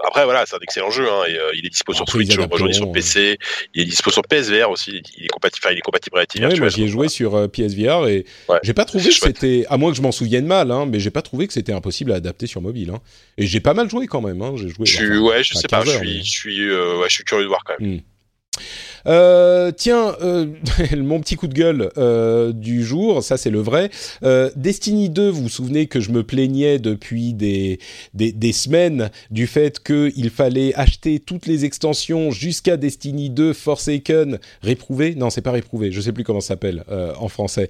Après, voilà, c'est un excellent jeu. Hein, et, euh, il est dispo sur Switch, aujourd'hui sur PC. Il est dispo sur PSVR aussi. Il est compatible, il est compatible réalité ouais, Moi, j'y ai joué sur euh, PSVR et j'ai pas trouvé que c'était, à moins que je m'en souvienne mal, hein, mais j'ai pas trouvé que c'était impossible à adapter sur mobile. Hein. Et j'ai pas mal joué quand même. Hein. J'ai joué. Je, ouais, je sais pas. je suis, je suis, euh, ouais, je suis curieux de voir quand même. Hmm. Euh, tiens, euh, mon petit coup de gueule euh, du jour, ça c'est le vrai. Euh, Destiny 2, vous vous souvenez que je me plaignais depuis des, des, des semaines du fait qu'il fallait acheter toutes les extensions jusqu'à Destiny 2 Forsaken réprouvé? Non, c'est pas réprouvé, je sais plus comment ça s'appelle euh, en français.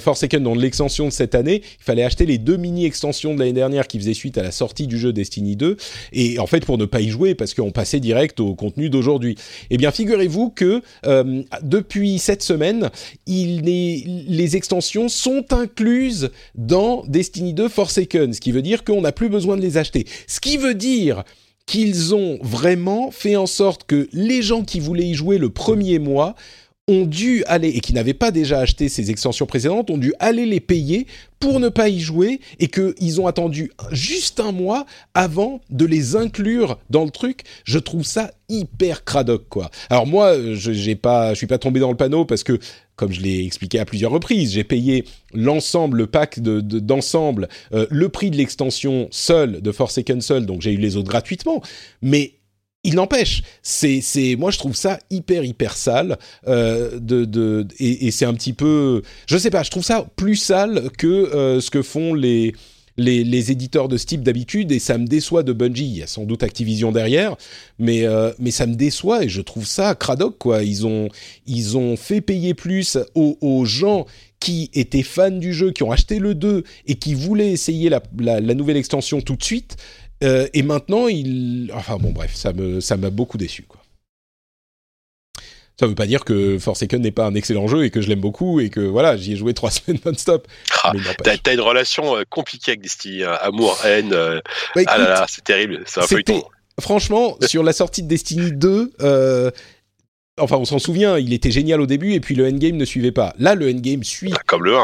Forsaken, dans l'extension de cette année, il fallait acheter les deux mini-extensions de l'année dernière qui faisaient suite à la sortie du jeu Destiny 2. Et en fait, pour ne pas y jouer, parce qu'on passait direct au contenu d'aujourd'hui. Eh bien, figurez-vous que euh, depuis cette semaine, les extensions sont incluses dans Destiny 2 Forsaken, ce qui veut dire qu'on n'a plus besoin de les acheter. Ce qui veut dire qu'ils ont vraiment fait en sorte que les gens qui voulaient y jouer le premier mois ont dû aller, et qui n'avaient pas déjà acheté ces extensions précédentes, ont dû aller les payer pour ne pas y jouer et qu'ils ont attendu juste un mois avant de les inclure dans le truc. Je trouve ça hyper cradoc, quoi. Alors moi, je j'ai pas, je suis pas tombé dans le panneau parce que, comme je l'ai expliqué à plusieurs reprises, j'ai payé l'ensemble, le pack de, d'ensemble, euh, le prix de l'extension seul de Forsaken seul, donc j'ai eu les autres gratuitement. Mais il n'empêche, c'est, c'est, moi je trouve ça hyper hyper sale euh, de, de et, c'est un petit peu, je sais pas, je trouve ça plus sale que euh, ce que font les les, les éditeurs de ce type d'habitude et ça me déçoit de Bungie. Il y a sans doute Activision derrière, mais euh, mais ça me déçoit et je trouve ça cradoc quoi. Ils ont ils ont fait payer plus aux, gens qui étaient fans du jeu, qui ont acheté le 2 et qui voulaient essayer la, la nouvelle extension tout de suite. Euh, et maintenant, il, enfin bon, bref, ça me ça m'a beaucoup déçu quoi. Ça ne veut pas dire que Forsaken n'est pas un excellent jeu et que je l'aime beaucoup et que voilà, j'y ai joué trois semaines non-stop. Ah, T'as une relation euh, compliquée avec Destiny, hein. amour, haine. Euh, bah, ah là là, c'est terrible, c'est un feuilleton. Franchement, sur la sortie de Destiny 2, euh, Enfin, on s'en souvient, il était génial au début et puis le endgame ne suivait pas. Là, le endgame suit. Comme le 1.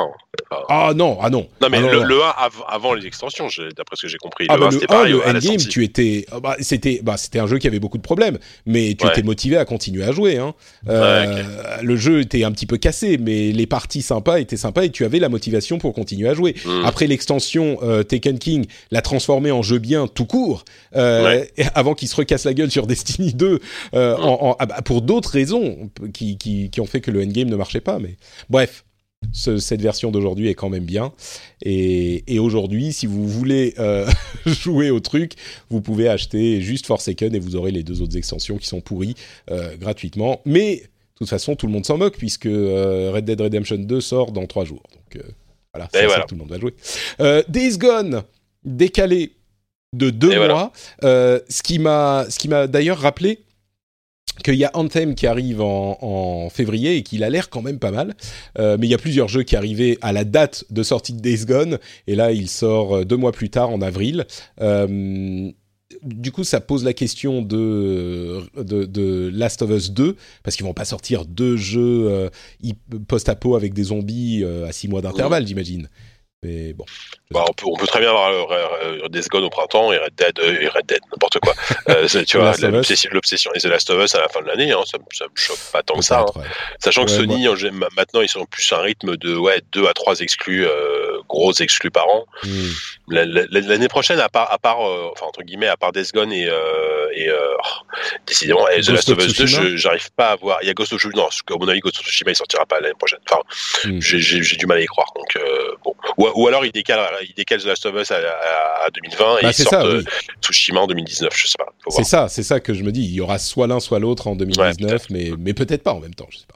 Ah non, ah non. Non, mais ah, le, non. le 1 av d'après les extensions, d'après ce que j'ai compris. Ah le bah 1, le, c'était 1, pareil le à la endgame, tu étais, ah bah, c'était, bah, c'était un jeu qui avait beaucoup de problèmes, mais tu Ouais. étais motivé à continuer à jouer. Hein. Euh, Le jeu était un petit peu cassé, mais les parties sympas étaient sympas et tu avais la motivation pour continuer à jouer. Mm. Après l'extension euh, Taken King l'a transformé en jeu bien tout court, euh, Ouais. avant qu'il se recasse la gueule sur Destiny 2, euh, Mm. en, en- ah bah, pour d'autres raisons qui, qui, qui ont fait que le endgame ne marchait pas. Mais bref. ce- cette version d'aujourd'hui est quand même bien. Et, et aujourd'hui, si vous voulez euh, jouer au truc, vous pouvez acheter juste Forsaken et vous aurez les deux autres extensions qui sont pourries euh, gratuitement. Mais de toute façon, tout le monde s'en moque puisque euh, Red Dead Redemption 2 sort dans trois jours. Donc voilà, c'est ça que tout le monde va jouer. Days Gone, décalé de deux Et mois. voilà. Ce qui m'a, ce qui m'a d'ailleurs rappelé qu'il y a Anthem qui arrive en, en février et qu'il a l'air quand même pas mal. Euh, mais il y a plusieurs jeux qui arrivaient à la date de sortie de Days Gone et là il sort euh, deux mois plus tard en avril. Euh, du coup, ça pose la question de, de, de Last of Us 2, parce qu'ils vont pas sortir deux jeux euh, post-apo avec des zombies euh, à six mois d'intervalle, j'imagine. Mais bon. Bah, on, peut, on peut très bien avoir euh, Days Gone au printemps et Red Dead, euh, et Red Dead n'importe quoi. Euh, tu vois, l'obsession des The Last of Us à la fin de l'année, hein, ça, ça me choque pas tant que ça. hein. ouais. Sachant que Sony, maintenant, ils sont plus à un rythme de ouais, 2 à 3 exclus, euh, gros exclus par an. Hmm. La- la- L'année prochaine, à part, à part euh, enfin, entre guillemets, à part Days Gone et, et euh, oh, décidément, et The Ghost Last of Us 2, Tsushima je- j'arrive pas à voir. Il y a Ghost of Tsushima, non, qu'à mon avis, Ghost of Tsushima, il sortira pas l'année prochaine. Enfin, Hmm. j'ai- du mal à y croire. Donc, euh, bon. Ou, ou alors, il décale, il décale The Last of Us à, à- à 2020 et Bah, il sort ça, euh, oui. Tsushima en 2019, je sais pas. C'est ça, c'est ça que je me dis. Il y aura soit l'un, soit l'autre en 2019, mais, mais peut-être pas en même temps, je sais pas.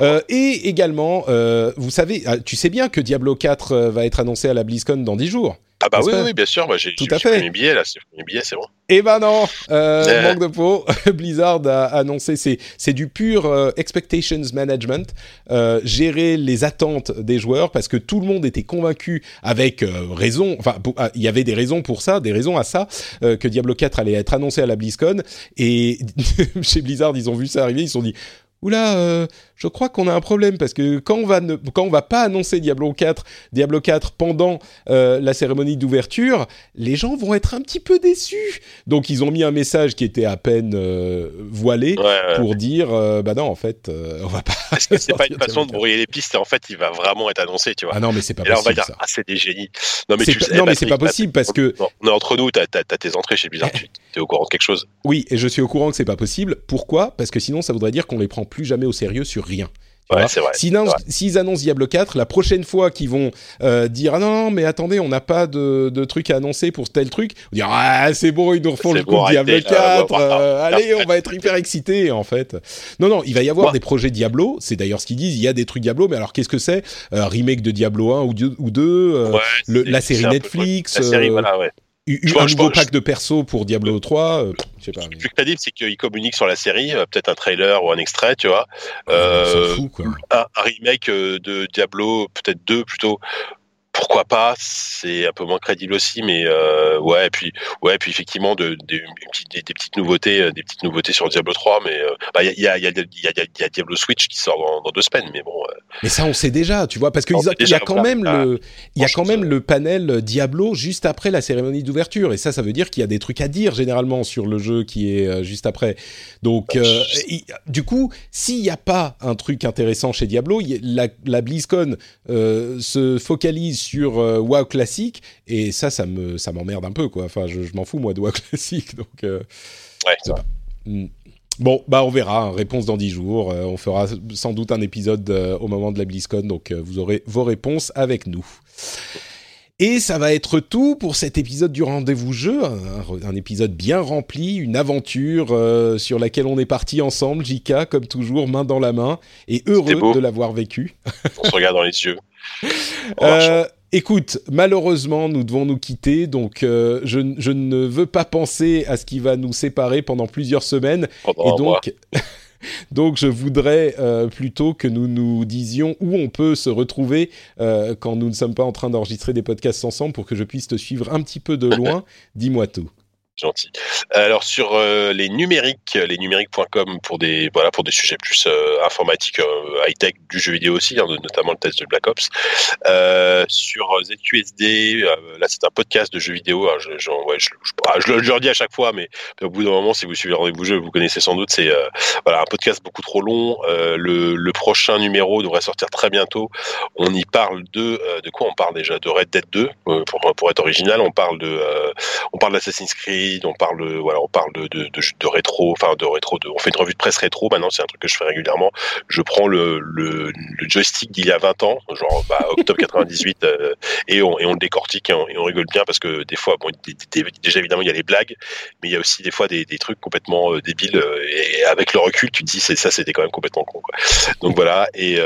Euh, et également, euh, vous savez, ah, tu sais bien que Diablo 4 euh, va être annoncé à la BlizzCon dans 10 jours. ah bah oui, bien sûr. Bah, j'ai Tout à fait. pris mes billets là. Mes billets, c'est bon. Eh ben non, euh, manque de peau. Blizzard a annoncé, c'est c'est du pur euh, expectations management, euh, gérer les attentes des joueurs parce que tout le monde était convaincu avec raison. Enfin, ah, il y avait des raisons pour ça, des raisons à ça que Diablo 4 allait être annoncé à la BlizzCon et chez Blizzard ils ont vu ça arriver, ils se sont dit. Oula, euh, je crois qu'on a un problème parce que quand on va ne, quand on va pas annoncer Diablo 4, Diablo 4 pendant euh, la cérémonie d'ouverture, les gens vont être un petit peu déçus. Donc ils ont mis un message qui était à peine euh, voilé Ouais, ouais. pour dire euh, bah non en fait euh, on va pas. Est-ce que c'est pas une façon de brouiller les pistes en fait, il va vraiment être annoncé, tu vois. Ah non mais c'est pas et là, on va possible dire, ça. ah, c'est des génies. Non, mais C'est tu pas- sais, non, mais c'est pas possible parce que- Non, on est entre nous, t'as as, tes entrées chez Blizzard, tu es au courant de quelque chose. Oui et je suis au courant que c'est pas possible. Pourquoi? Parce que sinon ça voudrait dire qu'on les prend plus jamais au sérieux sur rien. Ouais. S'ils annoncent, Diablo 4, la prochaine fois qu'ils vont euh, dire ah non, mais attendez on n'a pas de, de truc à annoncer pour tel truc, on dire ah c'est bon ils nous refont le coup bon, de Diablo arrêtez, là, 4, on va voir. euh, allez on va être hyper excités en fait. Non non il va y avoir des projets Diablo, c'est d'ailleurs ce qu'ils disent, il y a des trucs Diablo, mais alors qu'est-ce que c'est Euh, Remake de Diablo 1 ou 2 ou deux, euh, Ouais, le- c'est- la série Netflix, La série, voilà, Je un nouveau pack de perso pour Diablo 3, euh, je sais pas. Le mais- plus crédible, c'est qu'ils communiquent sur la série, euh, peut-être un trailer ou un extrait, tu vois. on Euh, quoi. un, un remake euh, de Diablo, peut-être deux plutôt. Pourquoi pas C'est un peu moins crédible aussi, mais euh, ouais. Et puis ouais, et puis effectivement, de, de- des, des petites nouveautés, euh, des petites nouveautés sur Diablo 3. Mais euh, bah, il y, a, y, y, y, Diablo Switch qui sort dans, dans deux semaines, mais bon. euh, Mais ça, on sait déjà, tu vois, parce qu'il y a quand voilà. même Ah, le, il y a quand même le panel Diablo juste après la cérémonie d'ouverture, et ça, ça veut dire qu'il y a des trucs à dire généralement sur le jeu qui est euh, juste après. Donc, il- du coup, s'il n'y a pas un truc intéressant chez Diablo, la, la BlizzCon se focalise sur euh, WoW classique, et ça, ça me, ça m'emmerde un peu, quoi. Enfin, je, je m'en fous moi de WoW classique, donc. euh, ouais, pas. Hmm. Bon, bah on verra, hein, réponse dans 10 jours. Euh, on fera sans doute un épisode euh, au moment de la BlizzCon, donc vous aurez vos réponses avec nous. Et ça va être tout pour cet épisode du rendez-vous jeu, un, épisode bien rempli, une aventure euh, sur laquelle on est parti ensemble, Jika, comme toujours, main dans la main, et heureux de l'avoir vécu. on se regarde dans les yeux. Euh, écoute, malheureusement, nous devons nous quitter, donc euh, je, je, ne veux pas penser à ce qui va nous séparer pendant plusieurs semaines. Pendant et donc, Donc je voudrais euh, plutôt que nous nous disions où on peut se retrouver euh, quand nous ne sommes pas en train d'enregistrer des podcasts ensemble pour que je puisse te suivre un petit peu de loin. Dis-moi tout gentil. Alors sur euh, les numériques, les numériques.com pour des voilà pour des sujets plus euh, informatiques, euh, high tech du jeu vidéo aussi, hein, notamment le test de Black Ops. sur ZQSD, là c'est un podcast de jeux vidéo. Hein, je, je, le redis à chaque fois, mais au bout d'un moment, si vous suivez rendez-vous jeu, vous connaissez sans doute. C'est voilà un podcast beaucoup trop long. Le, le, prochain numéro devrait sortir très bientôt. On y parle de de quoi? On parle déjà De Red Dead 2 pour pour être original. On parle de on parle d'Assassin's Creed on parle, de, rétro, on fait une revue de presse rétro. Maintenant, c'est un truc que je fais régulièrement. Je prends le, joystick d'il y a 20 ans, genre bah, octobre 98, euh, et, on, le décortique et on, rigole bien parce que des fois, bon, déjà évidemment, il y a les blagues, mais il y a aussi des fois des, trucs complètement euh, débiles. Euh, et avec le recul, tu te dis, ça, c'était quand même complètement con. Donc voilà. Et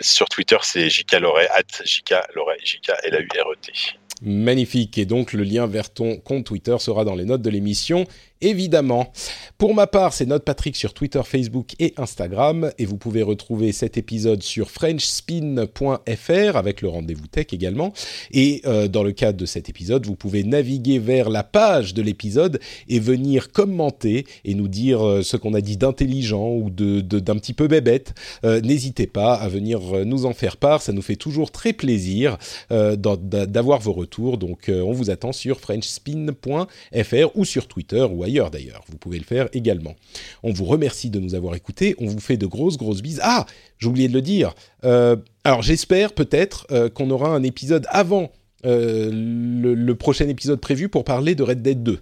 sur Twitter, c'est JK Loret, at JK Loret, JK E T. Magnifique. Et donc, le lien vers ton compte Twitter sera dans les notes de l'émission évidemment. Pour ma part, c'est Note Patrick sur Twitter, Facebook et Instagram. Et vous pouvez retrouver cet épisode sur frenchspin.fr avec le rendez-vous tech également. Et euh, dans le cadre de cet épisode, vous pouvez naviguer vers la page de l'épisode et venir commenter et nous dire euh, ce qu'on a dit d'intelligent ou de, d'un petit peu bébête. Euh, n'hésitez pas à venir nous en faire part. Ça nous fait toujours très plaisir d'avoir vos retours. Donc, on vous attend sur frenchspin.fr ou sur Twitter ou d'ailleurs. Vous pouvez le faire également. On vous remercie de nous avoir écoutés. On vous fait de grosses, grosses bises. Ah, j'ai oublié de le dire. Euh, alors j'espère peut-être euh, qu'on aura un épisode avant euh, le, prochain épisode prévu pour parler de Red Dead 2.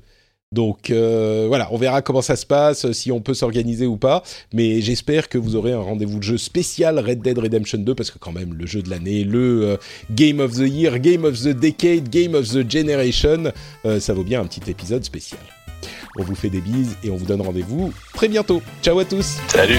Donc voilà, on verra comment ça se passe, si on peut s'organiser ou pas. Mais j'espère que vous aurez un rendez-vous de jeu spécial Red Dead Redemption 2 parce que quand même le jeu de l'année, le Game of the Year, Game of the Decade, Game of the Generation, ça vaut bien un petit épisode spécial. On vous fait des bises et on vous donne rendez-vous très bientôt. Ciao à tous. Salut.